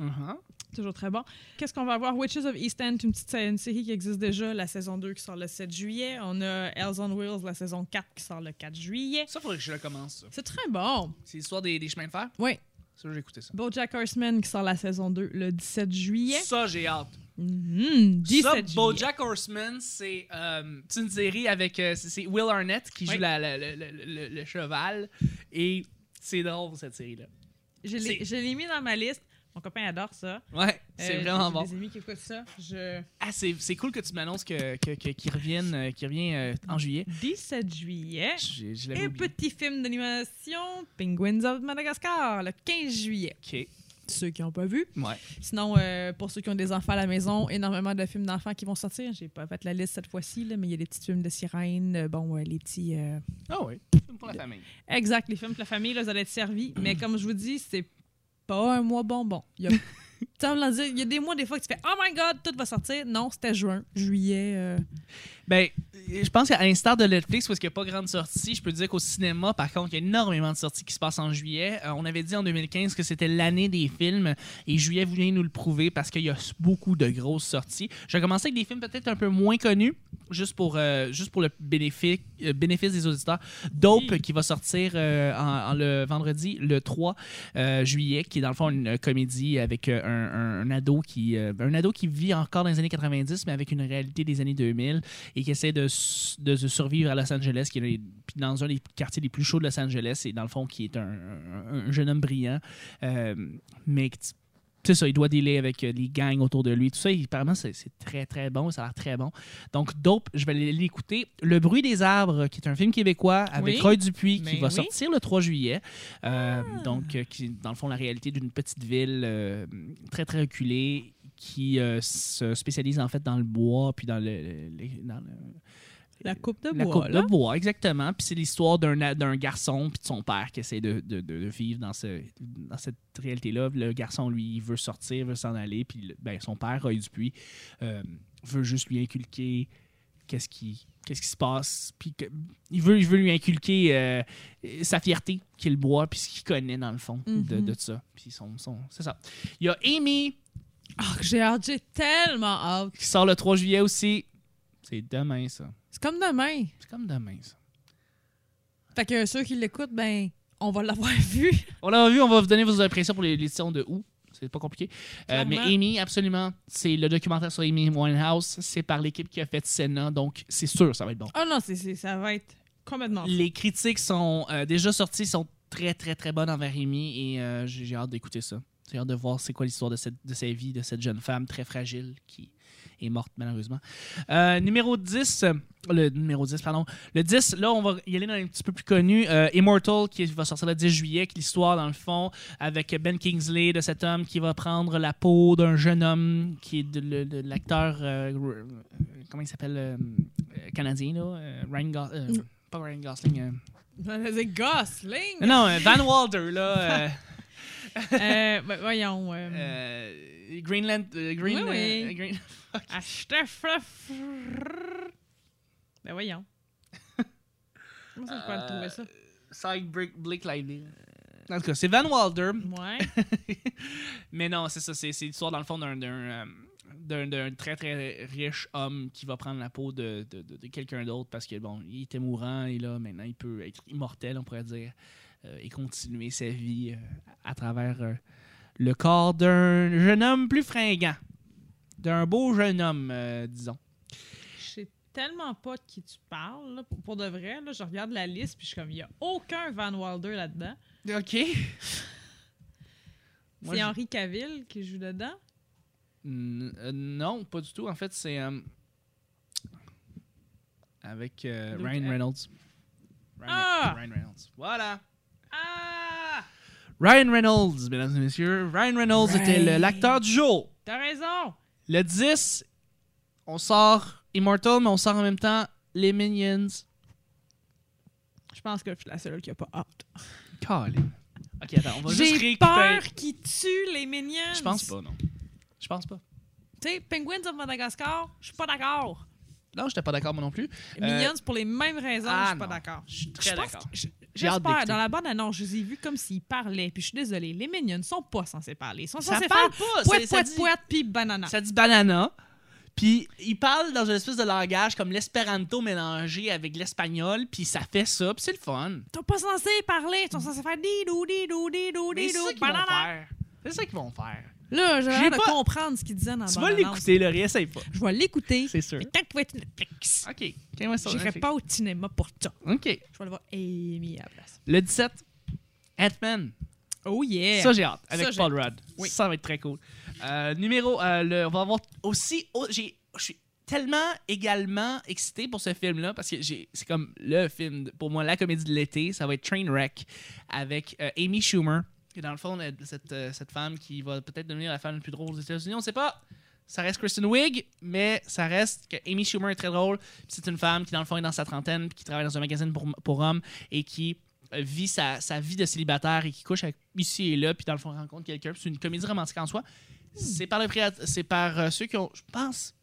Speaker 1: Uh-huh.
Speaker 2: Toujours très bon. Qu'est-ce qu'on va avoir? Witches of East End, une petite une série qui existe déjà, la saison 2 qui sort le 7 juillet. On a Hells on Wheels, la saison 4 qui sort le 4 juillet.
Speaker 1: Ça, faudrait que je le commence. ça.
Speaker 2: C'est très bon.
Speaker 1: C'est l'histoire des, des chemins de fer?
Speaker 2: Oui.
Speaker 1: Ça, j'ai écouté ça.
Speaker 2: BoJack Horseman qui sort la saison 2 le 17 juillet.
Speaker 1: Ça, j'ai hâte.
Speaker 2: Mhm, 17
Speaker 1: ça,
Speaker 2: juillet.
Speaker 1: BoJack Horseman, c'est euh, c'est une série avec euh, c'est Will Arnett qui joue
Speaker 2: Oui.
Speaker 1: la- la- la- le, le- le cheval et c'est drôle cette série là.
Speaker 2: Je l'ai
Speaker 1: c'est-
Speaker 2: je l'ai mis dans ma liste. Mon copain adore ça.
Speaker 1: Ouais, c'est
Speaker 2: Euh,
Speaker 1: vraiment bon.
Speaker 2: des amis qui écoutent ça. Je...
Speaker 1: Ah, c'est c'est cool que tu m'annonces que que- que- qu'il revienne euh, revient euh, en juillet.
Speaker 2: 17 juillet.
Speaker 1: L'avais
Speaker 2: Et
Speaker 1: oublié.
Speaker 2: petit film d'animation, Penguins of Madagascar, le 15 juillet.
Speaker 1: OK.
Speaker 2: Ceux qui n'ont pas vu.
Speaker 1: Ouais.
Speaker 2: Sinon, euh, pour ceux qui ont des enfants à la maison, énormément de films d'enfants qui vont sortir. J'ai pas fait la liste cette fois-ci, là, mais il y a des petits films de sirène. euh, Bon, les petits.
Speaker 1: Ah oui. Film pour la famille.
Speaker 2: Exact, les films pour la famille, là, vous allez être servis. mais comme je vous dis, c'est pas un mois bonbon. Il y a... Il y a des mois, des fois, que tu fais Oh my god, tout va sortir. Non, c'était juin, juillet. euh,
Speaker 1: Ben, je pense qu'à l'instar de Netflix, parce qu'il n'y a pas grande sortie, je peux dire qu'au cinéma, par contre, il y a énormément de sorties qui se passent en juillet. Euh, on avait dit en 2015 que c'était l'année des films, et juillet vient nous le prouver parce qu'il y a beaucoup de grosses sorties. Je vais commencer avec des films peut-être un peu moins connus, juste pour, euh, juste pour le bénéfice, euh, bénéfice des auditeurs. Dope,
Speaker 2: Oui.
Speaker 1: qui va sortir en, en le vendredi, le 3 euh, juillet, qui est dans le fond une comédie avec un, un- un ado qui, un ado qui vit encore dans les années 90, mais avec une réalité des années 2000 et qui essaie de, de survivre à Los Angeles, qui est dans un des quartiers les plus chauds de Los Angeles, et dans le fond, qui est un, un- un jeune homme brillant, euh, mais c'est ça, il doit dealer avec euh, les gangs autour de lui. Tout ça, il- apparemment, c'est très, très bon. Ça a l'air très bon. Donc, Dope, je vais aller l'écouter. Le bruit des arbres, qui est un film québécois avec
Speaker 2: Oui.
Speaker 1: Roy Dupuis, qui
Speaker 2: Mais
Speaker 1: va
Speaker 2: oui.
Speaker 1: sortir le 3 juillet. Euh, Donc, euh, qui dans le fond, la réalité d'une petite ville euh, très, très reculée qui euh, se spécialise en fait dans le bois, puis dans le, le- dans le-
Speaker 2: la coupe de
Speaker 1: la
Speaker 2: bois.
Speaker 1: coupe
Speaker 2: là.
Speaker 1: de bois, exactement. Puis c'est l'histoire d'un garçon puis de son père qui essaie de, de- de- vivre dans, ce, dans cette réalité-là. Le garçon, lui, il veut sortir, veut s'en aller. Puis ben, son père, Roy Dupuis, euh, veut juste lui inculquer qu'est-ce qui, qu'est-ce qui se passe. Puis il, veut, il veut lui inculquer euh, sa fierté qu'il boit puis ce qu'il connaît dans le fond de,
Speaker 2: Mhm.
Speaker 1: de ça. Puis son, son, c'est ça. Il y a Amy
Speaker 2: Ah, j'ai hâte, j'ai tellement hâte.
Speaker 1: qui sort le 3 juillet aussi. C'est demain, ça.
Speaker 2: C'est comme demain.
Speaker 1: C'est comme demain, ça.
Speaker 2: Fait que ceux qui l'écoutent, ben, on va l'avoir vu.
Speaker 1: On l'a vu, on va vous donner vos impressions pour les- l'édition de août. C'est pas compliqué. Euh, mais. Amy, absolument, c'est le documentaire sur Amy Winehouse. C'est par l'équipe qui a fait Senna, donc c'est sûr ça va être bon.
Speaker 2: Oh non, c'est, ça va être complètement.
Speaker 1: Les critiques sont euh, déjà sorties, sont très très très bonnes envers Amy et euh, j'ai hâte d'écouter ça. J'ai hâte de voir c'est quoi l'histoire de, cette, de sa vie, de cette jeune femme très fragile qui est morte malheureusement. Euh, numéro 10, euh, le numéro 10, pardon. Le 10, là, on va y aller dans un petit peu plus connu. Euh, Immortal, qui va sortir le 10 juillet, qui est l'histoire, dans le fond, avec Ben Kingsley, de cet homme qui va prendre la peau d'un jeune homme, qui est de, l'acteur, euh, comment il s'appelle, canadien, là, Ryan Gos- euh,
Speaker 2: Mm.
Speaker 1: pas Ryan Gosling.
Speaker 2: C'est Gosling.
Speaker 1: non, Van Wilder, là. euh,
Speaker 2: ben, voyons. euh,
Speaker 1: euh, Greenland. euh, Green,
Speaker 2: Oui, oui.
Speaker 1: Green-
Speaker 2: Acheter Ben voyons. Comment ça, je peux le trouver ça?
Speaker 1: Side Brick Blake Lively. En tout cas, c'est Van Wilder.
Speaker 2: Ouais.
Speaker 1: Mais non, c'est ça. C'est c'est l'histoire, dans le fond, d'un- d'un très, très riche homme qui va prendre la peau de, de, de- de quelqu'un d'autre parce que, bon, il était mourant et là, maintenant, il peut être immortel, on pourrait dire, et continuer sa vie euh, à travers euh, le corps d'un jeune homme plus fringant. D'un beau jeune homme, euh, disons.
Speaker 2: Je sais tellement pas de qui tu parles. là. Pour, pour de vrai, là, je regarde la liste puis je suis comme, il n'y a aucun Van Wilder là-dedans.
Speaker 1: OK.
Speaker 2: C'est Henri Cavill qui joue dedans?
Speaker 1: N- euh, non, pas du tout. En fait, c'est euh, avec euh, Ryan Reynolds. Ryan,
Speaker 2: Ah!
Speaker 1: Ryan Reynolds. Voilà.
Speaker 2: Ah!
Speaker 1: Ryan Reynolds, mesdames et messieurs. Ryan Reynolds était le-
Speaker 2: Right.
Speaker 1: l'acteur du jour.
Speaker 2: T'as raison!
Speaker 1: Le 10, on sort Immortal, mais on sort en même temps les Minions.
Speaker 2: Je pense que je suis la seule qui a pas hâte.
Speaker 1: Colin. Ok, attends, on va juste
Speaker 2: J'ai peur qu'ils tuent les Minions!
Speaker 1: Je pense pas, non. Je pense pas.
Speaker 2: Tu sais, Penguins of Madagascar, je suis pas d'accord.
Speaker 1: Non, j'étais pas d'accord moi non plus.
Speaker 2: Minions, pour les mêmes raisons,
Speaker 1: ah,
Speaker 2: je suis pas
Speaker 1: non.
Speaker 2: d'accord.
Speaker 1: Je suis très d'accord.
Speaker 2: J'espère, dans la bande annonce, je les ai vus comme s'ils parlaient. Puis je suis désolée, les Minions sont pas censés parler. Ils sont
Speaker 1: Ça
Speaker 2: censés
Speaker 1: parle
Speaker 2: faire
Speaker 1: pas.
Speaker 2: poète,
Speaker 1: dit-
Speaker 2: poète, puis banana.
Speaker 1: Ça dit banana. Puis il parle dans une espèce de langage comme l'espéranto mélangé avec l'espagnol, puis ça fait ça, puis c'est le fun.
Speaker 2: Ils sont pas censés parler. Ils sont censés faire didou, didou, didou, didou, banana.
Speaker 1: C'est ça qu'ils vont faire.
Speaker 2: Là, j'ai l'air de
Speaker 1: pas-
Speaker 2: comprendre ce qu'ils disaient dans la
Speaker 1: Tu vas l'écouter, Laurie, essaye pas.
Speaker 2: Je vais l'écouter.
Speaker 1: C'est sûr.
Speaker 2: Mais tant qu'il va être Netflix,
Speaker 1: OK. Tiens-moi ça.
Speaker 2: j'irai pas au cinéma pour ça.
Speaker 1: OK.
Speaker 2: Je vais aller voir Amy à la place.
Speaker 1: Le 17, Ant-Man.
Speaker 2: Oh yeah!
Speaker 1: Ça, j'ai hâte. Avec
Speaker 2: Ça,
Speaker 1: Paul Rudd.
Speaker 2: Oui.
Speaker 1: Ça va être très cool. Euh, numéro, euh, le- on va avoir aussi. oh, je suis tellement également excité pour ce film-là parce que c'est comme le film, pour moi, la comédie de l'été. Ça va être Trainwreck avec euh, Amy Schumer. Et dans le fond, cette, euh, cette femme qui va peut-être devenir la femme la plus drôle aux États-Unis, on sait pas. Ça reste Kristen Wiig, mais ça reste que Amy Schumer est très drôle. C'est une femme qui, dans le fond, est dans sa trentaine, puis qui travaille dans un magazine pour, pour hommes et qui euh, vit sa, sa vie de célibataire et qui couche avec ici et là, puis dans le fond, rencontre quelqu'un. C'est une comédie romantique en soi. C'est par, le créat- c'est par euh, ceux qui ont, je pense.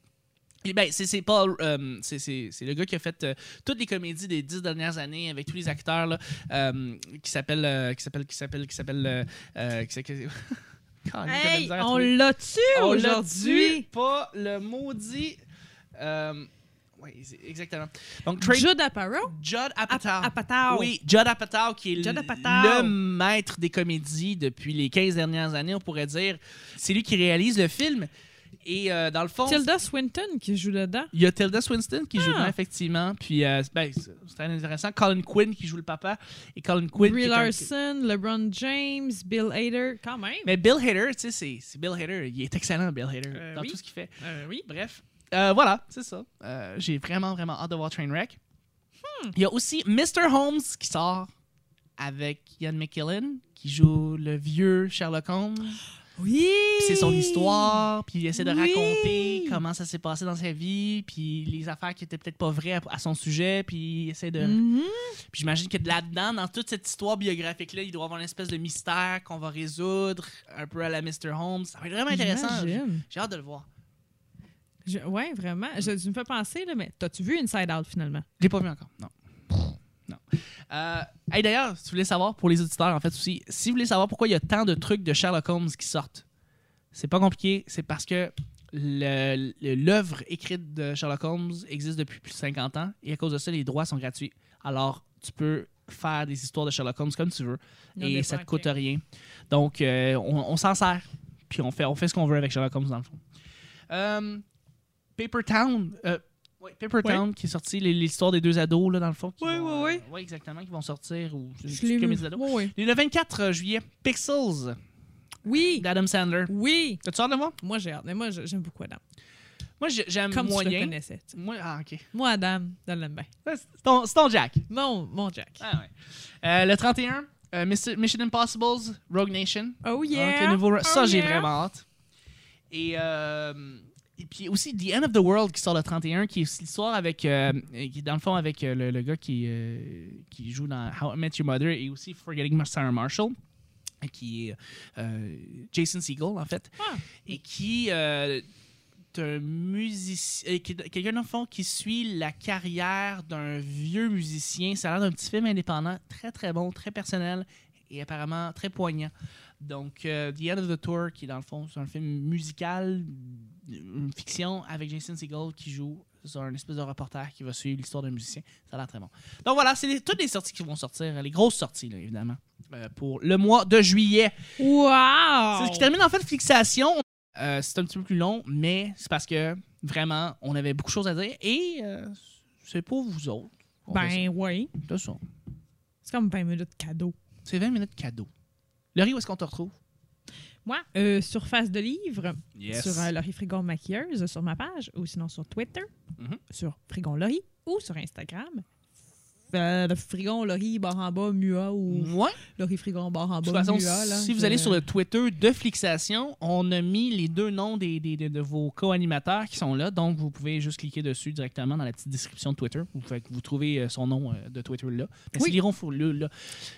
Speaker 1: Ben, c'est Paul, euh, c'est- le gars qui a fait euh, toutes les comédies des dix dernières années avec tous les acteurs là, euh, qui s'appelle euh, qui s'appelle qui s'appelle qui s'appelle euh, euh,
Speaker 2: Hey, on l'a
Speaker 1: tué,
Speaker 2: aujourd'hui?
Speaker 1: pas le maudit. Oui, exactement. Donc, Trey-
Speaker 2: Judd Apatow?
Speaker 1: Judd
Speaker 2: Ap-
Speaker 1: Apatow.
Speaker 2: Apatow.
Speaker 1: Oui, Judd Apatow, qui est
Speaker 2: Apatow.
Speaker 1: le maître des comédies depuis les 15 dernières années, on pourrait dire. C'est lui qui réalise le film. Et euh, dans le fond,
Speaker 2: Tilda Swinton qui joue dedans.
Speaker 1: il y a Tilda Swinton qui joue
Speaker 2: Ah.
Speaker 1: dedans, effectivement. Puis, euh, ben, c'est intéressant. Colin Quinn qui joue le papa. Et Colin Quinn.
Speaker 2: Brie Larson, LeBron James, Bill Hader. Quand même.
Speaker 1: Mais Bill Hader, tu sais, c'est- c'est Bill Hader. Il est excellent, Bill Hader,
Speaker 2: Euh,
Speaker 1: dans
Speaker 2: oui.
Speaker 1: tout ce qu'il fait.
Speaker 2: Euh, oui.
Speaker 1: Bref, Euh, voilà, c'est ça. Euh, J'ai vraiment, vraiment hâte de voir Trainwreck.
Speaker 2: Hmm.
Speaker 1: Il y a aussi Mr. Holmes qui sort avec Ian McKellen, qui joue le vieux Sherlock Holmes.
Speaker 2: Oui!
Speaker 1: C'est son histoire, puis il essaie de
Speaker 2: Oui.
Speaker 1: raconter comment ça s'est passé dans sa vie, puis les affaires qui étaient peut-être pas vraies à, à son sujet, puis il essaie de...
Speaker 2: Mhm.
Speaker 1: Puis j'imagine que de là-dedans, dans toute cette histoire biographique-là, il doit avoir une espèce de mystère qu'on va résoudre, un peu à la Mr. Holmes. Ça va être vraiment intéressant. J'ai hâte de le voir.
Speaker 2: Je- ouais, vraiment. Je, tu me fais penser, là, mais t'as-tu vu Inside Out finalement?
Speaker 1: Je l'ai pas vu encore, non. Euh, hey, D'ailleurs, si vous voulez savoir, pour les auditeurs, en fait, aussi, si vous voulez savoir pourquoi il y a tant de trucs de Sherlock Holmes qui sortent, c'est pas compliqué, c'est parce que l'œuvre écrite de Sherlock Holmes existe depuis plus de 50 ans et à cause de ça, les droits sont gratuits. Alors, tu peux faire des histoires de Sherlock Holmes comme tu veux et ça te
Speaker 2: points,
Speaker 1: coûte rien. Donc, euh, on, on s'en sert, puis on fait, on fait ce qu'on veut avec Sherlock Holmes dans le fond. Euh, Paper Town. euh, ouais, Paper
Speaker 2: Ouais.
Speaker 1: Town qui est sorti, l'histoire des deux ados, là, dans le fond. vont,
Speaker 2: ouais,
Speaker 1: euh, ouais, exactement, qui vont sortir. Ou,
Speaker 2: Je l'ai vu. Ouais, ouais.
Speaker 1: Et le 24 juillet, Pixels
Speaker 2: Oui!
Speaker 1: d'Adam Sandler.
Speaker 2: Oui!
Speaker 1: T'as-tu hâte de voir?
Speaker 2: Moi, j'ai hâte. Mais moi, j'aime beaucoup Adam.
Speaker 1: Moi, j'ai- j'aime
Speaker 2: Comme tu le
Speaker 1: moyen.
Speaker 2: connaissais. tu sais.
Speaker 1: Moi, ah, ok.
Speaker 2: Moi, Adam, l'aime bien.
Speaker 1: Ouais, C'est ton, Jack.
Speaker 2: Mon, mon Jack.
Speaker 1: Ah, ouais. Euh, le 31, euh, Mission Mission Impossible, Rogue Nation.
Speaker 2: Oh yeah!
Speaker 1: le nouveau- ça,
Speaker 2: Oh,
Speaker 1: j'ai vraiment hâte. Et, euh, et puis aussi The End of the World qui sort le 31, qui est l'histoire avec, euh, qui est dans le fond avec euh, le, le gars qui, euh, qui joue dans How I Met Your Mother et aussi Forgetting Sarah Marshall, qui est euh, Jason Segel en fait,
Speaker 2: Ah.
Speaker 1: et qui est un musicien, quelqu'un dans le fond qui suit la carrière d'un vieux musicien. Ça a l'air d'un petit film indépendant, très très bon, très personnel et apparemment très poignant. Donc, euh, The End of the Tour, qui est dans le fond, c'est un film musical, une fiction avec Jason Segel qui joue sur un espèce de reporter qui va suivre l'histoire d'un musicien. Ça a l'air très bon. Donc voilà, c'est toutes les sorties qui vont sortir, les grosses sorties, là, évidemment, euh, pour le mois de juillet.
Speaker 2: Wow!
Speaker 1: C'est ce qui termine en fait Fixation. Euh, c'est un petit peu plus long, mais c'est parce que vraiment, on avait beaucoup de choses à dire et euh, c'est pour vous autres.
Speaker 2: Ben oui.
Speaker 1: C'est ça.
Speaker 2: C'est comme 20 minutes cadeau.
Speaker 1: C'est 20 minutes cadeau. Laurie, où est-ce qu'on te retrouve?
Speaker 2: Moi, euh, sur Face de Livre,
Speaker 1: Yes.
Speaker 2: sur euh, Laurie Frigon Maquilleuse, sur ma page, ou sinon sur Twitter,
Speaker 1: Mhm.
Speaker 2: sur Frigon Laurie, ou sur Instagram, euh, le frigon, Laurie, barre en bas, Mua ou
Speaker 1: Ouais.
Speaker 2: Laurie Frigon, barre en
Speaker 1: De
Speaker 2: bas,
Speaker 1: toute façon,
Speaker 2: Mua. Là,
Speaker 1: si vous allez sur le Twitter de Flixation, on a mis les deux noms des, des- de, de vos co-animateurs qui sont là. Donc, vous pouvez juste cliquer dessus directement dans la petite description de Twitter. Vous, fait que vous trouvez euh, son nom euh, de Twitter là. Mais
Speaker 2: Oui.
Speaker 1: c'est Liron Fou- le- le-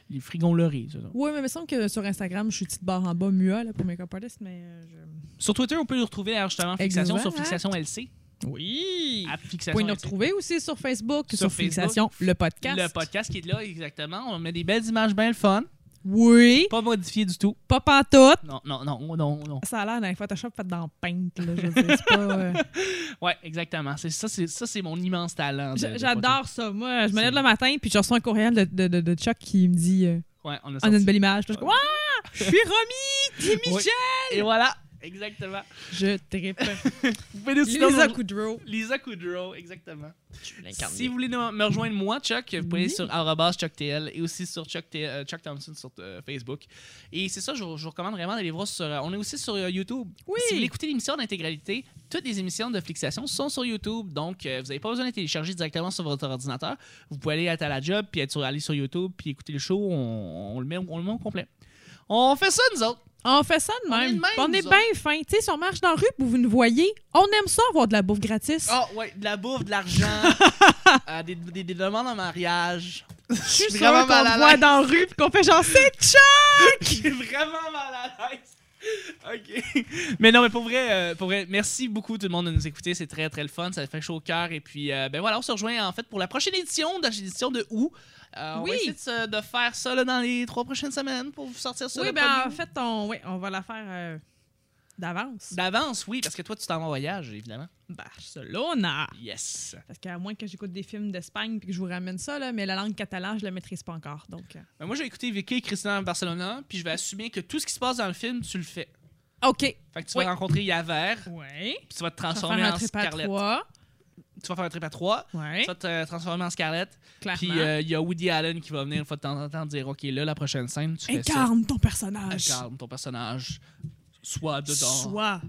Speaker 1: les frigons Laurie.
Speaker 2: Oui, mais il me semble que sur Instagram, je suis petite barre en bas, Mua, là, pour Makeup Artist, mais euh, je...
Speaker 1: Sur Twitter, on peut le retrouver justement Flixation sur
Speaker 2: Exact.
Speaker 1: Flixation LC.
Speaker 2: Oui!
Speaker 1: À
Speaker 2: Vous
Speaker 1: Flixation
Speaker 2: pouvez nous retrouver aussi sur Facebook,
Speaker 1: Sur
Speaker 2: sur,
Speaker 1: Facebook.
Speaker 2: Fixation, le podcast.
Speaker 1: Le podcast qui est là, exactement. On met des belles images bien le fun.
Speaker 2: Oui!
Speaker 1: Pas modifié du tout.
Speaker 2: Pas pantoute!
Speaker 1: Non, non, non, non, non.
Speaker 2: Ça a l'air d'un Photoshop fait dans Paint, là, je c'est pas... euh,
Speaker 1: Ouais, exactement. C'est ça, c'est ça, c'est mon immense talent.
Speaker 2: J'adore ça. Moi, je me lève le matin puis je reçois un courriel de, de, de, de Chuck qui me dit euh.
Speaker 1: Ouais, on a
Speaker 2: On a
Speaker 1: sorti.
Speaker 2: une belle image. Puis je suis comme Ah!
Speaker 1: Oui.
Speaker 2: Michel!
Speaker 1: Et voilà, exactement.
Speaker 2: Je trippe.
Speaker 1: Vous pouvez nous
Speaker 2: Lisa
Speaker 1: nous-
Speaker 2: Kudrow.
Speaker 1: Lisa Kudrow, exactement.
Speaker 2: Je.
Speaker 1: Si vous voulez nous- me rejoindre moi, Chuck, vous pouvez aller
Speaker 2: Oui.
Speaker 1: sur ChuckTL et aussi sur Chuck, euh, Chuck Thompson sur euh, Facebook. Et c'est ça, je, vous- je vous recommande vraiment d'aller voir sur. euh, on est aussi sur YouTube.
Speaker 2: Oui.
Speaker 1: Si vous voulez écouter l'émission d'intégralité, toutes les émissions de Flixation sont sur YouTube. Donc, vous n'avez pas besoin de les télécharger directement sur votre ordinateur. Vous pouvez aller être à la job, puis être sur, aller sur YouTube, puis écouter le show. On, on le met, on le met au complet. On fait ça, nous autres.
Speaker 2: On fait ça de même. on est bien fin. Tu sais, si on marche dans la rue vous nous voyez, on aime ça avoir de la bouffe gratis.
Speaker 1: Ah, ouais, de la bouffe, de l'argent, euh, des, des- des demandes en mariage.
Speaker 2: je suis sûre
Speaker 1: vraiment
Speaker 2: qu'on voit dans la rue qu'on fait genre c'est Chuck!
Speaker 1: Je suis vraiment mal à l'aise. OK. Mais non, mais pour vrai, euh, pour vrai, merci beaucoup tout le monde de nous écouter. C'est très, très le fun. Ça fait chaud au cœur. Et puis, euh, ben voilà, on se rejoint en fait pour la prochaine édition, de l'édition de août. Euh, On
Speaker 2: Oui.
Speaker 1: va essayer de, se- de faire ça là, dans les trois prochaines semaines pour vous sortir ça.
Speaker 2: Oui, ben en fait, on, oui, on va la faire euh, d'avance.
Speaker 1: D'avance, oui, parce que toi, tu t'en vas en voyage, évidemment.
Speaker 2: Ben, cela, on a.
Speaker 1: Yes.
Speaker 2: Parce qu'à moins que j'écoute des films d'Espagne puis que je vous ramène ça, là, mais la langue catalane, je la maîtrise pas encore. Donc, euh,
Speaker 1: Ben, moi, j'ai écouté Vicky et Christian à Barcelona, puis je vais assumer que tout ce qui se passe dans le film, tu le fais.
Speaker 2: OK.
Speaker 1: Fait que tu
Speaker 2: Oui.
Speaker 1: vas rencontrer Yaver,
Speaker 2: Ouais.
Speaker 1: puis tu vas te transformer
Speaker 2: faire un
Speaker 1: en Scarlett. Tu vas faire un trip à trois.
Speaker 2: Ouais.
Speaker 1: Tu vas te transformer en Scarlett.
Speaker 2: Clairement.
Speaker 1: Puis euh, il y a Woody Allen qui va venir une fois de temps en temps dire Ok, là, la prochaine scène, tu fais
Speaker 2: Incarne ton
Speaker 1: ça.
Speaker 2: personnage.
Speaker 1: Incarne ton personnage. Sois dedans.
Speaker 2: Sois.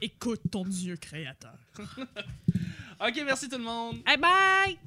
Speaker 2: Écoute ton Dieu créateur.
Speaker 1: OK, merci tout le monde.
Speaker 2: Hey, bye!